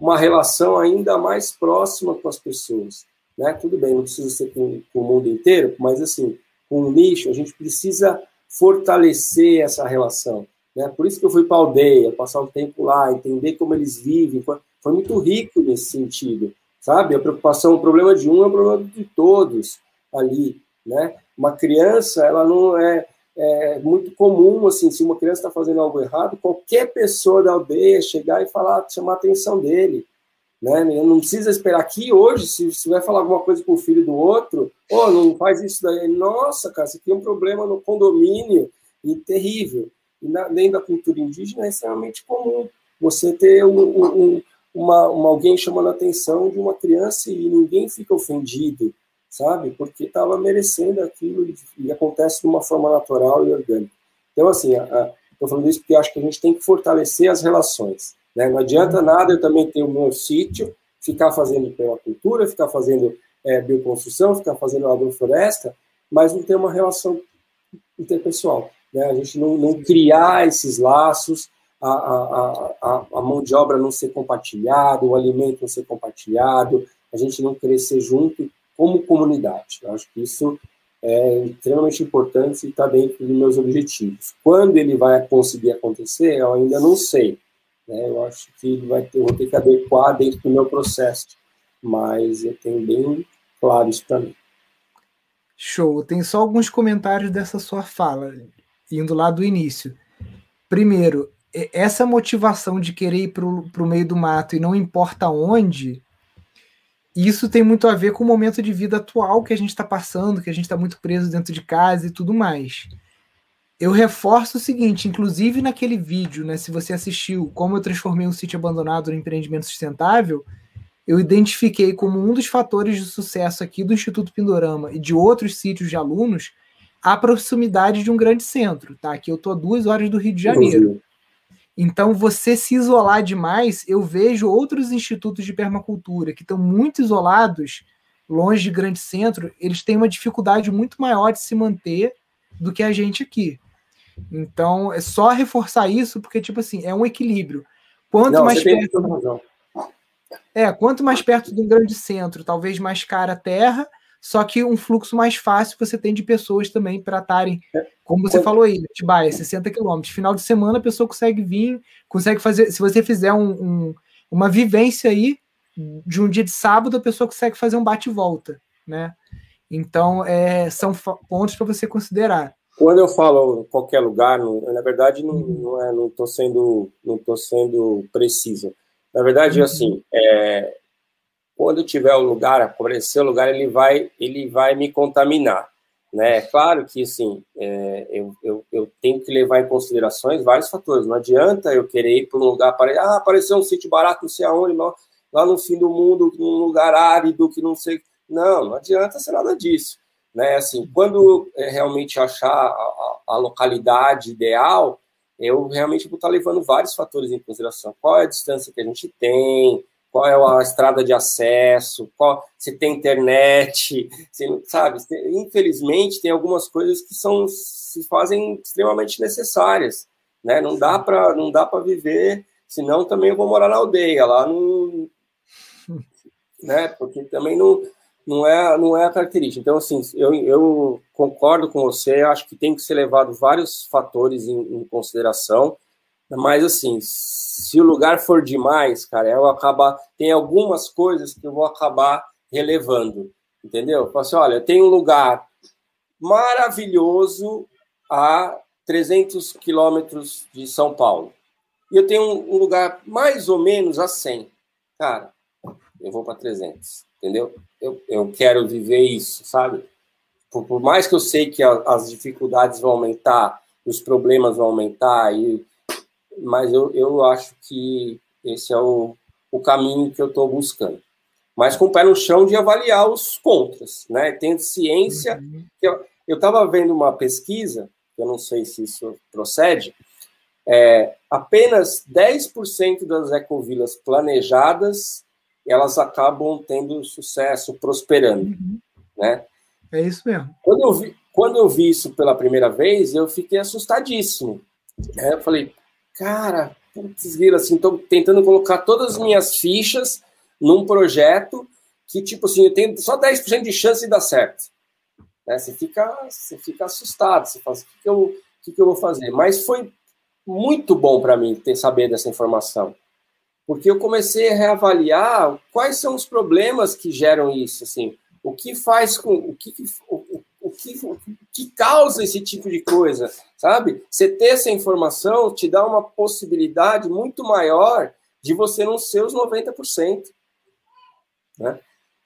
uma relação ainda mais próxima com as pessoas. Né? Tudo bem, não precisa ser com, com o mundo inteiro, mas assim, com o nicho, a gente precisa fortalecer essa relação. Né? Por isso que eu fui para a aldeia, passar um tempo lá, entender como eles vivem, foi muito rico nesse sentido, sabe? A preocupação, o problema de um é o problema de todos ali, né? Uma criança, ela não é, é muito comum, assim, se uma criança está fazendo algo errado, qualquer pessoa da aldeia chegar e falar, chamar a atenção dele, né? Não precisa esperar aqui hoje, se, se vai falar alguma coisa com o filho do outro, oh, não faz isso daí, nossa, cara, você tem um problema no condomínio e terrível. E na, da cultura indígena é extremamente comum você ter um, um, uma, uma, alguém chamando a atenção de uma criança e ninguém fica ofendido, sabe? Porque estava merecendo aquilo e, e, acontece de uma forma natural e orgânica. Então, assim, estou falando isso porque acho que a gente tem que fortalecer as relações. Né? Não adianta nada eu também ter o meu sítio, ficar fazendo cultura, ficar fazendo é, bioconstrução, ficar fazendo agrofloresta, mas não ter uma relação interpessoal. Né? A gente não, não criar esses laços, a, a, a, a mão de obra não ser compartilhada, o alimento não ser compartilhado, a gente não crescer junto como comunidade. Eu acho que isso é extremamente importante e está dentro dos meus objetivos. Quando ele vai conseguir acontecer, eu ainda não sei. Né? Eu acho que vai ter, eu vou ter que adequar dentro do meu processo, mas eu tenho bem claro isso para mim. Show. Tem só alguns comentários dessa sua fala, indo lá do início. Primeiro, essa motivação de querer ir para o meio do mato e não importa onde, isso tem muito a ver com o momento de vida atual que a gente está passando, que a gente está muito preso dentro de casa e tudo mais. Eu reforço o seguinte, inclusive naquele vídeo, né, se você assistiu como eu transformei um sítio abandonado no empreendimento sustentável, eu identifiquei como um dos fatores de sucesso aqui do Instituto Pindorama e de outros sítios de alunos a proximidade de um grande centro, tá? Aqui eu tô a duas horas do Rio de Janeiro. Então, você se isolar demais, eu vejo outros institutos de permacultura que estão muito isolados, longe de grande centro, eles têm uma dificuldade muito maior de se manter do que a gente aqui. Então, é só reforçar isso, porque, tipo assim, é um equilíbrio. Quanto Não, mais perto. É, quanto mais perto de um grande centro, talvez mais cara a terra, só que um fluxo mais fácil você tem de pessoas também para estarem, é. como você falou aí, Atibaia, 60 quilômetros. Final de semana a pessoa consegue vir, consegue fazer. Se você fizer um, um, uma vivência aí, de um dia de sábado, a pessoa consegue fazer um bate-volta, né? Então, é, são pontos para você considerar. Quando eu falo qualquer lugar, não, na verdade, não estou não é, sendo, não tô sendo preciso. Na verdade, uhum. assim, é, quando tiver o lugar, aparecer o lugar, ele vai, ele vai me contaminar. Né? É claro que, assim, é, eu, eu, eu, tenho que levar em considerações vários fatores. Não adianta eu querer ir para um lugar, ah, apareceu um sítio barato, não sei aonde, lá no fim do mundo, num lugar árido, que não sei... Não, não adianta ser nada disso. Né? Assim, quando é, realmente achar a, a localidade ideal, eu realmente vou estar levando vários fatores em consideração. Qual é a distância que a gente tem, qual é a estrada de acesso, qual, se tem internet, se, sabe? Infelizmente, tem algumas coisas que são se fazem extremamente necessárias, né? Não dá para não dá para viver, senão também eu vou morar na aldeia lá no, né? Porque também não não é não é a característica. Então assim, eu, eu concordo com você, acho que tem que ser levado vários fatores em, em consideração, mas assim, se o lugar for demais, cara, eu acabar. Tem algumas coisas que eu vou acabar relevando, entendeu? Falo assim, olha, tem um lugar maravilhoso a 300 quilômetros de São Paulo. E eu tenho um, lugar mais ou menos a 100. Cara, eu vou para 300, entendeu? Eu, eu quero viver isso, sabe? Por, por mais que eu sei que a, as dificuldades vão aumentar, os problemas vão aumentar, e mas eu, eu acho que esse é o, o caminho que eu estou buscando. Mas com o pé no chão de avaliar os contras, né? Tendo ciência. Uhum. Eu estava vendo uma pesquisa, eu não sei se isso procede, é, apenas 10% das ecovilas planejadas elas acabam tendo sucesso, prosperando, uhum. né? É isso mesmo. Quando eu, vi, quando eu vi isso pela primeira vez, eu fiquei assustadíssimo. É, eu falei, cara, putz, vira assim, estou tentando colocar todas as minhas fichas num projeto que, tipo assim, eu tenho só 10% de chance de dar certo. Né? Você, fica, você fica assustado, você fala, assim, o que, que, eu, o que, que eu vou fazer? Mas foi muito bom para mim ter saber dessa informação, porque eu comecei a reavaliar quais são os problemas que geram isso, assim, o que faz com, o que, o, o o que causa esse tipo de coisa, sabe? Você ter essa informação te dá uma possibilidade muito maior de você não ser os 90%. Né?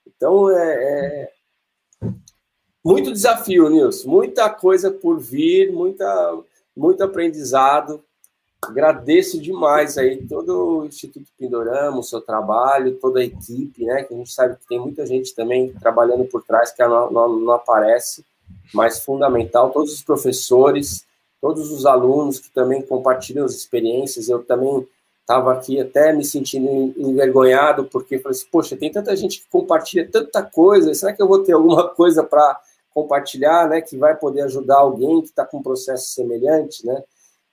Então, é, é muito desafio, Nilson. Muita coisa por vir, muita, muito aprendizado. Agradeço demais aí todo o Instituto Pindorama, o seu trabalho, toda a equipe, né? Que a gente sabe que tem muita gente também trabalhando por trás que não, não, não aparece mas fundamental, todos os professores, todos os alunos que também compartilham as experiências, eu também estava aqui até me sentindo envergonhado, porque falei assim, poxa, tem tanta gente que compartilha tanta coisa, será que eu vou ter alguma coisa para compartilhar, né, que vai poder ajudar alguém que está com um processo semelhante, né?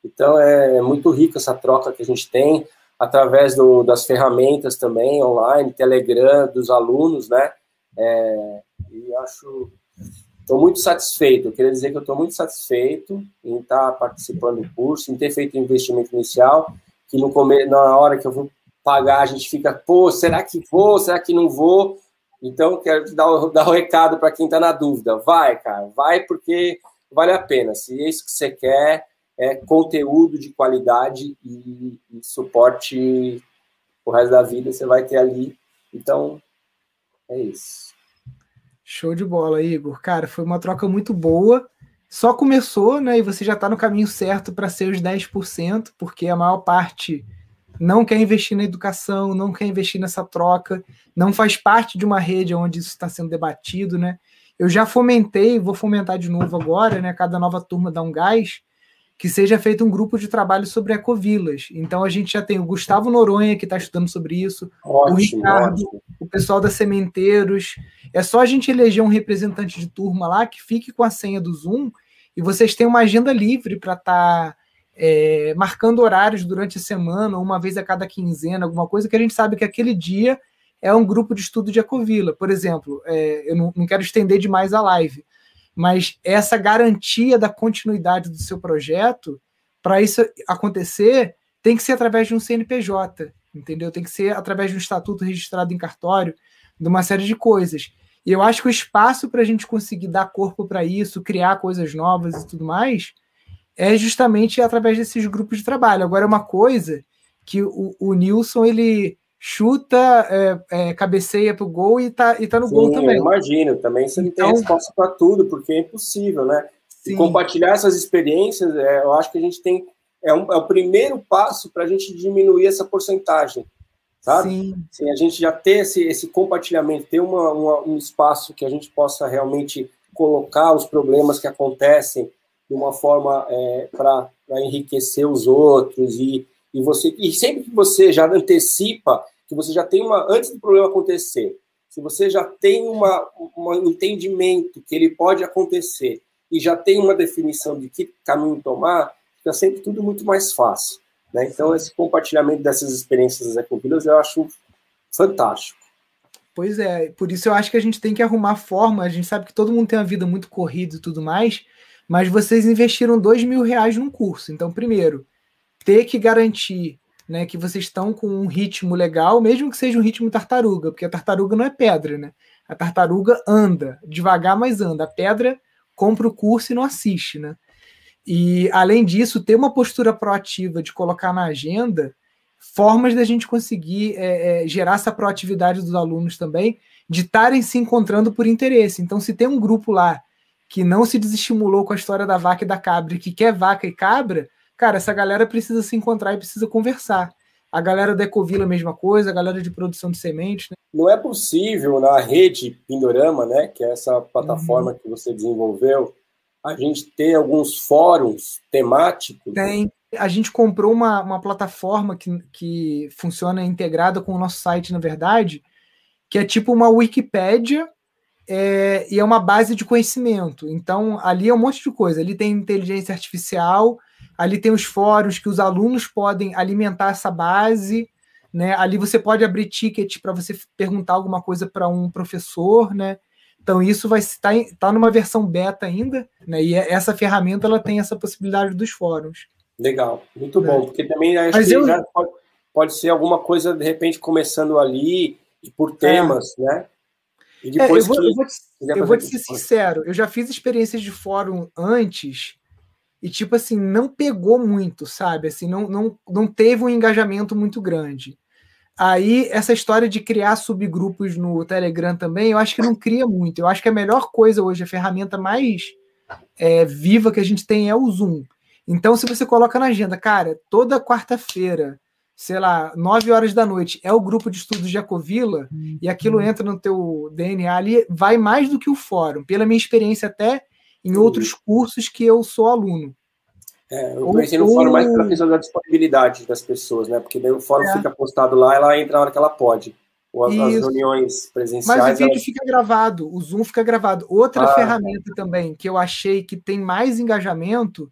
Então é muito rico essa troca que a gente tem através do, das ferramentas também online, Telegram dos alunos, né? É, e acho Estou muito satisfeito. Eu queria dizer que eu estou muito satisfeito em estar participando do curso, em ter feito o investimento inicial, que no começo, na hora que eu vou pagar, a gente fica, pô, será que vou? Será que não vou? Então, quero dar o, dar o recado para quem está na dúvida. Vai, cara, vai porque vale a pena. Se é isso que você quer, é conteúdo de qualidade e, e suporte o resto da vida, você vai ter ali. Então, É isso. Show de bola, Igor. Cara, foi uma troca muito boa. Só começou, né? E você já está no caminho certo para ser os 10%, porque a maior parte não quer investir na educação, não quer investir nessa troca, não faz parte de uma rede onde isso está sendo debatido, né? Eu já fomentei, vou fomentar de novo agora, né? Cada nova turma dá um gás, que seja feito um grupo de trabalho sobre ecovilas. Então a gente já tem o Gustavo Noronha, que está estudando sobre isso, ótimo, o Ricardo, ótimo. o pessoal da Sementeiros. É só a gente eleger um representante de turma lá que fique com a senha do Zoom e vocês têm uma agenda livre para estar. Tá é, marcando horários durante a semana, uma vez a cada quinzena, alguma coisa que a gente sabe que aquele dia é um grupo de estudo de Ecovila. Por exemplo, é, eu não, não quero estender demais a live, mas essa garantia da continuidade do seu projeto, para isso acontecer, tem que ser através de um CNPJ, entendeu? Tem que ser através de um estatuto registrado em cartório, de uma série de coisas. E eu acho que o espaço para a gente conseguir dar corpo para isso, criar coisas novas e tudo mais, é justamente através desses grupos de trabalho. Agora, é uma coisa que o, o Nilson ele chuta, é, é, cabeceia para o gol e tá, e tá no Sim, gol também. Eu imagino, também você então, tem resposta para tudo, porque é impossível, né? Sim. E compartilhar essas experiências, é, eu acho que a gente tem. É, um, é o primeiro passo para a gente diminuir essa porcentagem, sabe? Sim. Sim, a gente já ter esse, esse compartilhamento, ter uma, uma, um espaço que a gente possa realmente colocar os problemas que acontecem de uma forma é, para enriquecer os outros e, e você e sempre que você já antecipa que você já tem uma antes do problema acontecer se você já tem uma, um entendimento que ele pode acontecer e já tem uma definição de que caminho tomar fica sempre tudo muito mais fácil né? então esse compartilhamento dessas experiências ecovilas eu acho fantástico Pois é, por isso eu acho que a gente tem que arrumar forma. A gente sabe que todo mundo tem uma vida muito corrida e tudo mais, mas vocês investiram dois mil reais num curso. Então, primeiro, ter que garantir né, que vocês estão com um ritmo legal, mesmo que seja um ritmo tartaruga, porque a tartaruga não é pedra, né? A tartaruga anda, devagar, mas anda. A pedra compra o curso e não assiste, né? E, além disso, ter uma postura proativa de colocar na agenda formas da gente conseguir é, é, gerar essa proatividade dos alunos também, de estarem se encontrando por interesse. Então, se tem um grupo lá que não se desestimulou com a história da vaca e da cabra, que quer vaca e cabra, cara, essa galera precisa se encontrar e precisa conversar. A galera da Ecovila, a mesma coisa, a galera de produção de sementes. Né? Não é possível na rede Pindorama, né, que é essa plataforma uhum. que você desenvolveu, a gente ter alguns fóruns temáticos. Tem. A gente comprou uma, uma plataforma que, que funciona integrada com o nosso site, na verdade, que é tipo uma Wikipédia é, e é uma base de conhecimento. Então, ali é um monte de coisa. Ali tem inteligência artificial, ali tem os fóruns que os alunos podem alimentar essa base. Né? Ali você pode abrir ticket para você perguntar alguma coisa para um professor, né? Então isso vai estar tá numa versão beta ainda, né? E é, essa ferramenta ela tem essa possibilidade dos fóruns. Legal, muito né? bom, porque também acho Mas que eu... já pode, pode, ser alguma coisa de repente começando ali por temas, é. né? E depois é, eu vou, que... eu vou, te, eu vou te ser sincero, eu já fiz experiências de fórum antes e, tipo assim, não pegou muito, sabe? Assim, não, não, não teve um engajamento muito grande. Aí, essa história de criar subgrupos no Telegram também, eu acho que não cria muito. Eu acho que a melhor coisa hoje, a ferramenta mais é, viva que a gente tem é o Zoom. Então, se você coloca na agenda, cara, toda quarta-feira, sei lá, 9 horas da noite, é o grupo de estudos de Ecovila, uhum. e aquilo entra no teu DNA ali, vai mais do que o fórum. Pela minha experiência até em outros cursos que eu sou aluno. É, eu conheci no fórum mais pela questão da disponibilidade das pessoas, né? Porque daí o fórum é. fica postado lá, ela entra na hora que ela pode. Ou as, as reuniões presenciais. Mas o vídeo fica gravado, o Zoom fica gravado. Outra ah, ferramenta também que eu achei que tem mais engajamento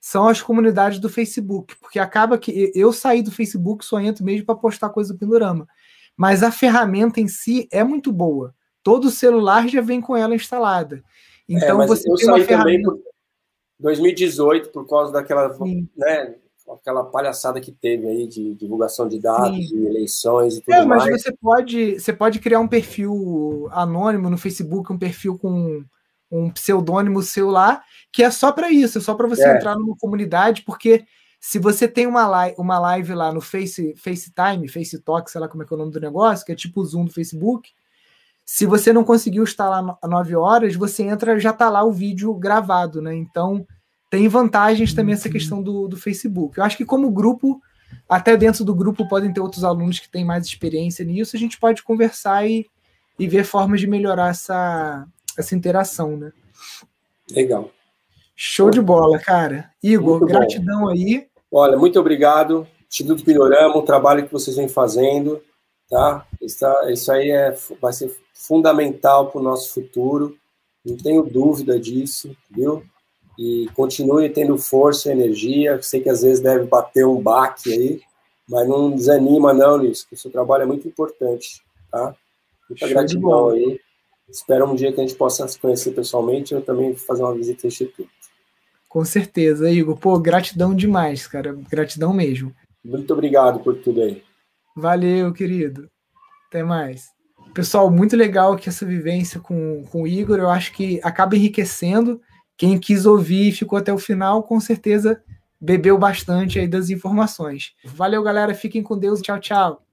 são as comunidades do Facebook, porque acaba que eu saí do Facebook só entro mesmo para postar coisa do Pindorama. Mas a ferramenta em si é muito boa. Todo celular já vem com ela instalada. É, então é, você tem uma ferramenta. Por 2018, por causa daquela, né, aquela palhaçada que teve aí de divulgação de dados, Sim. de eleições e tudo é, mas mais. você pode, você pode criar um perfil anônimo no Facebook, um perfil com um pseudônimo seu lá, que é só para isso, é só para você é. entrar numa comunidade, porque se você tem uma live, uma live lá no Face, FaceTime, FaceTalk, sei lá como é que é o nome do negócio, que é tipo o Zoom do Facebook, Se você não conseguiu estar lá às 9 horas, você entra, já está lá o vídeo gravado, né? Então tem vantagens também essa questão do, do Facebook. Eu acho que como grupo, até dentro do grupo podem ter outros alunos que têm mais experiência nisso, a gente pode conversar e, e ver formas de melhorar essa, essa interação, né? Legal. Show de bola, cara. Igor, muito gratidão bom. aí. Olha, muito obrigado. Instituto Pindorama, o trabalho que vocês vêm fazendo, tá? Isso aí é, vai ser fundamental para o nosso futuro, não tenho dúvida disso, viu? E continue tendo força e energia. Sei que às vezes deve bater um baque aí, mas não desanima, não, Luiz, que o seu trabalho é muito importante, tá? Muita Show gratidão aí. Espero um dia que a gente possa se conhecer pessoalmente e eu também fazer uma visita ao Instituto. Com certeza, Igor. Pô, gratidão demais, cara. Gratidão mesmo. Muito obrigado por tudo aí. Valeu, querido. Até mais. Pessoal, muito legal aqui essa vivência com, com o Igor. Eu acho que acaba enriquecendo. Quem quis ouvir e ficou até o final, com certeza bebeu bastante aí das informações. Valeu, galera. Fiquem com Deus. Tchau, tchau.